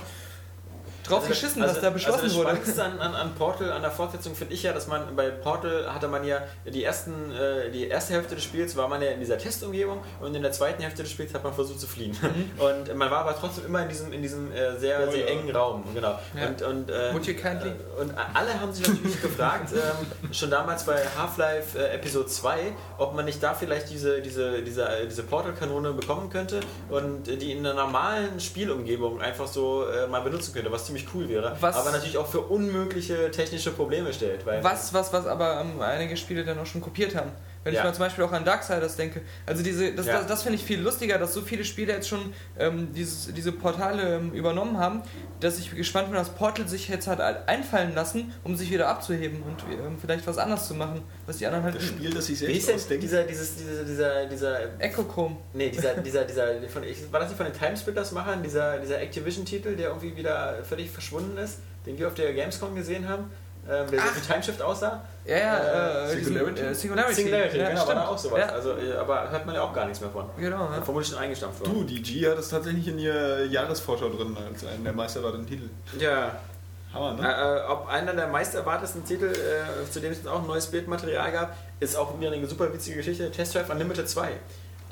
drauf geschissen, was da beschlossen also das wurde. Spannendste an, an, an Portal, an der Fortsetzung finde ich ja, dass man bei Portal hatte man ja die ersten, äh, die erste Hälfte des Spiels war man ja in dieser Testumgebung und in der zweiten Hälfte des Spiels hat man versucht zu fliehen. Mhm. Und man war aber trotzdem immer in diesem, in diesem äh, sehr, Oh, sehr ja. engen Raum. Genau. Ja. Und, und, äh, Would you kindly? äh, und alle haben sich natürlich gefragt, ähm, schon damals bei Half-Life äh, Episode 2, ob man nicht da vielleicht diese, diese, diese, äh, diese Portal-Kanone bekommen könnte und äh, die in einer normalen Spielumgebung einfach so äh, mal benutzen könnte, was ziemlich cool wäre. Was- aber natürlich auch für unmögliche technische Probleme stellt. Weil Was, was, was aber ähm, einige Spiele dann auch schon kopiert haben. Wenn Ja. ich mal zum Beispiel auch an Darksiders denke. Also diese, das, Ja. das, das finde ich viel lustiger, dass so viele Spiele jetzt schon ähm, dieses, diese Portale ähm, übernommen haben, dass ich gespannt bin, dass Portal sich jetzt hat einfallen lassen, um sich wieder abzuheben und ähm, vielleicht was anderes zu machen, was die anderen halt... Das Spiel, das sich wie hieß selbst denn ausdenkt. dieser, dieses, dieser, dieser, dieser, Echochrome. nee, dieser, dieser, dieser, von, ich, war das nicht von den Timesplitters-Machern, dieser, dieser Activision-Titel, der irgendwie wieder völlig verschwunden ist, den wir auf der Gamescom gesehen haben, ähm, der so Ach. wie Timeshift aussah? Ja, ja, Äh, äh, diesen- Singularity? äh, Singularity. Singularity, ja, genau, war stimmt. da auch sowas. Ja, Also, äh, aber hört man ja auch gar nichts mehr von. genau. Ja. Vermutlich schon eingestampft worden. Du, die G hat es tatsächlich in ihr Jahresvorschau drin als einen der meisterwarteten Titel. Ja, Hammer, ne? Äh, äh, ob einer der meist erwartetsten Titel, äh, zu dem es auch ein neues Bildmaterial gab, ist auch wieder eine super witzige Geschichte, Test Drive Unlimited 2.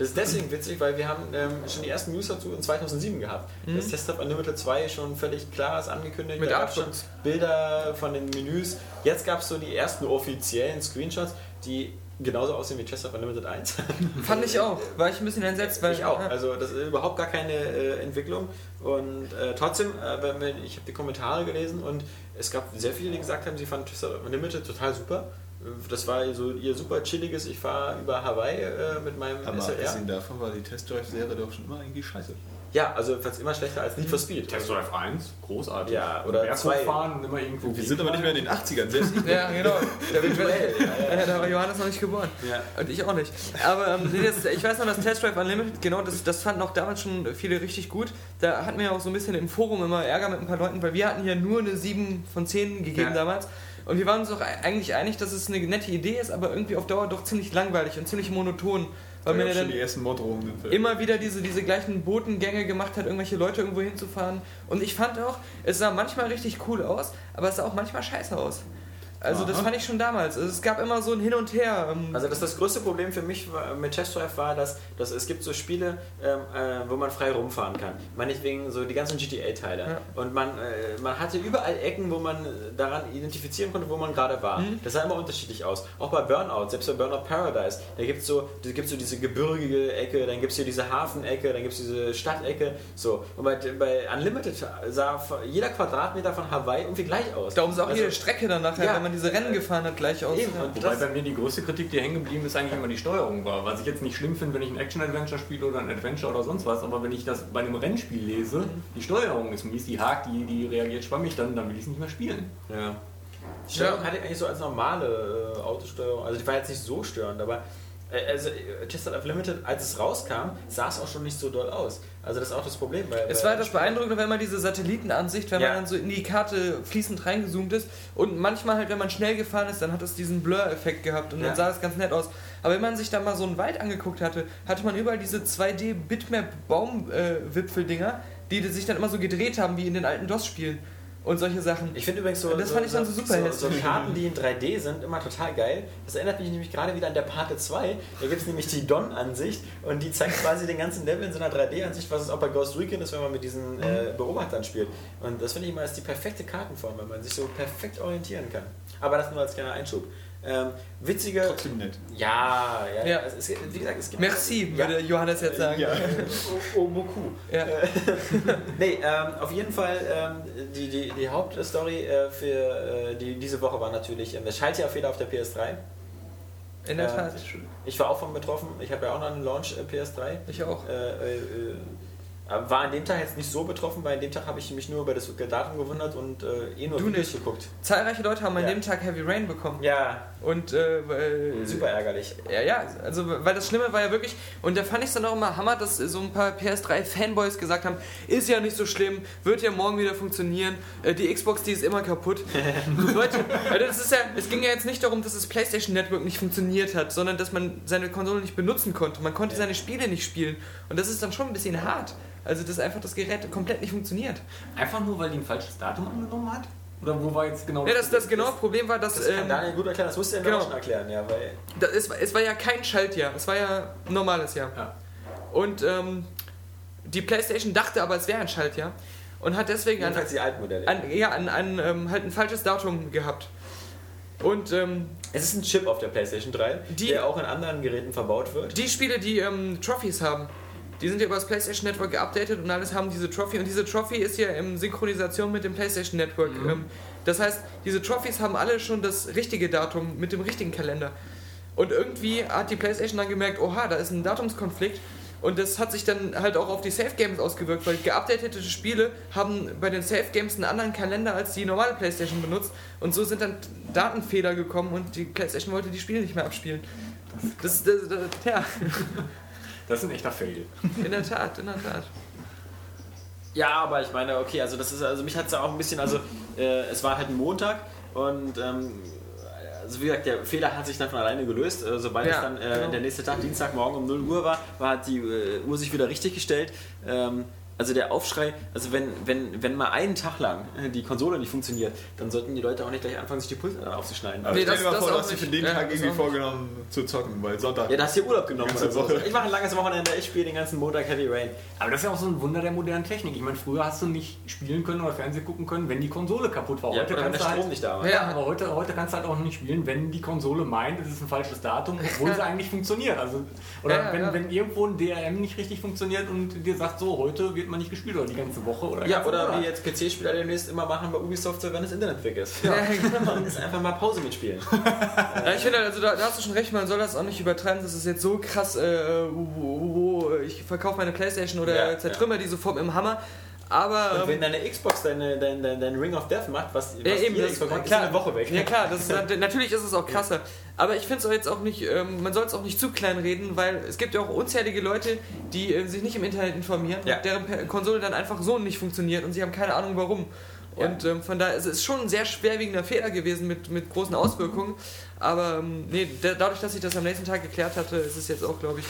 Das ist deswegen witzig, weil wir haben ähm, schon die ersten News dazu in 2007 gehabt. Das Test Drive Unlimited 2 schon völlig klar ist angekündigt. Mit da schon. Bilder von den Menüs. Jetzt gab es so die ersten offiziellen Screenshots, die genauso aussehen wie Test Drive Unlimited 1. Fand ich auch. War ich ein bisschen entsetzt, weil ich auch. Also das ist überhaupt gar keine äh, Entwicklung. Und äh, trotzdem, äh, ich habe die Kommentare gelesen und es gab sehr viele, die gesagt haben, sie fanden Twister Unlimited total super. Das war so ihr super chilliges, ich fahre über Hawaii äh, mit meinem Aber SLR. abgesehen davon war die Test Drive-Serie doch schon immer irgendwie scheiße. Ja, also fast immer schlechter als Need for Speed. Test Drive 1, großartig. Ja, oder zwei. und immer irgendwo. Wir sind aber nicht mehr in den 80ern, selbst ich. Ja, genau. Da, bin ich, Virtuell, ja, ja, da war Johannes noch nicht geboren. Ja. Und ich auch nicht. Aber ähm, das, ich weiß noch, das Test Drive Unlimited, genau, das, das fanden auch damals schon viele richtig gut. Da hatten wir ja auch so ein bisschen im Forum immer Ärger mit ein paar Leuten, weil wir hatten hier nur eine 7 von 10 gegeben Ja. damals. Und wir waren uns auch eigentlich einig, dass es eine nette Idee ist, aber irgendwie auf Dauer doch ziemlich langweilig und ziemlich monoton. Weil man ja dann immer wieder diese, diese gleichen Botengänge gemacht hat, irgendwelche Leute irgendwo hinzufahren. Und ich fand auch, es sah manchmal richtig cool aus, aber es sah auch manchmal scheiße aus. Also das Aha. fand ich schon damals. Also es gab immer so ein Hin und Her. ähm, Also das, das größte Problem für mich war, mit Test Drive war, dass, dass es gibt so Spiele, ähm, äh, wo man frei rumfahren kann. Meinetwegen so die ganzen GTA-Teile. Ja. Und man, äh, man hatte überall Ecken, wo man daran identifizieren konnte, wo man gerade war. Mhm. Das sah immer unterschiedlich aus. Auch bei Burnout, selbst bei Burnout Paradise, da gibt es so, da gibt's so diese gebirgige Ecke, dann gibt es hier diese Hafenecke, dann gibt es diese Stadtecke. So. Und bei, bei Unlimited sah jeder Quadratmeter von Hawaii irgendwie gleich aus. Darum sah auch Also- jede Strecke dann nachher, Ja. wenn man diese Rennen gefahren hat, gleich aus. Eben, Ja. Wobei bei mir die größte Kritik, die hängen geblieben ist, eigentlich immer die Steuerung war. Was ich jetzt nicht schlimm finde, wenn ich ein Action-Adventure spiele oder ein Adventure oder sonst was, aber wenn ich das bei einem Rennspiel lese, die Steuerung ist mies, die hakt, die, die reagiert schwammig, dann, dann will ich es nicht mehr spielen. Ja. Die Steuerung Ja. hatte ich eigentlich so als normale äh, Autosteuerung, also die war jetzt nicht so störend, aber Äh, Also äh, Chester Unlimited, als es rauskam, sah es auch schon nicht so doll aus. Also das ist auch das Problem. Weil, Es war das Beeindruckende, wenn man diese Satellitenansicht, wenn Ja. man dann so in die Karte fließend reingezoomt ist und manchmal halt, wenn man schnell gefahren ist, dann hat es diesen Blur-Effekt gehabt und Ja. dann sah es ganz nett aus. Aber wenn man sich da mal so einen Wald angeguckt hatte, hatte man überall diese 2D-Bitmap-Baumwipfel-Dinger, die sich dann immer so gedreht haben wie in den alten DOS-Spielen und solche Sachen. Ich finde übrigens so, Das so, fand ich dann so super so, so. Karten, die in 3D sind, immer total geil. Das erinnert mich nämlich gerade wieder an der Parte 2. Da gibt es nämlich die Don-Ansicht und die zeigt quasi den ganzen Level in so einer 3D-Ansicht, was es auch bei Ghost Recon ist, wenn man mit diesen äh, Beobachtern spielt. Und das finde ich immer als die perfekte Kartenform, weil man sich so perfekt orientieren kann. Aber das nur als kleiner Einschub. Ähm, witzige. Trotzdem nett. Ja, ja, Ja. Es, es, wie gesagt, es gibt. Merci, Ja. würde Johannes jetzt sagen. Ja. Oh, oh, beaucoup. Ja. Nee, ähm, auf jeden Fall ähm, die, die, die Hauptstory äh, für äh, die, diese Woche war natürlich ähm, der Schaltjahrfehler auf der PS3. In der Äh, Tat. Ich war auch von betroffen. Ich habe ja auch noch einen Launch äh, PS3. Ich auch. Äh, äh, äh, war an dem Tag jetzt nicht so betroffen, weil an dem Tag habe ich mich nur über das Datum gewundert und äh, eh nur Du Videos nicht. geguckt. Zahlreiche Leute haben an Ja. dem Tag Heavy Rain bekommen. Ja, Und äh, weil- super ärgerlich. Ja, ja, also weil das Schlimme war ja wirklich, und da fand ich es dann auch immer Hammer, dass so ein paar PS3-Fanboys gesagt haben, ist ja nicht so schlimm, wird ja morgen wieder funktionieren, äh, die Xbox, die ist immer kaputt. Leute, also das ist ja, es ging ja jetzt nicht darum, dass das PlayStation Network nicht funktioniert hat, sondern dass man seine Konsole nicht benutzen konnte. Man konnte seine Spiele nicht spielen. Und das ist dann schon ein bisschen hart. Also, dass einfach das Gerät komplett nicht funktioniert. Einfach nur, weil die ein falsches Datum angenommen hat? Oder wo war jetzt genau Ja, das, das genaue Problem war, dass. Das kann ähm, Daniel gut erklären, das musste er genau. schon erklären, ja, weil das, es, war- es war ja kein Schaltjahr, es war ja ein normales Jahr. Ja. Und ähm, die PlayStation dachte aber, es wäre ein Schaltjahr und hat deswegen an, die alten Modelle. an, ja, an, an ähm, halt ein falsches Datum gehabt. Und ähm, es ist ein Chip auf der PlayStation 3, Die- der auch in anderen Geräten verbaut wird. die Spiele, die ähm, Trophies haben, die sind ja über das PlayStation Network geupdatet und alles haben diese Trophy. Und diese Trophy ist ja in Synchronisation mit dem PlayStation Network. Ähm, das heißt, diese Trophies haben alle schon das richtige Datum mit dem richtigen Kalender. Und irgendwie hat die PlayStation dann gemerkt, oha, da ist ein Datumskonflikt. Und das hat sich dann halt auch auf die Safe Games ausgewirkt, weil geupdatete Spiele haben bei den Safe Games einen anderen Kalender als die normale PlayStation benutzt. Und so sind dann Datenfehler gekommen und die PlayStation wollte die Spiele nicht mehr abspielen. Das, das, das, ja, Das ist ein echter Fail. in der Tat, in der Tat. Ja, aber ich meine, okay, also das ist, also mich hat es ja auch ein bisschen, also äh, es war halt ein Montag und ähm, also wie gesagt, der Fehler hat sich dann von alleine gelöst. Äh, sobald Ja, es dann äh, genau. der nächste Tag, Dienstagmorgen um 0 Uhr war, war hat die äh, Uhr sich wieder richtig gestellt. Ähm, also der Aufschrei, also wenn, wenn, wenn mal einen Tag lang äh, die Konsole nicht funktioniert, dann sollten die Leute auch nicht gleich anfangen, sich die Pulte aufzuschneiden. Aber Nee, stell das- dir mal das vor, du hast dir für den Ja, Tag irgendwie vorgenommen zu zocken, weil Sonntag. Ja, da hast du Urlaub genommen oder so. Ich mache ein langes Wochenende, ich spiele den ganzen Montag Heavy Rain. Aber das ist ja auch so ein Wunder der modernen Technik. Ich meine, früher hast du nicht spielen können oder Fernsehen gucken können, wenn die Konsole kaputt war. Ja, Heute der kannst du Strom halt, nicht da war. Ja. Aber heute, heute kannst du halt auch nicht spielen, wenn die Konsole meint, es ist ein falsches Datum, obwohl sie eigentlich funktioniert. Also, oder ja, wenn, ja. wenn irgendwo ein DRM nicht richtig funktioniert und dir sagt, so, heute wird man nicht gespielt oder die ganze Woche oder Ja, oder Monat. wie jetzt PC-Spieler demnächst immer machen bei Ubisoft, so, wenn das Internet weg ist. Ja, genau. Ist einfach mal Pause mitspielen. Ja, ich finde, also da, da hast du schon recht, man soll das auch nicht übertreiben, das ist jetzt so krass, äh, wo, wo ich verkaufe meine Playstation oder Ja, zertrümmer die sofort mit dem Hammer. Aber. Und wenn ähm, deine Xbox deine, dein, dein, dein Ring of Death macht, was, was ja, eben, das, Xbox macht, klar, ist eine Woche weg. Ja klar, das ist, nat- natürlich ist es auch krasser. Aber ich finde es auch jetzt auch nicht, ähm, man soll es auch nicht zu klein reden, weil es gibt ja auch unzählige Leute, die äh, sich nicht im Internet informieren, Ja. und deren Konsole dann einfach so nicht funktioniert und sie haben keine Ahnung warum. Ja. Und ähm, von daher es ist es schon ein sehr schwerwiegender Fehler gewesen mit, mit großen Auswirkungen. Aber ähm, nee, da, dadurch, dass ich das am nächsten Tag geklärt hatte, ist es jetzt auch, glaube ich,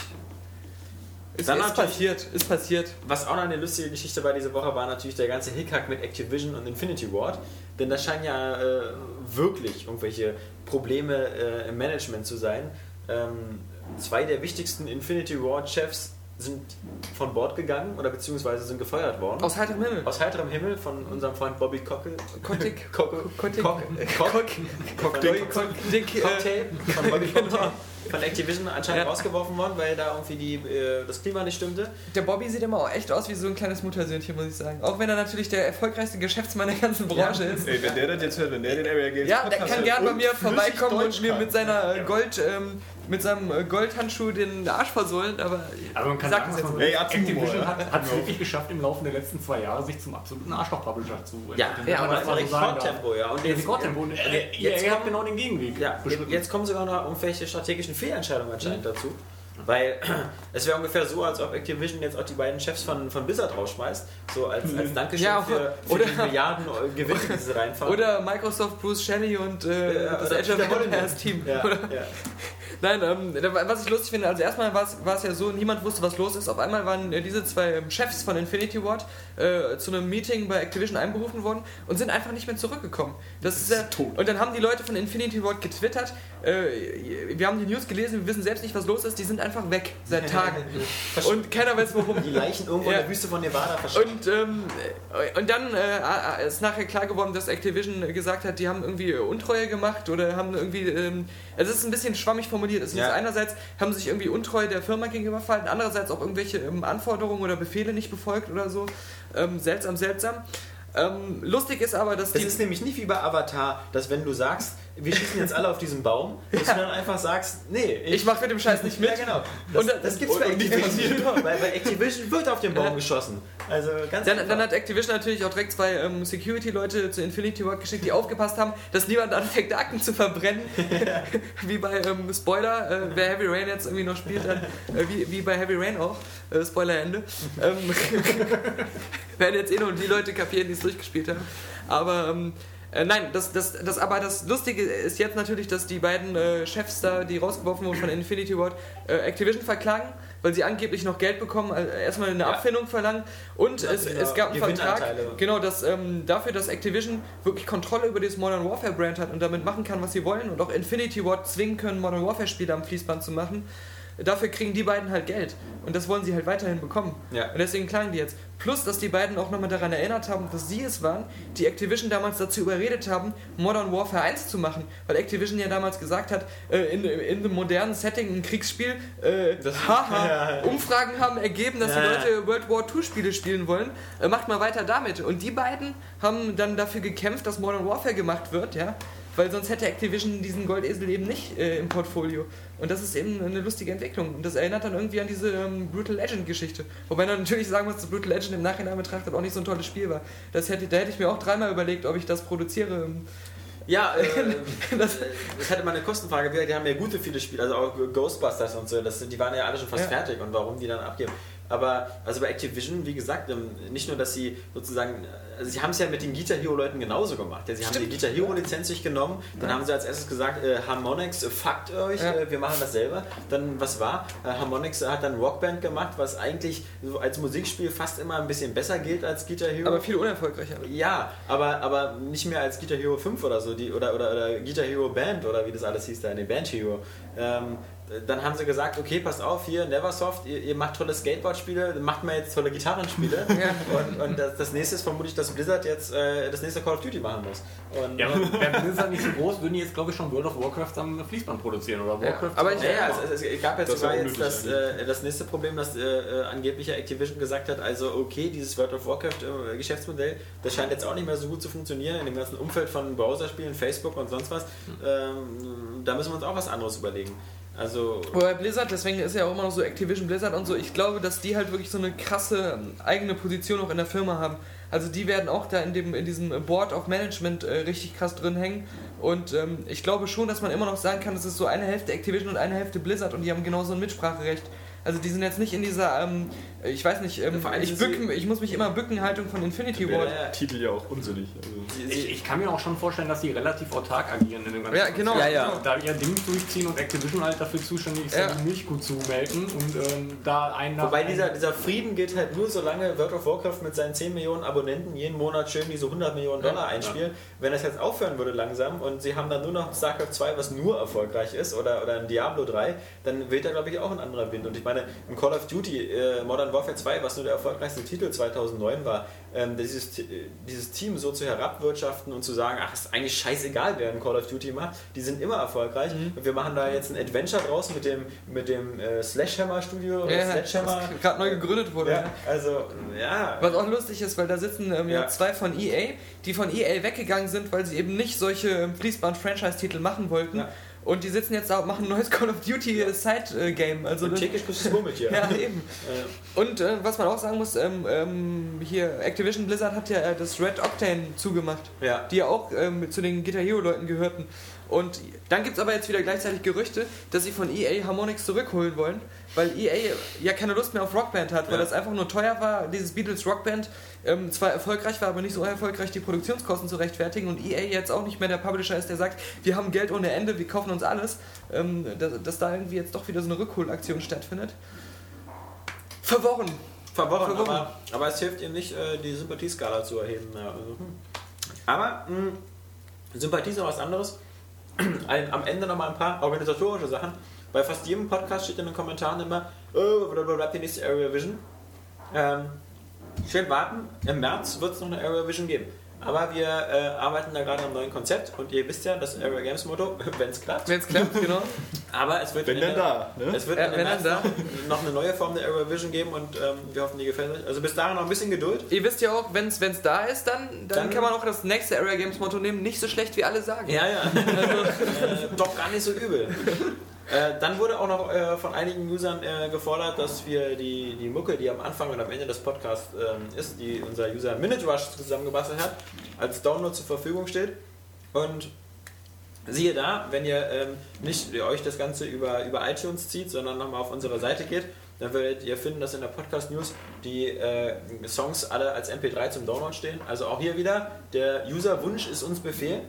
ist, Dann ist passiert. Ist passiert. Was auch noch eine lustige Geschichte war diese Woche, war natürlich der ganze Hickhack mit Activision und Infinity Ward. Denn da scheinen ja äh, wirklich irgendwelche Probleme äh, im Management zu sein. Ähm, zwei der wichtigsten Infinity Ward-Chefs sind von Bord gegangen oder beziehungsweise sind gefeuert worden. Aus heiterem Himmel. Aus heiterem Himmel von unserem Freund Bobby. Cockel. Kotick. Cock. Cock. Cocktail. Von Bobby Genau. Cocktail. Von Activision anscheinend rausgeworfen worden, weil da irgendwie die, äh, das Klima nicht stimmte. Der Bobby sieht immer auch echt aus wie so ein kleines Muttersöhnchen, muss ich sagen. Auch wenn er natürlich der erfolgreichste Geschäftsmann der ganzen Branche ist. Ey, wenn der das jetzt hört, wenn der den Area Games Ja, der kann gern bei und mir vorbeikommen und mir mit seiner Gold ähm, mit seinem äh, Goldhandschuh den Arsch versohlen, aber, Aber man kann sag sagen, es dass jetzt man. Ey, Activision hat, hat es wirklich geschafft, im Laufe der letzten zwei Jahre sich zum absoluten Arschloch-Publisher zu Ja, entwickeln, ja, aber das darf. Rekordtempo, ja. Und Rekordtempo. Und jetzt EA hat genau den Gegenweg Ja, jetzt kommen sogar noch irgendwelche strategischen Fehlentscheidungen anscheinend dazu. Weil es wäre ungefähr so, als ob Activision jetzt auch die beiden Chefs von, von Blizzard rausschmeißt. So als, als Dankeschön Ja, für, für oder- die Milliarden Gewinne, die sie reinfahren. Oder Microsoft, Bruce Shelley und äh, Ja, das Age of. Empires Team. Ja, ja. Nein, ähm, was ich lustig finde, also erstmal war es- ja so, niemand wusste, was los ist. Auf einmal waren äh, diese zwei ähm, Chefs von Infinity Ward äh, zu einem Meeting bei Activision einberufen worden und sind einfach nicht mehr zurückgekommen. Das ist, äh, und dann haben die Leute von Infinity Ward getwittert, äh, wir haben die News gelesen, wir wissen selbst nicht, was los ist, die sind einfach weg seit Tagen. und keiner weiß warum. Die Leichen irgendwo in Ja. der Wüste von Nevada verschwinden. Und, ähm, äh, und dann äh, ist nachher klar geworden, dass Activision gesagt hat, die haben irgendwie Untreue gemacht oder haben irgendwie. Ähm, also es ist ein bisschen schwammig formuliert. Es ist Ja. einerseits haben sie sich irgendwie untreu der Firma gegenüber verhalten, andererseits auch irgendwelche ähm, Anforderungen oder Befehle nicht befolgt oder so. Ähm, seltsam, seltsam. Ähm, lustig ist aber, dass Das die. ist nämlich nicht wie bei Avatar, dass wenn du sagst, wir schießen jetzt alle auf diesen Baum, dass du dann einfach sagst, nee, ich mache mit dem Scheiß nicht mit. Ja, genau. Das, Und- das gibt's bei Activision. Weil bei Activision wird auf den Baum Ja. geschossen. Also ganz Dann, dann hat Activision natürlich auch direkt zwei ähm, Security-Leute zu Infinity Ward geschickt, die aufgepasst haben, dass niemand anfängt, Akten zu verbrennen. wie bei ähm, Spoiler, äh, wer Heavy Rain jetzt irgendwie noch spielt, dann, äh, wie, wie bei Heavy Rain auch. Äh, Spoiler Ende. Ähm, werden jetzt eh nur die Leute kapieren, die es durchgespielt haben. Aber ähm, äh, nein, das, das, das, aber das Lustige ist jetzt natürlich, dass die beiden äh, Chefs da, die rausgeworfen wurden von Infinity Ward, äh, Activision verklagen, weil sie angeblich noch Geld bekommen, also erstmal eine Ja. Abfindung verlangen und es, es gab einen Vertrag, genau, dass, ähm, dafür, dass Activision wirklich Kontrolle über dieses Modern Warfare Brand hat und damit machen kann, was sie wollen und auch Infinity Ward zwingen können, Modern Warfare Spiele am Fließband zu machen. Dafür kriegen die beiden halt Geld und das wollen sie halt weiterhin bekommen. Ja. Und deswegen klagen die jetzt. Plus, dass die beiden auch nochmal daran erinnert haben, dass sie es waren, die Activision damals dazu überredet haben, Modern Warfare 1 zu machen. Weil Activision ja damals gesagt hat, äh, in, in einem modernen Setting, ein Kriegsspiel, äh, Das- haha, Ja. Umfragen haben ergeben, dass Ja. die Leute World War II Spiele spielen wollen. Äh, macht mal weiter damit. Und die beiden haben dann dafür gekämpft, dass Modern Warfare gemacht wird, ja. Weil sonst hätte Activision diesen Goldesel eben nicht äh, im Portfolio. Und das ist eben eine lustige Entwicklung. Und das erinnert dann irgendwie an diese ähm, Brutal Legend Geschichte. Wobei man natürlich sagen muss, dass Brutal Legend im Nachhinein betrachtet auch nicht so ein tolles Spiel war. Das hätte, da hätte ich mir auch dreimal überlegt, ob ich das produziere. Ja, äh, Das- das, das hatte mal eine Kostenfrage. Wir- Die haben ja gute viele Spiele, also auch Ghostbusters und so. Das, die waren ja alle schon fast Ja. fertig und warum die dann abgeben. Aber also bei Activision, wie gesagt, ähm, nicht nur, dass sie sozusagen, also sie haben es ja mit den Guitar Hero Leuten genauso gemacht. Ja, sie haben die Guitar Hero Lizenz sich genommen, dann haben sie als erstes gesagt, äh, Harmonix, äh, fuckt euch, Ja. äh, wir machen das selber. Dann, was war? Äh, Harmonix hat dann Rockband gemacht, was eigentlich so als Musikspiel fast immer ein bisschen besser gilt als Guitar Hero. Aber viel unerfolgreicher. Ja, aber, aber nicht mehr als Guitar Hero 5 oder so, die, oder, oder, oder Guitar Hero Band oder wie das alles hieß da, in den Band Hero. Ähm, dann haben sie gesagt, okay, passt auf, hier, Neversoft, ihr, ihr macht tolle Skateboard-Spiele, macht mal jetzt tolle Gitarrenspiele. Und, und das, das nächste ist vermutlich, dass Blizzard jetzt äh, das nächste Call of Duty machen muss. Und, Ja, aber wäre Blizzard nicht so groß, würden die jetzt, glaube ich, schon World of Warcraft am Fließband produzieren oder Warcraft. aber ich- Ja, ja, es, es, gab jetzt Das sogar ja jetzt das, äh, das nächste Problem, dass äh, äh, angeblich ja Activision gesagt hat, also okay, dieses World of Warcraft äh, Geschäftsmodell, das scheint jetzt auch nicht mehr so gut zu funktionieren in dem ganzen Umfeld von Browserspielen, Facebook und sonst was. Ähm, da müssen wir uns auch was anderes überlegen. Also Wobei Blizzard, deswegen ist ja auch immer noch so Activision Blizzard und so, ich glaube, dass die halt wirklich so eine krasse eigene Position auch in der Firma haben. Also die werden auch da in, dem, in diesem Board of Management äh, richtig krass drin hängen. Und ähm, ich glaube schon, dass man immer noch sagen kann, es ist so eine Hälfte Activision und eine Hälfte Blizzard und die haben genauso ein Mitspracherecht. Also die sind jetzt nicht in dieser, ähm, ich weiß nicht, ähm, Vor allem ich, sie- bücken, ich muss mich immer bücken Haltung von Infinity Ward. Ja, Titel ja auch unsinnig. Also. Ich, ich kann mir auch schon vorstellen, dass die relativ autark agieren in dem ganzen Ja, genau. Ja, ja. Da ihr Ding durchziehen und Activision halt dafür zuständig ist, Ja. die Milch gut zu melken und ähm, da einen nach Wobei dieser, dieser Frieden geht halt nur, solange World of Warcraft mit seinen 10 Millionen Abonnenten jeden Monat schön diese 100 Millionen Dollar einspielen. Wenn das jetzt aufhören würde langsam und sie haben dann nur noch StarCraft 2, was nur erfolgreich ist, oder, oder ein Diablo 3, dann weht da glaube ich auch ein anderer Wind. Und ich meine, im Call of Duty äh, Modern Warfare 2, was nur der erfolgreichste Titel 2009 war, ähm, dieses, dieses Team so zu herabwirtschaften und zu sagen, ach, ist eigentlich scheißegal, wer ein Call of Duty macht, die sind immer erfolgreich. Und wir machen da jetzt ein Adventure draus mit dem, mit dem äh, Slashhammer Studio, Ja, Sledgehammer. das gerade neu gegründet wurde. Ja, also, ja. Was auch lustig ist, weil da sitzen ähm, ja. Zwei von EA, die von EA weggegangen sind, weil sie eben nicht solche Fließband-Franchise-Titel machen wollten. Ja. Und die sitzen jetzt da und machen ein neues Call of Duty Side-Game. Also das- Tschechisch grüßes Murmeltier. ja, eben. Und äh, was man auch sagen muss, ähm, ähm, hier Activision Blizzard hat ja äh, das Red Octane zugemacht, Ja. die ja auch ähm, zu den Guitar Hero Leuten gehörten. Und dann gibt es aber jetzt wieder gleichzeitig Gerüchte, dass sie von EA Harmonix zurückholen wollen, weil EA ja keine Lust mehr auf Rockband hat, weil Ja. das einfach nur teuer war, dieses Beatles Rockband ähm, zwar erfolgreich war, aber nicht so erfolgreich, die Produktionskosten zu rechtfertigen und EA jetzt auch nicht mehr der Publisher ist, der sagt, wir haben Geld ohne Ende, wir kaufen uns alles, ähm, dass, dass da irgendwie jetzt doch wieder so eine Rückholaktion stattfindet. Verworren. Verworren, Verworren. Aber, aber es hilft ihm nicht, äh, die Sympathieskala zu erheben. Ja, also, hm. Aber mh, Sympathie ist noch was anderes. Ein, am Ende nochmal ein paar organisatorische Sachen. Bei fast jedem Podcast steht in den Kommentaren immer, oh, blablabla, die nächste Area Vision. Ähm, schön warten, im März wird es noch eine Area Vision geben. Aber wir äh, arbeiten da gerade am neuen Konzept und ihr wisst ja, das Area Games Motto, wenn es klappt. Wenn es klappt, genau. Aber es wird Wenn der- da, ne? Es wird der wenn März dann da. noch, noch eine neue Form der Area Vision geben und ähm, wir hoffen, die gefällt euch. Also bis dahin noch ein bisschen Geduld. Ihr wisst ja auch, wenn es da ist, dann, dann, Dann- kann man auch das nächste Area Games Motto nehmen. Nicht so schlecht, wie alle sagen. Ja, ja. äh, doch gar nicht so übel. Äh, dann wurde auch noch äh, von einigen Usern äh, gefordert, dass wir die, die Mucke, die am Anfang und am Ende des Podcasts ähm, ist, die unser User Minute Rush zusammengebastelt hat, als Download zur Verfügung steht. Und siehe da, wenn ihr ähm, nicht euch das Ganze über, über iTunes zieht, sondern nochmal auf unsere Seite geht, dann werdet ihr finden, dass in der Podcast News die äh, Songs alle als MP3 zum Download stehen. Also auch hier wieder, der User-Wunsch ist uns Befehl.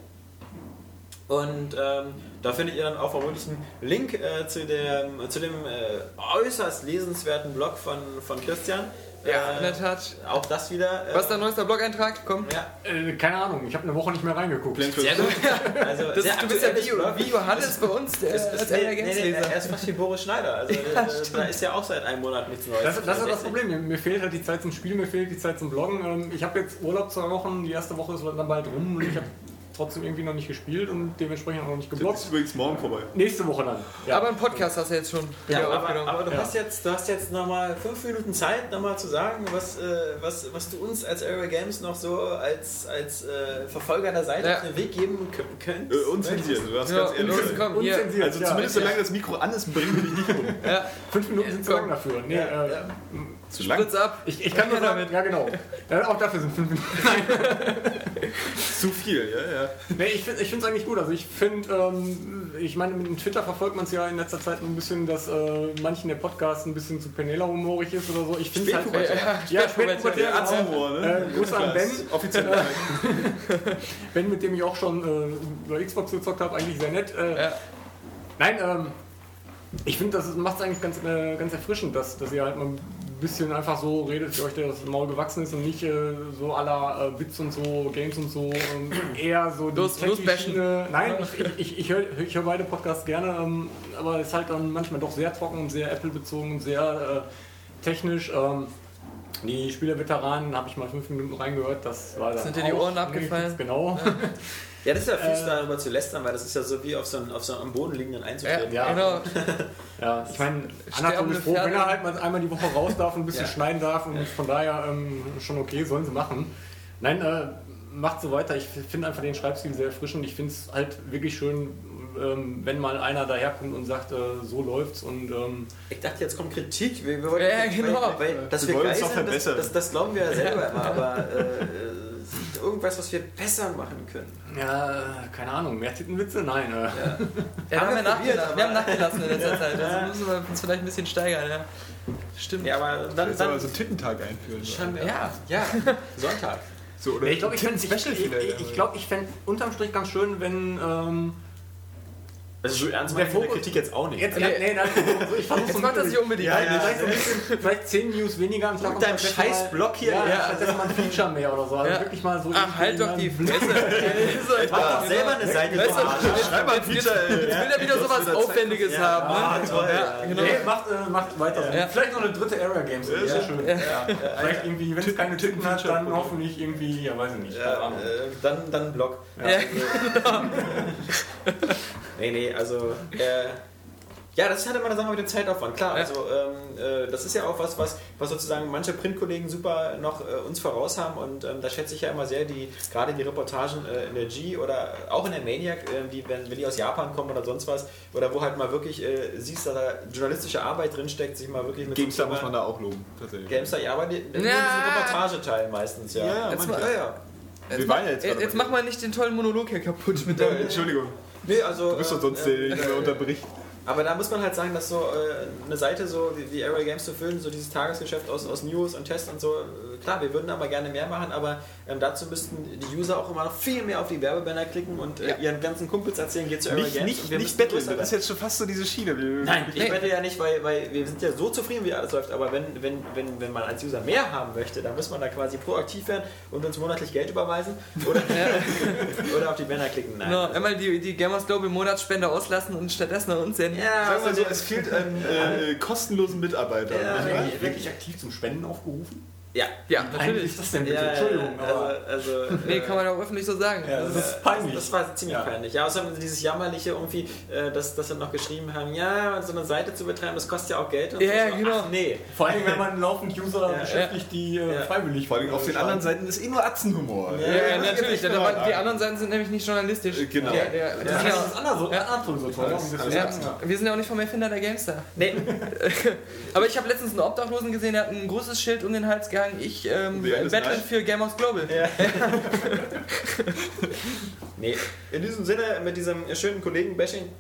Und ähm, da findet ihr dann auch vermutlich einen Link äh, zu dem, zu dem äh, äußerst lesenswerten Blog von, von Christian. Ja, Äh, in der Tat. Auch das wieder. Äh, Was ist dein neuester Blog-Eintrag? Komm. Ja, Äh, keine Ahnung, ich habe eine Woche nicht mehr reingeguckt. sehr gut. Also, Das, sehr du bist ja wie, Blog. wie Johannes bei uns, der ist, Area nee, nee, er ist fast wie Boris Schneider. Also, äh, da ist ja auch seit einem Monat nichts Neues. Das, das ist das Problem. Mir, mir fehlt halt die Zeit zum Spielen, mir fehlt die Zeit zum Bloggen. Ähm, Ich habe jetzt Urlaub zwei Wochen, die erste Woche ist dann bald rum und ich habe trotzdem irgendwie noch nicht gespielt und dementsprechend auch noch nicht Das gebloggt. ist übrigens morgen vorbei. Nächste Woche dann. Ja. Aber einen Podcast hast du jetzt schon Ja, aber, aufgenommen. aber du, Ja. hast jetzt, du hast jetzt nochmal fünf Minuten Zeit, nochmal zu sagen, was, äh, was, was du uns als Area Games noch so als, als äh, Verfolger der Seite Ja. auf den Weg geben kö- könnt. Äh, unzensiert, du ja, ganz ehrlich komm. Unzensiert, Also ja. zumindest solange das Mikro an ist, bringen wir dich nicht um. Ja, Fünf Minuten sind zu lang dafür. Nee, Ja, äh, ja. Zu lang. Spritz ab. Ich, ich kann nur sagen, ja genau. Ja, auch dafür sind fünf Minuten. Zu viel, ja, ja. Nee, ich finde es eigentlich gut. Also ich finde, ähm, ich meine, mit dem Twitter verfolgt man es ja in letzter Zeit ein bisschen, dass äh, manchen der Podcast ein bisschen zu Penela-humorig ist oder so. Ich finde es halt... Spätpubertär. Ja, Spätpubertär. Spätpubertär, Der genau. Arzthumor, ne? Äh, Grüße an Ben. Offiziell. Ben, mit dem ich auch schon äh, über Xbox gezockt habe, eigentlich sehr nett. Äh, Ja. Nein, ähm, ich finde, das macht es eigentlich ganz, äh, ganz erfrischend, dass, dass ihr halt mal bisschen einfach so redet, wie euch das Maul gewachsen ist und nicht äh, so aller äh, Bits und so, Games und so, ähm, eher so die Los-. Nein, ich, ich, ich, höre hör beide Podcasts gerne, ähm, aber es ist halt dann manchmal doch sehr trocken und sehr Apple-bezogen und sehr äh, technisch. Ähm, die Spielerveteranen habe ich mal fünf Minuten reingehört, das war dann Sind dir die Ohren abgefallen? Genau. Ja, das ist ja fies, Äh, darüber zu lästern, weil das ist ja so wie auf so einen, auf so einen am Boden liegenden Ja, einzutreten. Ja. genau. Ja, ich meine, Anatol ist froh, wenn er halt mal einmal die Woche raus darf und ein bisschen Ja. schneiden darf und von daher ähm, schon okay, sollen sie machen. Nein, äh, macht so weiter. Ich finde einfach den Schreibstil sehr erfrischend. Ich finde es halt wirklich schön, ähm, wenn mal einer daherkommt und sagt, äh, so läuft's und ähm, Ich dachte, jetzt kommt Kritik. Wir, wir wollten, Ja, genau. Weil, weil, dass Wir wir wollen geil es doch sind, das, verbessern. das, das glauben wir ja selber immer, aber äh, äh, irgendwas, was wir besser machen können. ja, keine Ahnung, mehr Tittenwitze? Nein. Ja, wir, Haben wir ja nachgelassen, aber- wir haben nachgelassen in letzter Zeit. Also müssen wir uns vielleicht ein bisschen steigern. Ja. Stimmt. Ja, aber dann, dann so einen Tittentag einführen. so. Ja. ja, Sonntag. So, oder Nee, ich glaube, ich, ich, Special ich, vielleicht, ich, ich, glaub, ich fände unterm Strich ganz schön, wenn ähm, Also so ernst meine Kritik jetzt auch nicht. jetzt, ja, nee, nein, so, ich versuche Jetzt macht er sich unbedingt. Ja, ja. Vielleicht, so ein bisschen, vielleicht 10 News weniger am Tag. Mit deinem scheiß Blog hier. Ja, Ja. stattdessen mal ein Feature mehr oder so. Also Ja. wirklich mal so. Ach, halt doch die Fresse. Mach doch selber eine Seite. Weißt du Schreib mal ein Feature, jetzt will er wieder sowas Aufwendiges haben. Ne? Ah, toll. Genau. Nee, macht, äh, macht weiter. Vielleicht noch eine dritte Area Games. Ja, sehr schön. Ja. Vielleicht irgendwie, wenn es keine Titten hat, dann hoffentlich irgendwie, ja, weiß ich nicht. äh, dann, Blog. Ja. Nee, nee, also äh, Ja, das ist halt immer eine Sache mit dem Zeitaufwand, klar. Also ähm, äh, das ist ja auch was, was, was sozusagen manche Printkollegen super noch äh, uns voraus haben und ähm, da schätze ich ja immer sehr die, gerade die Reportagen äh, in der G oder auch in der Maniac, äh, die, wenn, wenn die aus Japan kommen oder sonst was, oder wo halt mal wirklich äh, siehst, dass da journalistische Arbeit drinsteckt, sich mal wirklich mit GameStar so muss man da auch loben, tatsächlich. GameStar, ja, aber die, Ja. diesen Reportageteil meistens, ja. Ja, manchmal. ja, ja. Jetzt, Wir mach, ja jetzt jetzt, mach mal nicht den tollen Monolog hier kaputt mit Ja, deinem. Entschuldigung. Nee, also, Du bist doch äh, sonst äh, der, der immer unterbricht. Aber da muss man halt sagen, dass so äh, eine Seite so wie, wie Area Games zu füllen, so dieses Tagesgeschäft aus, aus News und Tests und so, äh, klar, wir würden aber gerne mehr machen, aber ähm, dazu müssten die User auch immer noch viel mehr auf die Werbebanner klicken und äh, Ja. ihren ganzen Kumpels erzählen, geht zu Nicht, Games. nicht, nicht betteln, das ist jetzt schon fast so diese Schiene. Nein, ich Nee. wette ja nicht, weil, weil wir sind ja so zufrieden, wie alles läuft, aber wenn, wenn, wenn, wenn man als User mehr haben möchte, dann muss man da quasi proaktiv werden und uns monatlich Geld überweisen oder, oder auf die Banner klicken. Nein. Genau, einmal die, die Gamers Global Monatsspende auslassen und stattdessen an uns senden. Ja, wir also so, es fehlt an äh, kostenlosen Mitarbeitern. Ja? Wirklich, wirklich aktiv zum Spenden aufgerufen? Ja. Ja, natürlich. ist das denn bitte? Ja, Entschuldigung, aber also, also, Nee, kann man auch öffentlich so sagen. Ja, Also das ist peinlich. Das war ziemlich Ja. peinlich. Ja, außerdem dieses Jammerliche irgendwie, äh, dass, dass sie noch geschrieben haben, ja, so eine Seite zu betreiben, das kostet ja auch Geld. Und Ja, so. ja, Ach, genau. nee. vor allem, wenn man laufend User Ja, beschäftigt, die äh, Ja. freiwillig Vor allem auf den anderen Seiten ist eh nur Atzenhumor. Ja, Ja, ja, natürlich. Ja, waren- die ja. anderen Seiten sind nämlich nicht journalistisch. Äh, genau. Der, der, Das das ist das andere so, Ja. Toll. Ja, Ja. ja, wir sind ja auch nicht vom Erfinder der Gamestar. Nee. Aber ich habe letztens einen Obdachlosen gesehen, der hat ein großes Schild um den Hals gehangen. Ich ähm, nein? für Gamers Global. nee. In diesem Sinne, mit diesem schönen Kollegen-Bashing,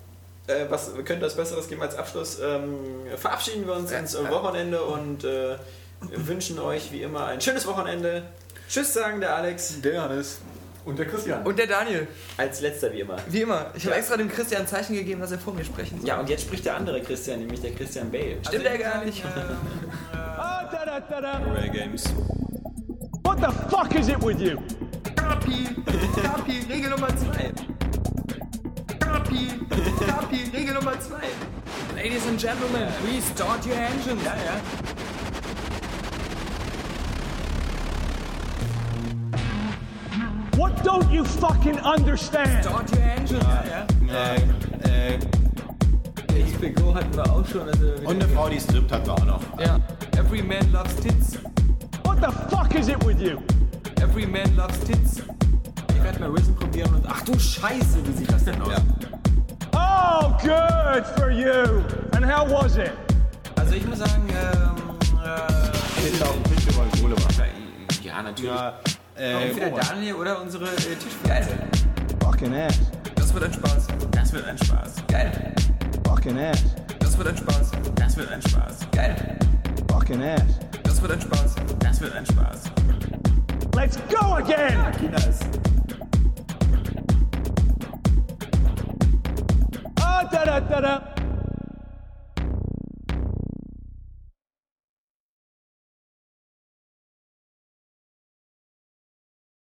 äh, was könnte das Besseres geben als Abschluss, ähm, verabschieden wir uns Ja. ins Wochenende und äh, wünschen euch wie immer ein schönes Wochenende. Tschüss sagen der Alex, Der Hannes. Und der Christian. Und der Daniel, als letzter wie immer. wie immer. Ich habe extra dem Christian ein Zeichen gegeben, dass er vor mir sprechen soll. Ja, und jetzt spricht der andere Christian, nämlich der Christian Bale. Stimmt er gar nicht. Ray Games. What the fuck is it with you? Kapi, Kapi, Regel Nummer 2. Kapi, Kapi, Regel Nummer 2. Ladies and Gentlemen, please start your engines. Ja, ja. What don't you fucking understand? Start your engines. Ja, ja. Äh, äh, HBO hatten wir auch schon. Also und eine Frau, die strippt hat wir auch noch. Ja. Every man loves tits. What the fuck is it with you? Every man loves tits. ich werde mal Risen probieren und ach du Scheiße, wie sieht das denn aus? Oh, good for you. And how was it? Also ich muss sagen, ähm, äh, ja natürlich. Ja, äh, Entweder Daniel oder unsere äh, Tischgeil. Fucking ass. Das wird ein Spaß. Das wird ein Spaß. Geil. Fucking ass. Das wird ein Spaß. Das wird ein Spaß. Geil. Fucking ass. Das wird ein Spaß. Das wird ein Spaß. Let's go again. Kinders. Ah, da da da da.